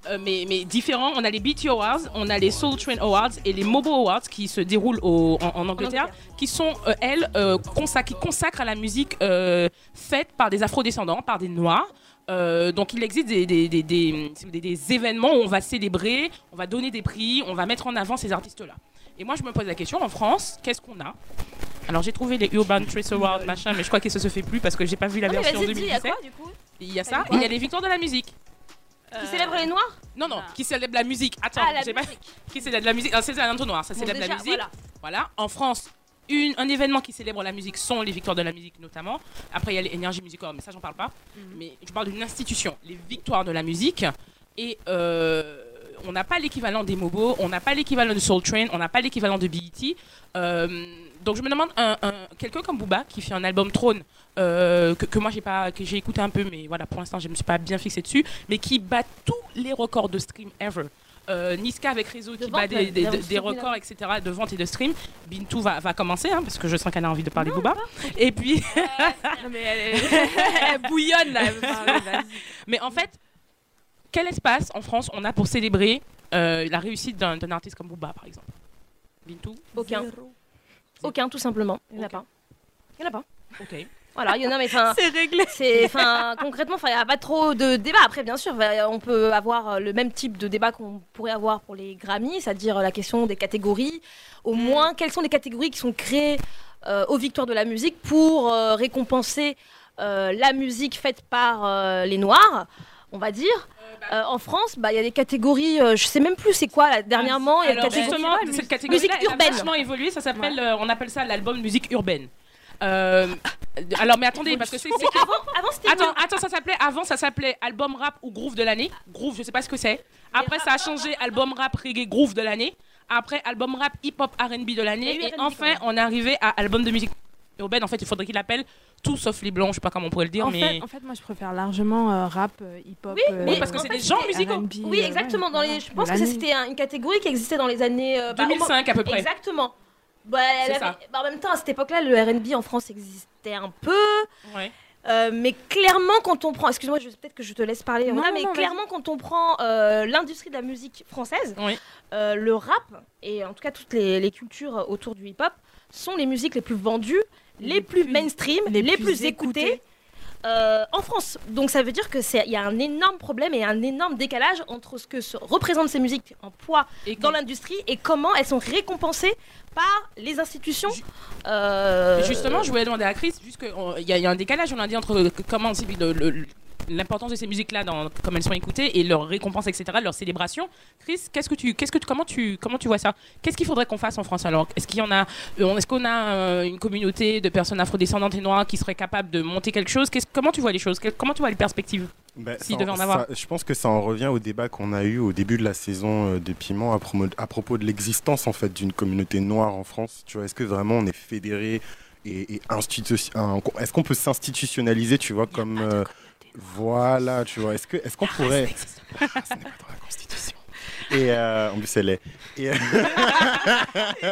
Euh, mais, mais différents on a les BET Awards on a les Soul Train Awards et les Mobo Awards qui se déroulent au- en, en Angleterre qui sont euh, elles euh, consac- qui consacrent à la musique euh, faite par des afrodescendants par des noirs. Euh, donc il existe des, des, des, des- des- des événements où on va célébrer, on va donner des prix, on va mettre en avant ces artistes-là. Et moi je me pose la question, en France, qu'est-ce qu'on a? Alors j'ai trouvé les Urban Trace Awards, machin, mais je crois que ça se fait plus parce que j'ai pas vu la Ah, mais version a 2017. quoi du coup Il y a Ça et il y a les victoires de la musique. Qui célèbre les Noirs Non, non, qui célèbre la musique. Attends, Ah, la j'ai pas... Qui célèbre la musique Ah, C'est un entonnoir, ça Bon, célèbre la musique. voilà. Voilà. En France, une- un événement qui célèbre la musique sont les victoires de la musique notamment. Après, il y a les Energy Music Awards, mais ça, j'en parle pas. Mais je parle d'une institution, les victoires de la musique. Et euh, on n'a pas l'équivalent des Mobo, on n'a pas l'équivalent de Soul Train, on n'a pas l'équivalent de BET. Euh, donc je me demande, un, un- quelqu'un comme Booba qui fait un album Trône, euh, que, que moi j'ai pas, que j'ai écouté un peu, mais voilà, pour l'instant je me suis pas bien fixé dessus, mais qui bat tous les records de stream ever. Euh, Niska avec Réseau qui bat des, des- records, etc., de vente et de stream. Bintou va, va commencer, hein, parce que je sens qu'elle a envie de parler Booba. Et puis. elle bouillonne là. Mais en fait, quel espace en France on a pour célébrer euh, la réussite d'un d'un artiste comme Booba, par exemple? Bintou? Aucun. Aucun, tout simplement. Il n'y en a pas. Il n'y en a pas. Ok. Voilà, il y en a, mais enfin. C'est réglé. C'est, concrètement, il n'y a pas trop de débat. Après, bien sûr, on peut avoir euh, le même type de débat qu'on pourrait avoir pour les Grammys, c'est-à-dire la question des catégories. Au moins, quelles sont les catégories qui sont créées euh, aux victoires de la musique pour euh, récompenser euh, la musique faite par euh, les Noirs, on va dire. Euh, en France, bah, il y a des catégories, euh, je sais même plus c'est quoi là, dernièrement. il y a Alors catégorie- justement, cette catégorie musique elle a urbaine. vachement évolué. Ça s'appelle, euh, on appelle ça l'album musique urbaine. Euh, alors mais attendez parce que c'est Avant, avant, c'était Attends, attends, ça s'appelait avant, ça s'appelait album rap ou groove de l'année. Groove, je sais pas ce que c'est. Après, ça a changé album rap reggae groove de l'année. Après, album rap hip hop R&B de l'année. Et R&B, enfin, on est arrivé à album de musique urbaine. En fait, il faudrait qu'il appelle tout sauf les blancs. Je sais pas comment on pourrait le dire, En, mais fait, en fait, moi, je préfère largement euh, rap, euh, hip-hop. Oui, euh, mais parce que c'est des genres c'était musicaux. R&B, Oui, exactement. ouais, dans les... Je pense que c'était un- une catégorie qui existait dans les années. euh, bah, au moins- 2005 à peu près. Exactement. Bah, elle C'est avait- ça. bah, en même temps, à cette époque-là, le RB en France existait un peu. Ouais. Euh, mais clairement, quand on prend. Excuse-moi, je- peut-être que je te laisse parler, Non, non, mais non, clairement, quand on prend euh, l'industrie de la musique française, Oui. euh, le rap, et en tout cas toutes les, les cultures autour du hip-hop, sont les musiques les plus vendues, les, plus, mainstream, les, les plus, plus écoutées. écoutées. euh, en France. Donc ça veut dire que c'est il y a un énorme problème et un énorme décalage entre ce que se- représentent ces musiques en poids Et dans l'industrie et comment elles sont récompensées par les institutions. Euh, Justement, je voulais demander à Chris, juste qu'il y, a- il y a un décalage, on a dit, entre comment le- le- l'importance de ces musiques-là, dans comme elles sont écoutées, et leur récompense, etc., leur célébration. Chris, qu'est-ce que tu, qu'est-ce que tu- comment tu, comment tu vois ça? Qu'est-ce qu'il faudrait qu'on fasse en France alors? Est-ce qu'il y en a, euh, est-ce qu'on a euh, une communauté de personnes afrodescendantes et noires qui seraient capables de monter quelque chose? Qu'est-ce- Comment tu vois les choses? Comment tu vois les perspectives? Ben, S'il ça- devait en avoir. ça- je pense que ça en revient au débat qu'on a eu au début de la saison euh, des piments à, promo- à propos de l'existence en fait d'une communauté noire en France. Tu vois, est-ce que vraiment on est fédéré et, et institu- un- est-ce qu'on peut s'institutionnaliser, tu vois, comme euh, voilà, tu vois, est-ce que est-ce qu'on pourrait Ce n'est pas dans la Constitution. Et euh, en plus, elle est. Et, euh,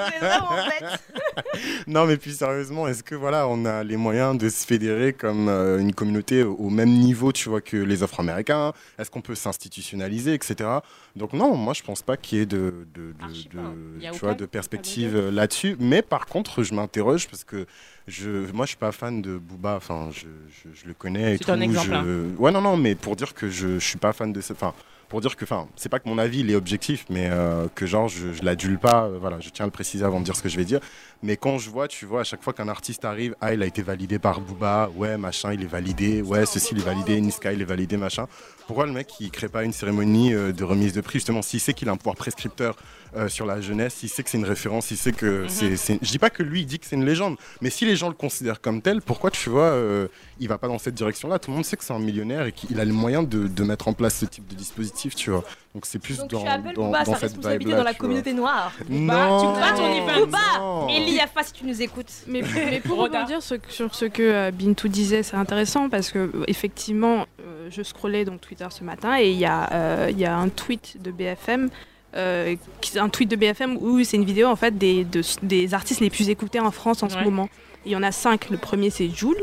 non, mais puis sérieusement, est-ce que voilà, on a les moyens de se fédérer comme euh, une communauté au même niveau, tu vois, que les Afro-Américains? Est-ce qu'on peut s'institutionnaliser, etc. Donc non, moi, je pense pas qu'il y ait de, de, de, Archi de- pas. Y a tu vois, de perspective euh, là-dessus. Mais par contre, je m'interroge parce que je, moi, je suis pas fan de Booba. Enfin, je, je, je le connais C'est un exemple, je- hein. Ouais, non, non, mais pour dire que je, je suis pas fan de ce. Enfin, pour dire que, enfin, c'est pas que mon avis il est objectif, mais euh, que genre je, je l'adule pas. euh, voilà, je tiens à le préciser avant de dire ce que je vais dire. Mais quand je vois, tu vois, à chaque fois qu'un artiste arrive, ah, il a été validé par Booba, ouais, machin, il est validé, ouais, ceci il est validé, Niska il est validé, machin. Pourquoi le mec il crée pas une cérémonie euh, de remise de prix justement s'il sait qu'il a un pouvoir prescripteur euh, sur la jeunesse, s'il sait que c'est une référence, s'il sait que c'est, c'est- je dis pas que lui il dit que c'est une légende, mais si les gens le considèrent comme tel, pourquoi tu vois, euh, il va pas dans cette direction-là? Tout le monde sait que c'est un millionnaire et qu'il a les moyens de, de mettre en place ce type de dispositif, tu vois. Donc c'est plus Donc dans, tu appelles dans, Booba dans sa cette responsabilité dans la vois. communauté noire. Non, tu crois ton event Booba non. Eli Yafa, si tu nous écoutes. Mais, mais pour rebondir sur ce que euh, Bintou disait, c'est intéressant parce que euh, effectivement, euh, je scrollais donc Twitter ce matin et il y, a, euh, y a un tweet de BFM. euh, un tweet de BFM où c'est une vidéo en fait des, de- des artistes les plus écoutés en France en ce moment. Il y en a cinq. Le premier c'est Joule,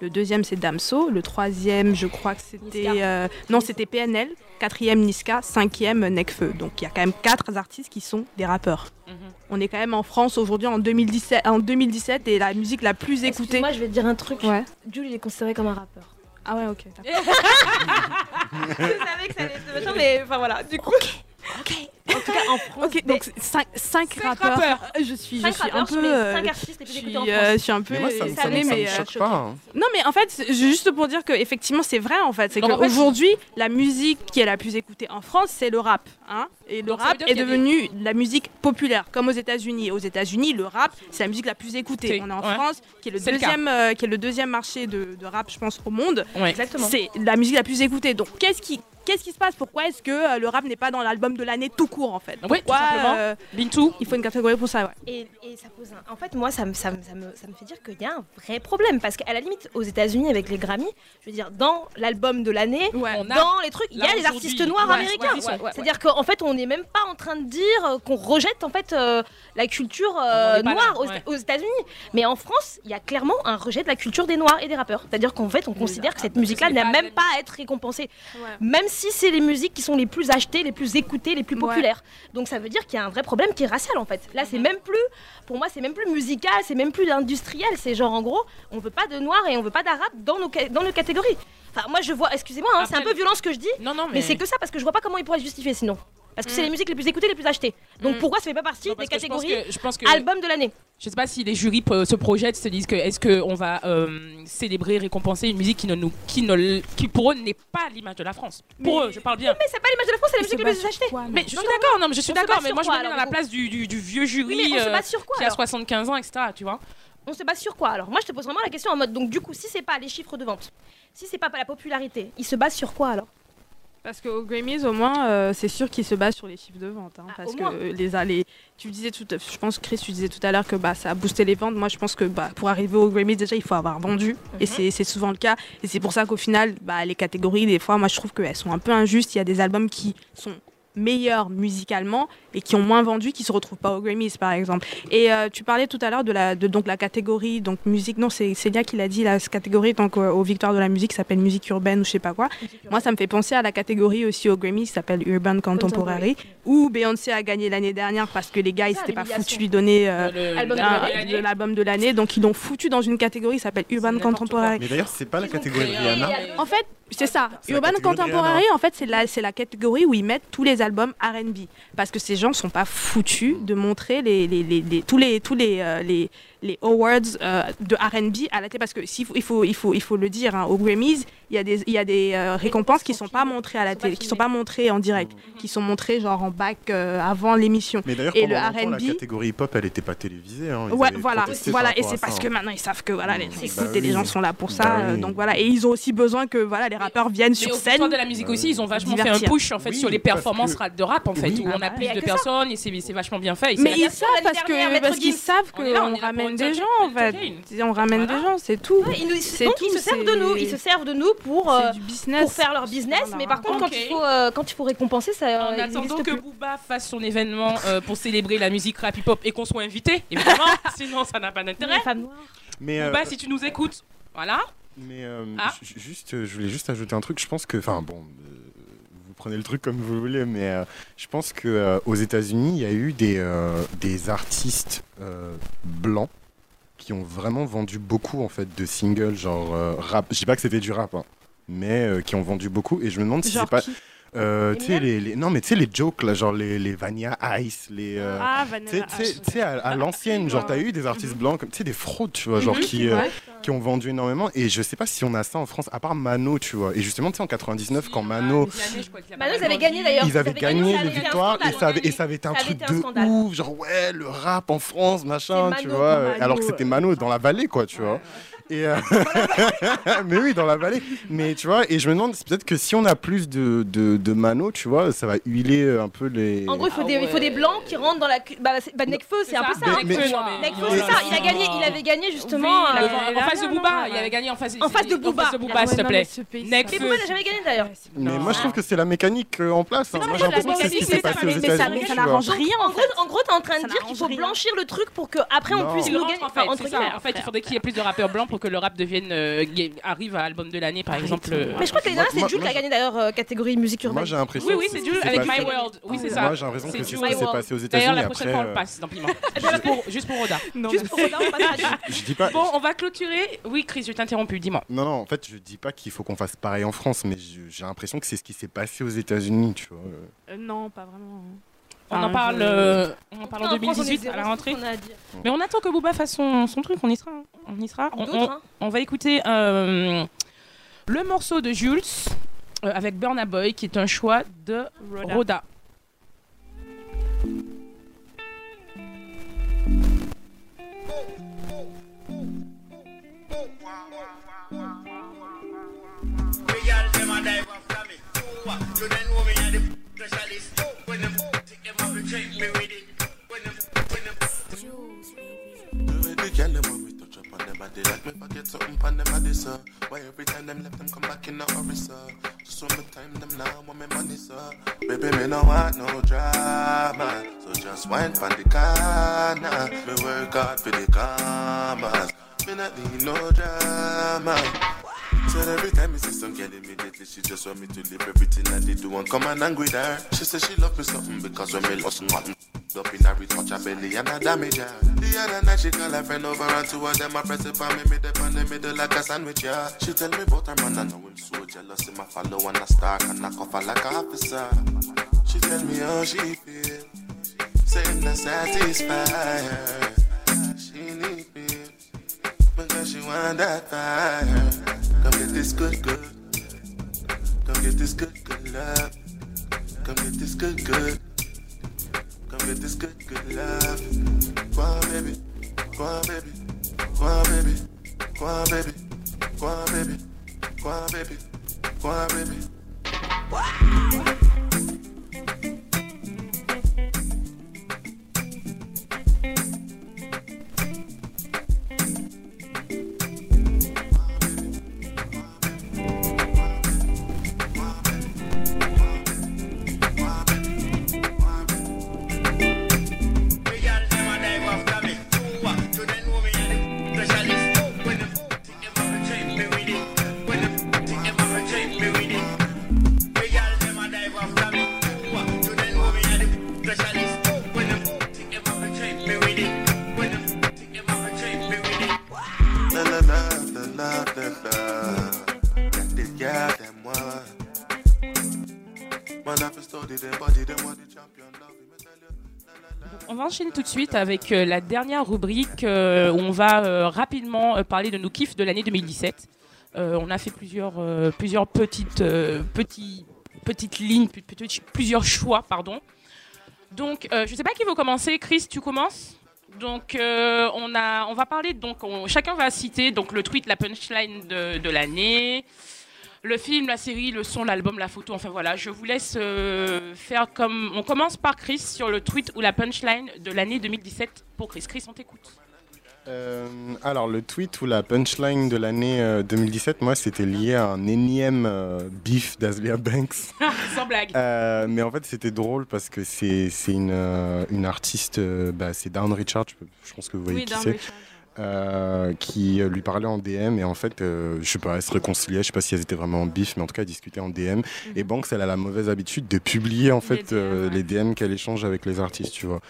le deuxième c'est Damso, le troisième je crois que c'était euh, non c'était PNL, quatrième Niska, cinquième Necfeu. Donc il y a quand même quatre artistes qui sont des rappeurs. Mhm. On est quand même en France aujourd'hui en 2017, en 2017 et la musique la plus écoutée. Moi, je vais te dire un truc. Ouais. Jules, il est considéré comme un rappeur. Ah ouais, ok. je savais que ça allait être mais enfin voilà. Du coup. Ok. En tout cas, en France. Ok, mais donc 5 cinq rappeurs. rappeurs. Je suis, je suis rappeurs un peu. euh, cinq artistes les je plus suis, écoutés en euh, France. je suis un peu Mais moi, ça, me- ça, me- étonnée, ça me mais, euh, choque pas. hein. Non, mais en fait, juste pour dire que effectivement, c'est vrai en fait. C'est Donc, en fait, qu'aujourd'hui, la musique qui est la plus écoutée en France, c'est le rap. Hein et le Donc, rap est des- devenu la musique populaire, comme aux États-Unis. Aux États-Unis, le rap, c'est la musique la plus écoutée. On est en ouais. France, qui est le deuxième, euh, qui est le deuxième marché de, de rap, je pense, au monde. Ouais. Exactement. C'est la musique la plus écoutée. Donc, qu'est-ce qui Qu'est-ce qui se passe? Pourquoi est-ce que euh, le rap n'est pas dans l'album de l'année tout court en fait? Oui, tout simplement. euh, Bintou? Il faut une catégorie pour ça, ouais. Et, et ça pose un... En fait, moi, ça me, ça, me, ça, me, ça me fait dire qu'il y a un vrai problème. Parce qu'à la limite, aux États-Unis, avec les Grammy, je veux dire, dans l'album de l'année, Ouais. Dans les trucs, il y a les artistes noirs ouais, américains. ouais, ouais, ouais, C'est-à-dire qu'en fait, on n'est même pas en train de dire euh, qu'on rejette en fait euh, la culture euh, noire là, aux, ouais. aux États-Unis. Mais en France, il y a clairement un rejet de la culture des noirs et des rappeurs. C'est-à-dire qu'en fait, on considère que cette musique-là n'a même pas à être récompensée. Même si c'est les musiques qui sont les plus achetées, les plus écoutées, les plus Ouais. populaires. Donc ça veut dire qu'il y a un vrai problème qui est racial en fait. Là, Mhm. c'est même plus, pour moi, c'est même plus musical, c'est même plus industriel. C'est genre en gros, on veut pas de noirs et on veut pas d'arabes dans nos, ca- dans nos catégories. Enfin, moi je vois, excusez-moi, hein, c'est un peu violent ce que je dis, Non, non, mais. mais c'est que ça parce que je vois pas comment ils pourraient se justifier sinon. Parce que c'est Mm. les musiques les plus écoutées, les plus achetées. Donc Mm. pourquoi ça fait pas partie Non, des catégories que- Je pense que. album de l'année Je sais pas si les jurys se projettent, se disent que est-ce qu'on va euh, célébrer, récompenser une musique qui, ne nous, qui, ne, qui pour eux n'est pas l'image de la France. Pour eux, je parle bien. Mais c'est pas l'image de la France, c'est la musique les plus non Mais je suis d'accord, non, mais je suis d'accord, base mais moi je me mets dans la place du, du, du vieux jury mais on se euh, base sur quoi qui a alors 75 ans, etc. Tu vois On se base sur quoi alors Moi je te pose vraiment la question en mode donc du coup si c'est pas les chiffres de vente, si c'est pas la popularité, ils se basent sur quoi alors? Parce qu'au Grammys, au moins, euh, c'est sûr qu'ils se basent sur les chiffres de vente. hein, Ah, parce que euh, les, les, tu disais tout, je pense, Chris, tu disais tout à l'heure que bah, ça a boosté les ventes. Moi, je pense que bah, pour arriver au Grammys, déjà, il faut avoir vendu. Et c'est c'est souvent le cas. Et c'est pour ça qu'au final, bah, les catégories, des fois, moi, je trouve qu'elles sont un peu injustes. Il y a des albums qui sont meilleurs musicalement et qui ont moins vendu qui se retrouvent pas au Grammys par exemple. Et euh, tu parlais tout à l'heure de la de donc la catégorie donc musique. Non c'est Célia qui l'a dit la catégorie donc euh, aux victoires de la musique s'appelle musique urbaine ou je sais pas quoi. Moi, ça me fait penser à la catégorie aussi au Grammy qui s'appelle Urban Contemporary, où Beyoncé a gagné l'année dernière parce que les gars, ils s'étaient pas foutus de lui donner euh, de l'album de l'année. Donc, ils l'ont foutu dans une catégorie qui s'appelle Urban Contemporary. Mais d'ailleurs, c'est pas la catégorie Rihanna. En fait, c'est ça. La Urban Contemporary, en fait, c'est la, c'est la catégorie où ils mettent tous les albums R&B. Parce que ces gens sont pas foutus de montrer les, les, les- les- tous les, tous les, euh, les, les awards euh, de R&B à la télé. Parce que s'il faut, il, faut, il, faut, il faut le dire, hein, aux Grammys, il y a des, il y a des euh, récompenses qui sont pas montrées à la Sont pas télé, qui sont pas montrées en direct, qui sont montrées genre en back euh, avant l'émission. Mais d'ailleurs, Et pendant le longtemps, la catégorie hip-hop, elle était pas télévisée. hein. Ouais, voilà, voilà, et c'est ça, parce que maintenant ils savent que voilà, les, Mmh, écoute, bah et les gens sont là pour ça, Bah euh, oui. donc voilà, et ils ont aussi besoin que voilà, les rappeurs viennent Mais sur au scène. Festival de la musique aussi, ils ont vachement fait un push en fait Oui, sur les performances que- de rap en fait, où on Ah a bah, plus de ça. personnes et c'est vachement bien fait. Mais ils savent parce que parce qu'ils savent On ramène ramène des gens en fait. On ramène des gens, c'est tout. Ouais, ils nous- C'est donc tout, ils se servent de nous, ils se servent de nous pour, euh, pour faire leur business, Voilà. mais par contre quand il faut euh, quand il faut récompenser ça euh, En il attendant que plus. Booba fasse son événement euh, pour célébrer la musique rap hip-hop et qu'on soit invité, évidemment, sinon ça n'a pas d'intérêt. Mais, euh, Booba, si tu nous écoutes, voilà. mais euh, Ah. ju- juste, euh, je voulais juste ajouter un truc. Je pense que, enfin bon, euh, prenez le truc comme vous voulez, mais euh, je pense que euh, aux États-Unis, il y a eu des euh, des artistes blancs qui ont vraiment vendu beaucoup en fait de singles genre rap. Je dis pas que c'était du rap, hein, mais qui ont vendu beaucoup. Et je me demande si c'est pas euh, tu sais les, les- non mais tu sais les jokes là, genre les les Vania Ice, les euh, Ah, tu sais- Vanilla tu sais- Ice. tu sais, à, à l'ancienne, genre, t'as eu des artistes blancs, comme, tu sais, des fraudes, tu vois, genre, Mhm, qui, euh, qui ont vendu énormément. Et je sais pas si on a ça en France, à part Mano, tu vois. Et justement, tu sais, en 99, quand Mano, Mano, ils avaient gagné d'ailleurs. ils avaient gagné les victoires, et ça avait, et ça avait été un truc de ouf, genre, ouais, le rap en France, machin, tu vois. alors que c'était Mano dans la vallée, quoi, tu vois. Et euh, mais oui, dans la vallée. Mais tu vois, et je me demande, c'est peut-être que si on a plus de, de, de Mano, tu vois, ça va huiler un peu les. En gros, il faut, Ah des, il faut des ouais. blancs qui rentrent dans la. Bah, bah Nekfeu, c'est un peu ça. hein. Mais- mais- c'est ça. Il a gagné, il avait gagné justement. Oui, euh, en face de Booba, il avait gagné en face, En face de Booba. En face de Booba, s'il te plaît. Mais Booba n'a jamais gagné d'ailleurs. Mais moi, je trouve que c'est la mécanique euh, en place. hein. Moi, j'ai l'impression que c'est ce qui mécanique, s'est c'est ça, passé aux mais ça- États-Unis. mais ça tu vois. n'arrange rien en gros, t'es en train de dire qu'il faut blanchir le truc pour que après on puisse nous gagner. En fait, il faudrait qu'il y ait plus de rappeurs blancs pour que le rap devienne euh, gay- arrive à album de l'année, par exemple. euh, Mais je crois que l'année Moi- dernière, c'est moi- Jules qui moi, a gagné d'ailleurs euh, catégorie musique Moi, urbaine. j'ai l'impression. Oui, oui, que c'est ce Jules avec passé- My World. Oui, c'est ça. Moi, j'ai l'impression que C'est c'est ce Jules. qui s'est World. passé aux D'ailleurs, États-Unis. la prochaine fois, on le Après, passe dans Piment. Juste pour, juste pour Oda. Non, Juste pour Roda, on passe à Jules. euh, je dis pas. Bon, on va clôturer. Oui, Chris, je t'ai interrompu, dis-moi. Non, non, en fait, je dis pas qu'il faut qu'on fasse pareil en France, mais je- j'ai l'impression que c'est ce qui s'est passé aux États-Unis, tu vois. Euh, Non, pas vraiment. On Enfin, en parle, je- euh, on en parle en En France, on est 2018 zéro, à la rentrée. Mais on attend que Booba fasse son, son truc, on y sera. hein. On y sera. On, D'autres, on- hein. on va écouter euh, le morceau de Jules euh, avec Burna Boy, qui est un choix de Roda. Roda. Body like me forget something on them body, sir. Why every time them left them come back in a hurry, sir? Just one more time them now want me money, sir. Baby, me no want no drama, so just wine pon the corner. Me work hard for the commas. Me not need no drama. Said every time me see some girl immediately she just want me to leave everything I did do and come and angry with her. She said she love me something because when me lost nothing up in it touch her belly and I damage her. The other night she call her friend over and two of them I press it on me mid up on the middle like a sandwich yeah. She tell me about her man and know him so jealous him I follow and I stalk and I her like a officer. She tell me how she feel, say him not satisfied. She need me because she want that fire. Come get this good, good. Come get this good, good love. Come get this good, good. Come get this good, good love. Go on, baby. Go on, baby. Go on, baby. Go on, baby. Go on, baby. Go on, baby. Go on, baby. Me avec euh, la dernière rubrique euh, où on va euh, rapidement euh, parler de nos kiffs de l'année 2017. Euh, on a fait plusieurs, euh, plusieurs petites, euh, petites lignes, plusieurs choix, pardon. Donc, euh, je ne sais pas qui veut commencer. Chris, tu commences? Donc euh, on, a, on va parler, donc on- chacun va citer donc, le tweet, la punchline de l'année, le film, la série, le son, l'album, la photo, enfin voilà, je vous laisse euh, faire comme... On commence par Chris sur le tweet ou la punchline de l'année 2017 pour Chris. Chris, on t'écoute. Euh, alors, le tweet ou la punchline de l'année euh, 2017, moi, c'était lié à un énième euh, beef d'Azlia Banks. Sans blague. Euh, mais en fait, c'était drôle parce que c'est c'est une, euh, une artiste, euh, bah, c'est Down Richard, je, pense que vous voyez Oui, qui c'est, Richard. Euh, qui euh, lui parlait en DM et en fait, euh, je sais pas, elles se réconciliaient, je sais pas si elles étaient vraiment en bif, mais en tout cas, elles discutaient en DM. Et Banks, elle a la mauvaise habitude de publier en fait DM, euh, ouais. les DM qu'elle échange avec les artistes, tu vois.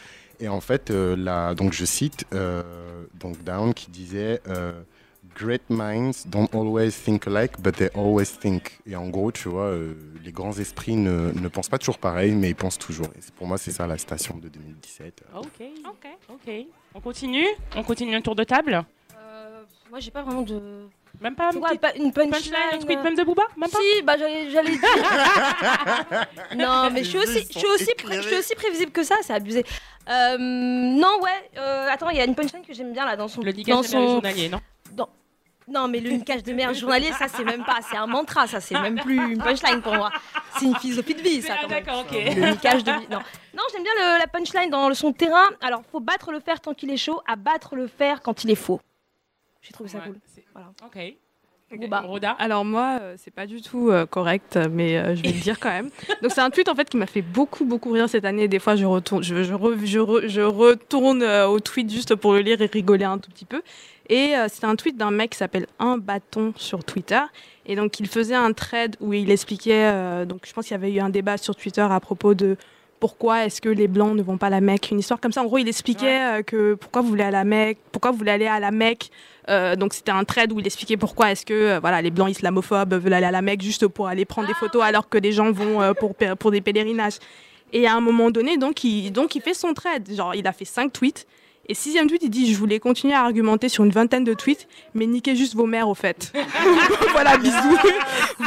Et en fait, la, donc je cite donc Down qui disait Great minds don't always think alike, but they always think. Et en gros, tu vois, euh, les grands esprits ne, ne pensent pas toujours pareil, mais ils pensent toujours. Et pour moi, c'est ça la station de 2017. Ok. Ok. Ok. On continue? On continue un tour de table? Euh, moi, j'ai pas vraiment de. Même pas C'est un quoi, petit pas une punchline, punchline, un tweet euh, même de Booba? Même pas? Si, bah j'allais, j'allais dire. non, mais je suis aussi, je suis aussi, pré- je suis aussi prévisible que ça, c'est abusé. Euh, non, ouais. euh, attends, il y a une punchline que j'aime bien là dans son. Le dans son... journalier, non? Non, mais le niquage de merde journalier, ça c'est même pas, c'est un mantra, ça c'est même plus une punchline pour moi. C'est une philosophie de vie, ça. Ah, quand même. D'accord, ok. Le niquage de vie. Non, non j'aime bien le- la punchline dans le son terrain. Alors, faut battre le fer tant qu'il est chaud, à battre le fer quand il est faux. J'ai trouvé ça Ouais, cool. c'est- Voilà. Ok. Booba. Roda Alors moi, euh, c'est pas du tout euh, correct, mais euh, je vais le dire quand même. Donc c'est un tweet en fait qui m'a fait beaucoup beaucoup rire cette année. Des fois, je retourne, je, je, re- je, re- je retourne euh, au tweet juste pour le lire et rigoler un tout petit peu. Et euh, c'était un tweet d'un mec qui s'appelle Un Bâton sur Twitter. Et donc il faisait un thread où il expliquait. euh, donc je pense qu'il y avait eu un débat sur Twitter à propos de pourquoi est-ce que les blancs ne vont pas à la Mecque Une histoire comme ça. En gros, il expliquait euh, que pourquoi vous voulez à la Mecque, pourquoi vous voulez aller à la Mecque. Euh, donc c'était un thread où il expliquait pourquoi est-ce que euh, voilà les blancs islamophobes veulent aller à la Mecque juste pour aller prendre des photos alors que les gens vont euh, pour des pèlerinages. Et à un moment donné, donc il donc il fait son thread, genre il a fait cinq tweets. Et sixième tweet, il dit je voulais continuer à argumenter sur une vingtaine de tweets, mais niquez juste vos mères au fait. voilà bisous,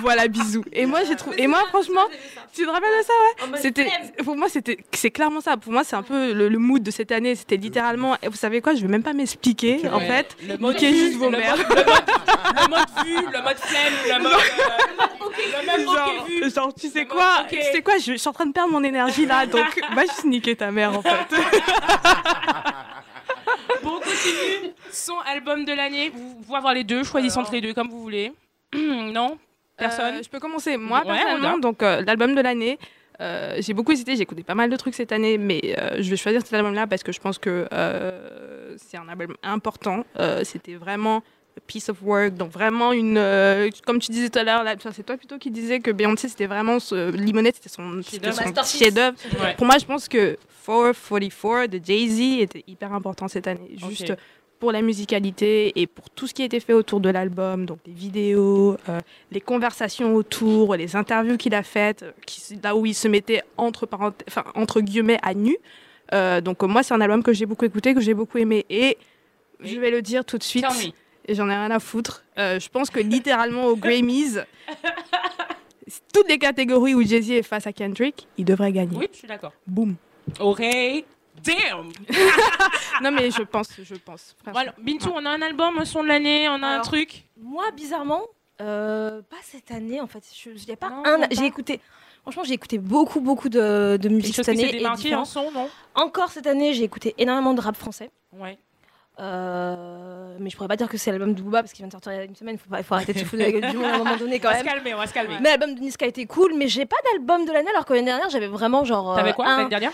voilà bisous. Et moi j'ai trouvé, et moi franchement, tu te rappelles de ça ouais? C'était, pour moi c'était, c'est clairement ça. Pour moi c'est un peu le, le mood de cette année. C'était littéralement, et vous savez quoi, je vais même pas m'expliquer en fait. Le mode Niquez juste vos le mères. mode- le mode- Le mode vue, le mode flemme, le mode. euh, Le même genre, vu. genre, tu sais Le quoi, mode ok. tu sais quoi, je, je suis en train de perdre mon énergie là, donc va juste niquer ta mère en fait. Continue. Son album de l'année. Vous pouvez avoir les deux, choisissez entre les deux comme vous voulez. non? Personne? Euh, Je peux commencer. Moi, Ouais, personnellement, donc euh, l'album de l'année. euh, j'ai beaucoup hésité, j'ai écouté pas mal de trucs cette année, mais euh, je vais choisir cet album-là parce que je pense que euh, c'est un album important. Euh, C'était vraiment a piece of work, donc vraiment une. euh, comme tu disais tout à l'heure, c'est toi plutôt qui disais que Beyoncé c'était vraiment ce, Limonette, c'était son, c'était son chef-d'œuvre. Ouais. Pour moi, je pense que 444 de Jay-Z était hyper important cette année. Juste pour la musicalité et pour tout ce qui a été fait autour de l'album, donc les vidéos, euh, les conversations autour, les interviews qu'il a faites, euh, qui, là où il se mettait entre, enfin, entre guillemets à nu. Euh, donc moi, c'est un album que j'ai beaucoup écouté, que j'ai beaucoup aimé. Et je vais le dire tout de suite, et j'en ai rien à foutre. euh, je pense que littéralement aux Grammys, toutes les catégories où Jay-Z est face à Kendrick, il devrait gagner. Oui, je suis d'accord. Boum. Oreille. Damn Non mais je pense, je pense. Voilà, Bintou, on a un album, un son de l'année, on a un truc. Moi, bizarrement, euh, pas cette année en fait. Je, je- y a pas Non, un. non, J'ai écouté. Franchement, j'ai écouté beaucoup, beaucoup de, musique cette année. et en son, non? Encore cette année, j'ai écouté énormément de rap français. Ouais. Euh, mais je pourrais pas dire que c'est l'album de Booba parce qu'il vient de sortir il y a une semaine. Il faut, pas- il faut arrêter de se foutre de la gueule du monde à un moment donné On quand va se même. calmer, on va se calmer. Mais l'album de Niska était cool, mais j'ai pas d'album de l'année alors que l'année dernière j'avais vraiment genre. euh, T'avais quoi un- l'année dernière?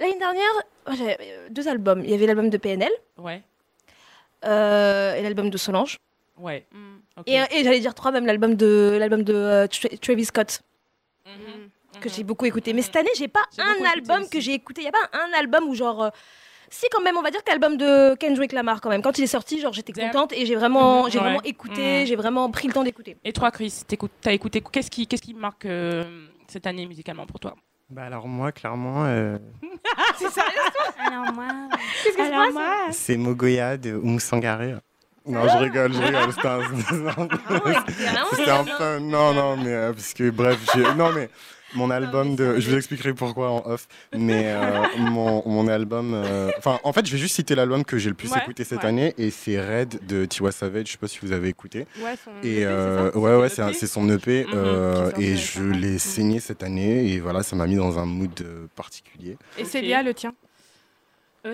L'année dernière, j'avais euh, deux albums. Il y avait l'album de PNL Ouais. euh, et l'album de Solange. Ouais. Ok. Et, et j'allais dire trois, même l'album de, l'album de euh, Tra- Travis Scott. Mhm. que j'ai beaucoup écouté. Mais cette année, j'ai pas un album que j'ai écouté. Il y a pas un album où genre. euh, Si quand même, on va dire que l'album de Kendrick Lamar quand même. Quand il est sorti, genre j'étais contente et j'ai vraiment, j'ai ouais. vraiment écouté, j'ai vraiment pris le temps d'écouter. Et toi, Chris, t'as écouté Qu'est-ce qui, qu'est-ce qui marque euh, cette année musicalement pour toi? Bah alors moi, clairement, euh, C'est sérieux Alors moi, Qu'est-ce qui se Alors moi, c'est Mogoya de Oumsangaré. Non, je rigole, je rigole. C'était un, c'était un peu... Non, non, mais euh, parce que bref, j'ai... Non, mais mon album de... Je vous expliquerai pourquoi en off. Mais euh, mon, mon album... euh, Enfin, en fait, je vais juste citer l'album que j'ai le plus Ouais, écouté cette ouais. année. Et c'est Red de Tiwa Savage. Je sais pas si vous avez écouté. ouais, son Et EP, euh, ouais, ouais, Son c'est, un- EP? c'est son EP. Mhm, euh, et je l'ai saigné cette année. Et voilà, ça m'a mis dans un mood particulier. Et. Célia, le tien?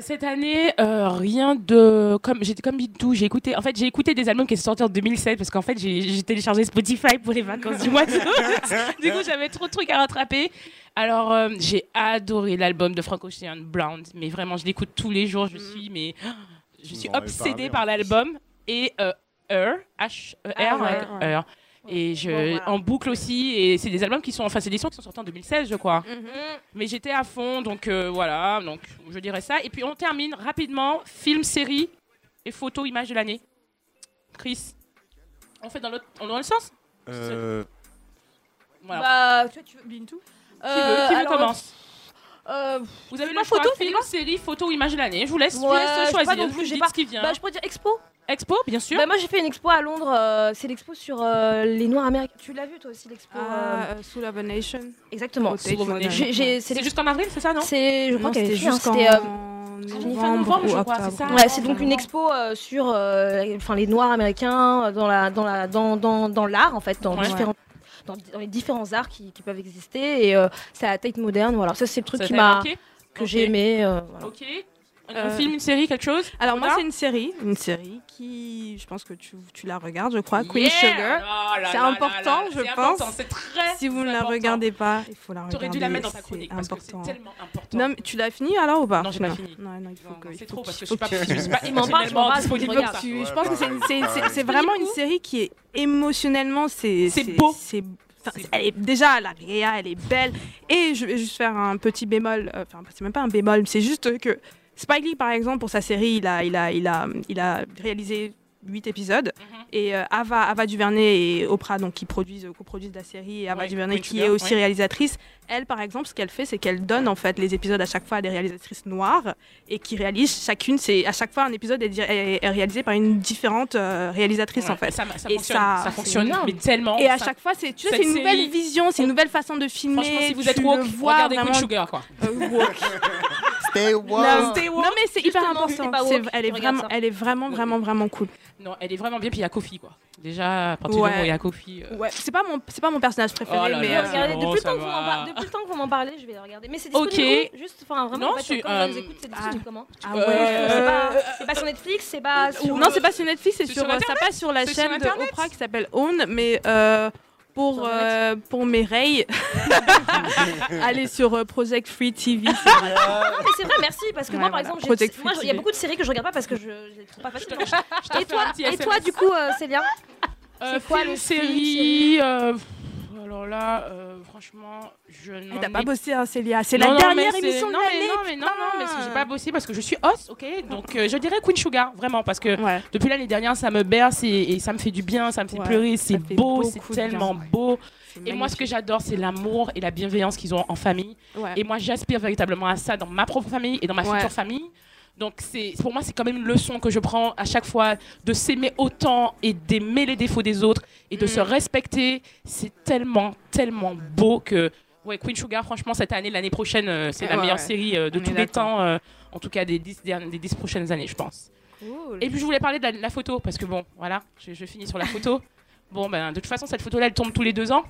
Cette année, euh, rien de comme j'étais comme tout. J'ai écouté. En fait, j'ai écouté des albums qui sont sortis en 2007 parce qu'en fait, j'ai téléchargé Spotify pour les vacances du mois d'août. du coup, j'avais trop de trucs à rattraper. Alors, euh, j'ai adoré l'album de Frank Ocean, Blonde. Mais vraiment, je l'écoute tous les jours. Je suis mais je suis obsédée par l'album et euh, Her, H E R, Ah ouais, ouais, ouais. Her. Et je, Bon, voilà. en boucle aussi, et c'est des albums qui sont, enfin c'est des sons qui sont sortis en 2016 je crois. Mhm. Mais j'étais à fond, donc euh, voilà, donc je dirais ça. Et puis on termine rapidement, film, série et photo, image de l'année. Chris, on fait dans l'autre dans le sens? Euh, Voilà. Bah, tu, tu veux Bintou? Qui veut, qui veut commence? euh, Vous avez le choix, photo, film, série, photo, image de l'année. Je vous laisse, je vous laisse je sais pas choisir. non plus, dites pas- ce qui vient. Bah, je pourrais dire expo. Expo, bien sûr. Bah, moi, j'ai fait une expo à Londres. euh, c'est l'expo sur euh, les Noirs américains. Tu l'as vu, toi aussi, l'expo euh, Ah, euh, Sous la Nation. Exactement. C'est c'est jusqu'en avril, c'est ça, non C'est, je crois qu'elle c'était est juste. euh, novembre, je crois, c'est ça Ouais, c'est donc une expo euh, sur euh, enfin, les Noirs américains dans, la, dans, la, dans, dans, dans l'art, en fait, dans, Ouais. différents, dans, dans les différents arts qui, qui peuvent exister. Et euh, c'est à la Tate moderne. Voilà, ça, c'est le truc Ça qui m'a, marqué que j'ai aimé. euh, voilà. Ok. Un Euh, film, une série, quelque chose Alors moi c'est une série, une série qui, je pense que tu, tu la regardes, je crois, Queen Yeah Sugar. Oh C'est important, là là, je c'est pense. important, C'est très Si vous ne la important. regardez pas, il faut la regarder. T'aurais dû la mettre dans ta c'est chronique parce que c'est important. tellement important. Non, mais tu l'as fini alors ou pas Non, j'ai pas fini. Non, non, il faut Non, que. c'est trop parce que je suis pas, je suis pas émotionnellement disponible je pense que c'est vraiment une série qui est émotionnellement c'est C'est beau. elle est déjà la réa elle est belle et je vais juste faire un petit bémol euh, enfin c'est même pas un bémol c'est juste que Spike Lee par exemple pour sa série il a il a il a il a réalisé 8 épisodes Mhm. et euh, Ava Ava Duvernay et Oprah donc qui produisent coproduisent la série et Ava Ouais, Duvernay qui est aussi ouais. réalisatrice elle par exemple ce qu'elle fait c'est qu'elle donne en fait les épisodes à chaque fois à des réalisatrices noires et qui réalisent chacune c'est à chaque fois un épisode est, est- est réalisé par une différente euh, réalisatrice Ouais, en fait Ça, ça Et fonctionne, ça, ça fonctionne, énorme. mais tellement. et à ça- chaque fois c'est tu sais, une nouvelle série- vision c'est une nouvelle façon de filmer Franchement, si vous êtes woke, regardez vraiment Queen Sugar, quoi. woke. Stay woke. non, Stay woke. non, mais c'est hyper important woke, elle est vraiment ça. elle est vraiment vraiment vraiment cool Non, elle est vraiment bien, puis il y a Kofi, quoi. Déjà, à partir du Ouais. moment où il y a Kofi. euh, ouais c'est pas mon c'est pas mon personnage préféré Oh là mais là, euh, c'est Regardez, bon, depuis, le temps que vous va. par- depuis le temps que vous m'en parlez, je vais le regarder. Mais c'est Ok. disponible où Juste, enfin, vraiment, Non, en fait, on nous euh, écoute, c'est disponible comment ah Euh, ouais C'est pas, c'est pas sur Netflix, c'est pas sur... non c'est pas sur Netflix c'est sur, sur ça passe sur la C'est sur chaîne de Oprah qui s'appelle Own mais euh, pour, euh, pour mes rails, allez sur euh, Project Free TV. c'est vrai. Non, mais c'est vrai, merci, parce que Ouais, moi, par voilà. exemple, j'ai- Protect moi, il y a beaucoup de séries que je regarde pas parce que je, je les trouve pas te Et toi, et toi, du coup, euh, Célia? Euh, C'est quoi film, le série euh, Alors là, euh, franchement, je n'en T'as pas bossé, hein, Célia. C'est Non, la non, dernière mais c'est- émission de non, mais non, mais non, non, mais j'ai pas bossé parce que je suis host, ok? Donc euh, je dirais Queen Sugar, vraiment, parce que Ouais. depuis l'année dernière, ça me berce et, et ça me fait du bien, ça me fait Ouais, pleurer, c'est beau, c'est tellement bien. beau. Et moi, ce que j'adore, c'est l'amour et la bienveillance qu'ils ont en famille. Ouais. Et moi, j'aspire véritablement à ça dans ma propre famille et dans ma future famille. Donc, c'est pour moi, c'est quand même une leçon que je prends à chaque fois de s'aimer autant et d'aimer les défauts des autres et de Mm. se respecter. C'est tellement, tellement beau que. Ouais, Queen Sugar, franchement, cette année, l'année prochaine, euh, c'est la Ouais, meilleure ouais. série euh, de On tous les temps, euh, en tout cas des dix, des dix prochaines années, je pense. Cool. Et puis, je voulais parler de la, de la photo, parce que bon, voilà, je, je finis sur la photo. bon, ben, de toute façon, cette photo-là, elle tombe tous les deux ans.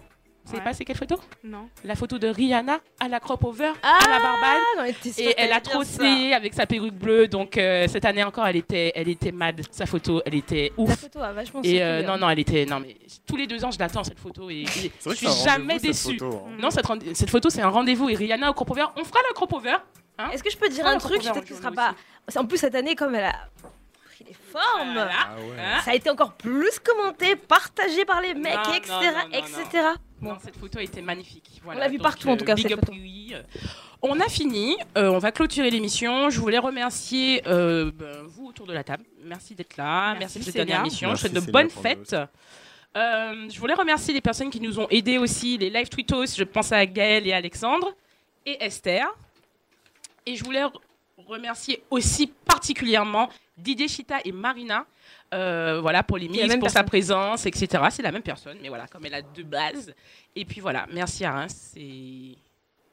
Vous savez Ouais. pas c'est quelle photo? Non. La photo de Rihanna à la crop over, Ah, à la barbade. non, mais t'es sûre Et elle a essayé avec sa perruque bleue. Donc euh, cette année encore, elle était, elle était mad. Sa photo, elle était La ouf. photo a vachement Et euh, circulé, non, hein. non, elle était. Non, mais tous les deux ans, je l'attends cette photo et, je suis jamais déçue. photo, hein. Non, cette, photo, c'est un rendez-vous. Et Rihanna au crop over, on fera le crop over. Est-ce que je peux dire Ah, un truc? Peut-être ce sera pas. En plus, cette année, comme elle a les formes, Voilà. Ah ouais. Hein ça a été encore plus commenté, partagé par les mecs, Non, etc. non, non, non, etc. Non, cette photo était magnifique. Voilà, l'a vu donc, partout, en tout cas, big cette up, photo. oui. Euh, On a fini. Euh, on va clôturer l'émission. Je voulais remercier euh, ben, vous autour de la table. Merci d'être là. Merci, Merci, pour cette dernière émission. Merci, je souhaite de bonnes fêtes. Euh, je voulais remercier les personnes qui nous ont aidés aussi, les live tweetos. Je pense à Gaël et Alexandre et Esther. Et je voulais re- remercier aussi particulièrement Didier Chita et Marina. euh, voilà, pour les mises, pour sa présence, etc. C'est la même personne, mais voilà, comme elle a deux bases. Et puis voilà, merci à Reims. Et...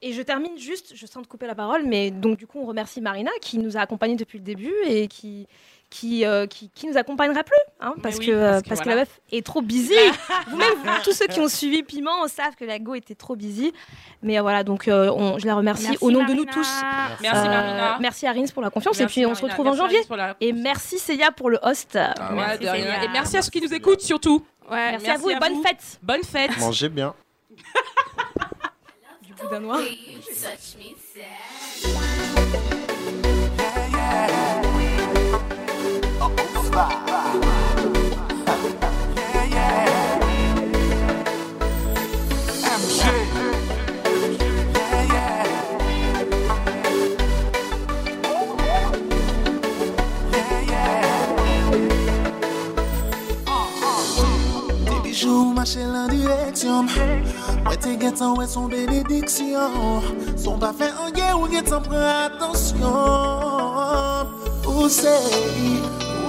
Et je termine juste, je sens te couper la parole, mais donc du coup, on remercie Marina qui nous a accompagnés depuis le début et qui, qui, euh, qui, qui nous accompagnera plus, hein, parce, oui, que, euh, parce que parce que voilà. la meuf est trop busy. Vous-même, tous ceux qui ont suivi Piment savent que la go était trop busy. Mais euh, voilà, donc euh, on- je la remercie Merci, au nom de nous tous. Merci, Euh, Marina. Merci Arins pour la confiance. Merci, et puis on se retrouve en janvier. La Et merci Célia pour le host. Ah Ouais, merci, de rien. Célia. Et merci à ceux qui nous écoutent surtout. Ouais, Merci à vous et bonne fête. Bonne fête. Mangez bien. Du boudin noir. Tes bijoux marchaient en direction. Ouais, tes guettants, ouais, son bénédiction. Son pas fait en guerre ou guettant prend attention. Où c'est,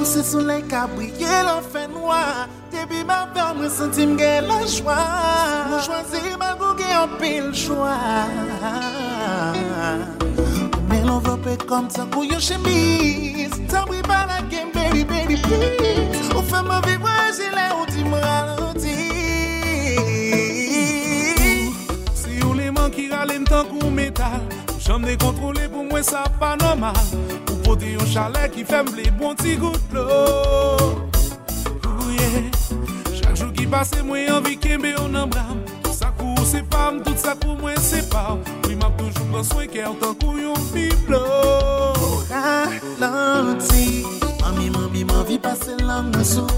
Ou se souley ka brye la fe noua Debi ma ver mwen senti mge la jwa Mwen chwazi ma gouge an pil jwa Mwen lon vope kom tan kou yo chemis Tan bri ba la gen beri beri plis Ou fe mwen vivwa jile ou di mwen aloti Si ou le man ki ralem tan kou metal Ou jom de kontrole pou mwen sa pa normal. Pote yon chale ki fem ble bon ti gout lo. Ouye Chak jou ki pase mwen anvi kembe yon nan bram Tout sa kou se pam, tout sa kou mwen se pam Mwen map toujou mwen swen kè an tan kou yon pip lo O ralanti Mami mami manvi pase lan nan sou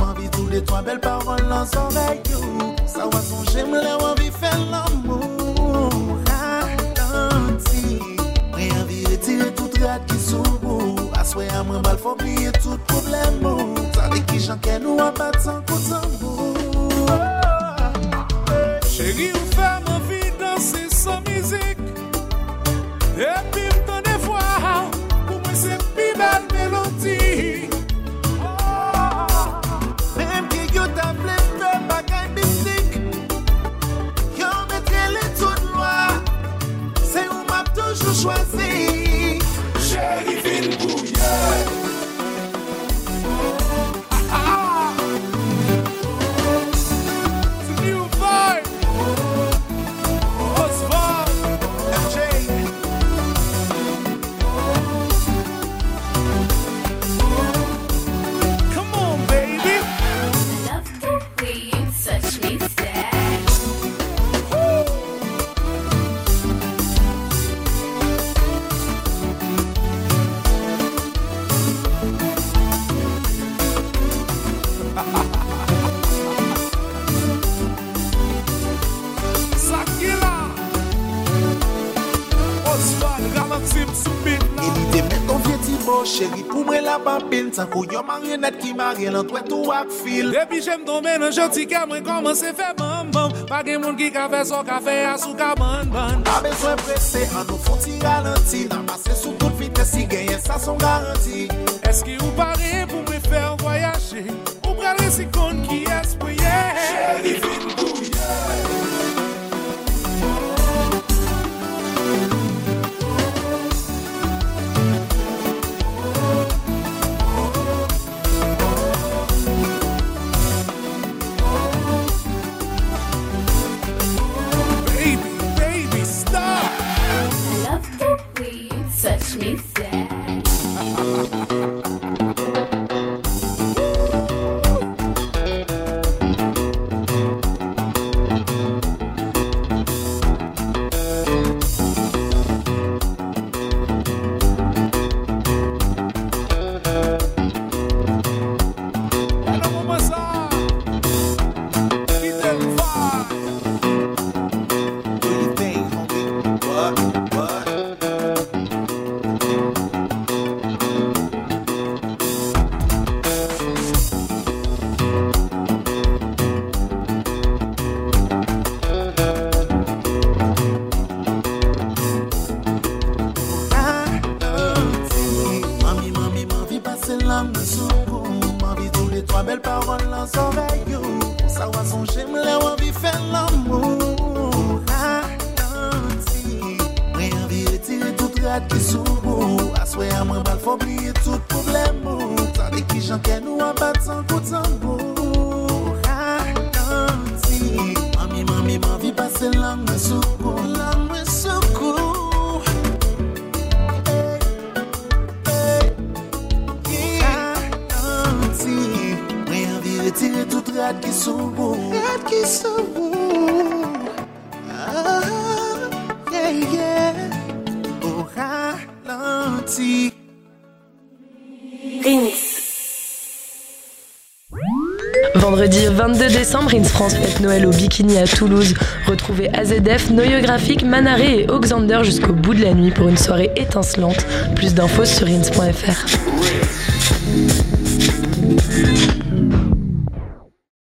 Manvi tou le toan bel parol lan son vek yo Sa wason jem la wanvi fè l'amou pirat ki soubou Aswe a mwen bal fok liye tout problem mou. Tade ki janken nou apat san koutan mou. Sankou yon marionet ki marye lantwe tou ak fil. Depi jem domen an joti ke mwen koman se fe bambam Pa gen moun ki kafe so kafe a sou ka banban Pa bezwen presse an nou fon ti ralenti. Nan pase sou tout vites si genye sa son garanti. Eski ou pare? Vendredi 22 décembre, Rins France fête Noël au Bikini à Toulouse. Retrouvez AZF, Noyographique, Manaré et Oxander jusqu'au bout de la nuit pour une soirée étincelante. Plus d'infos sur rins.fr.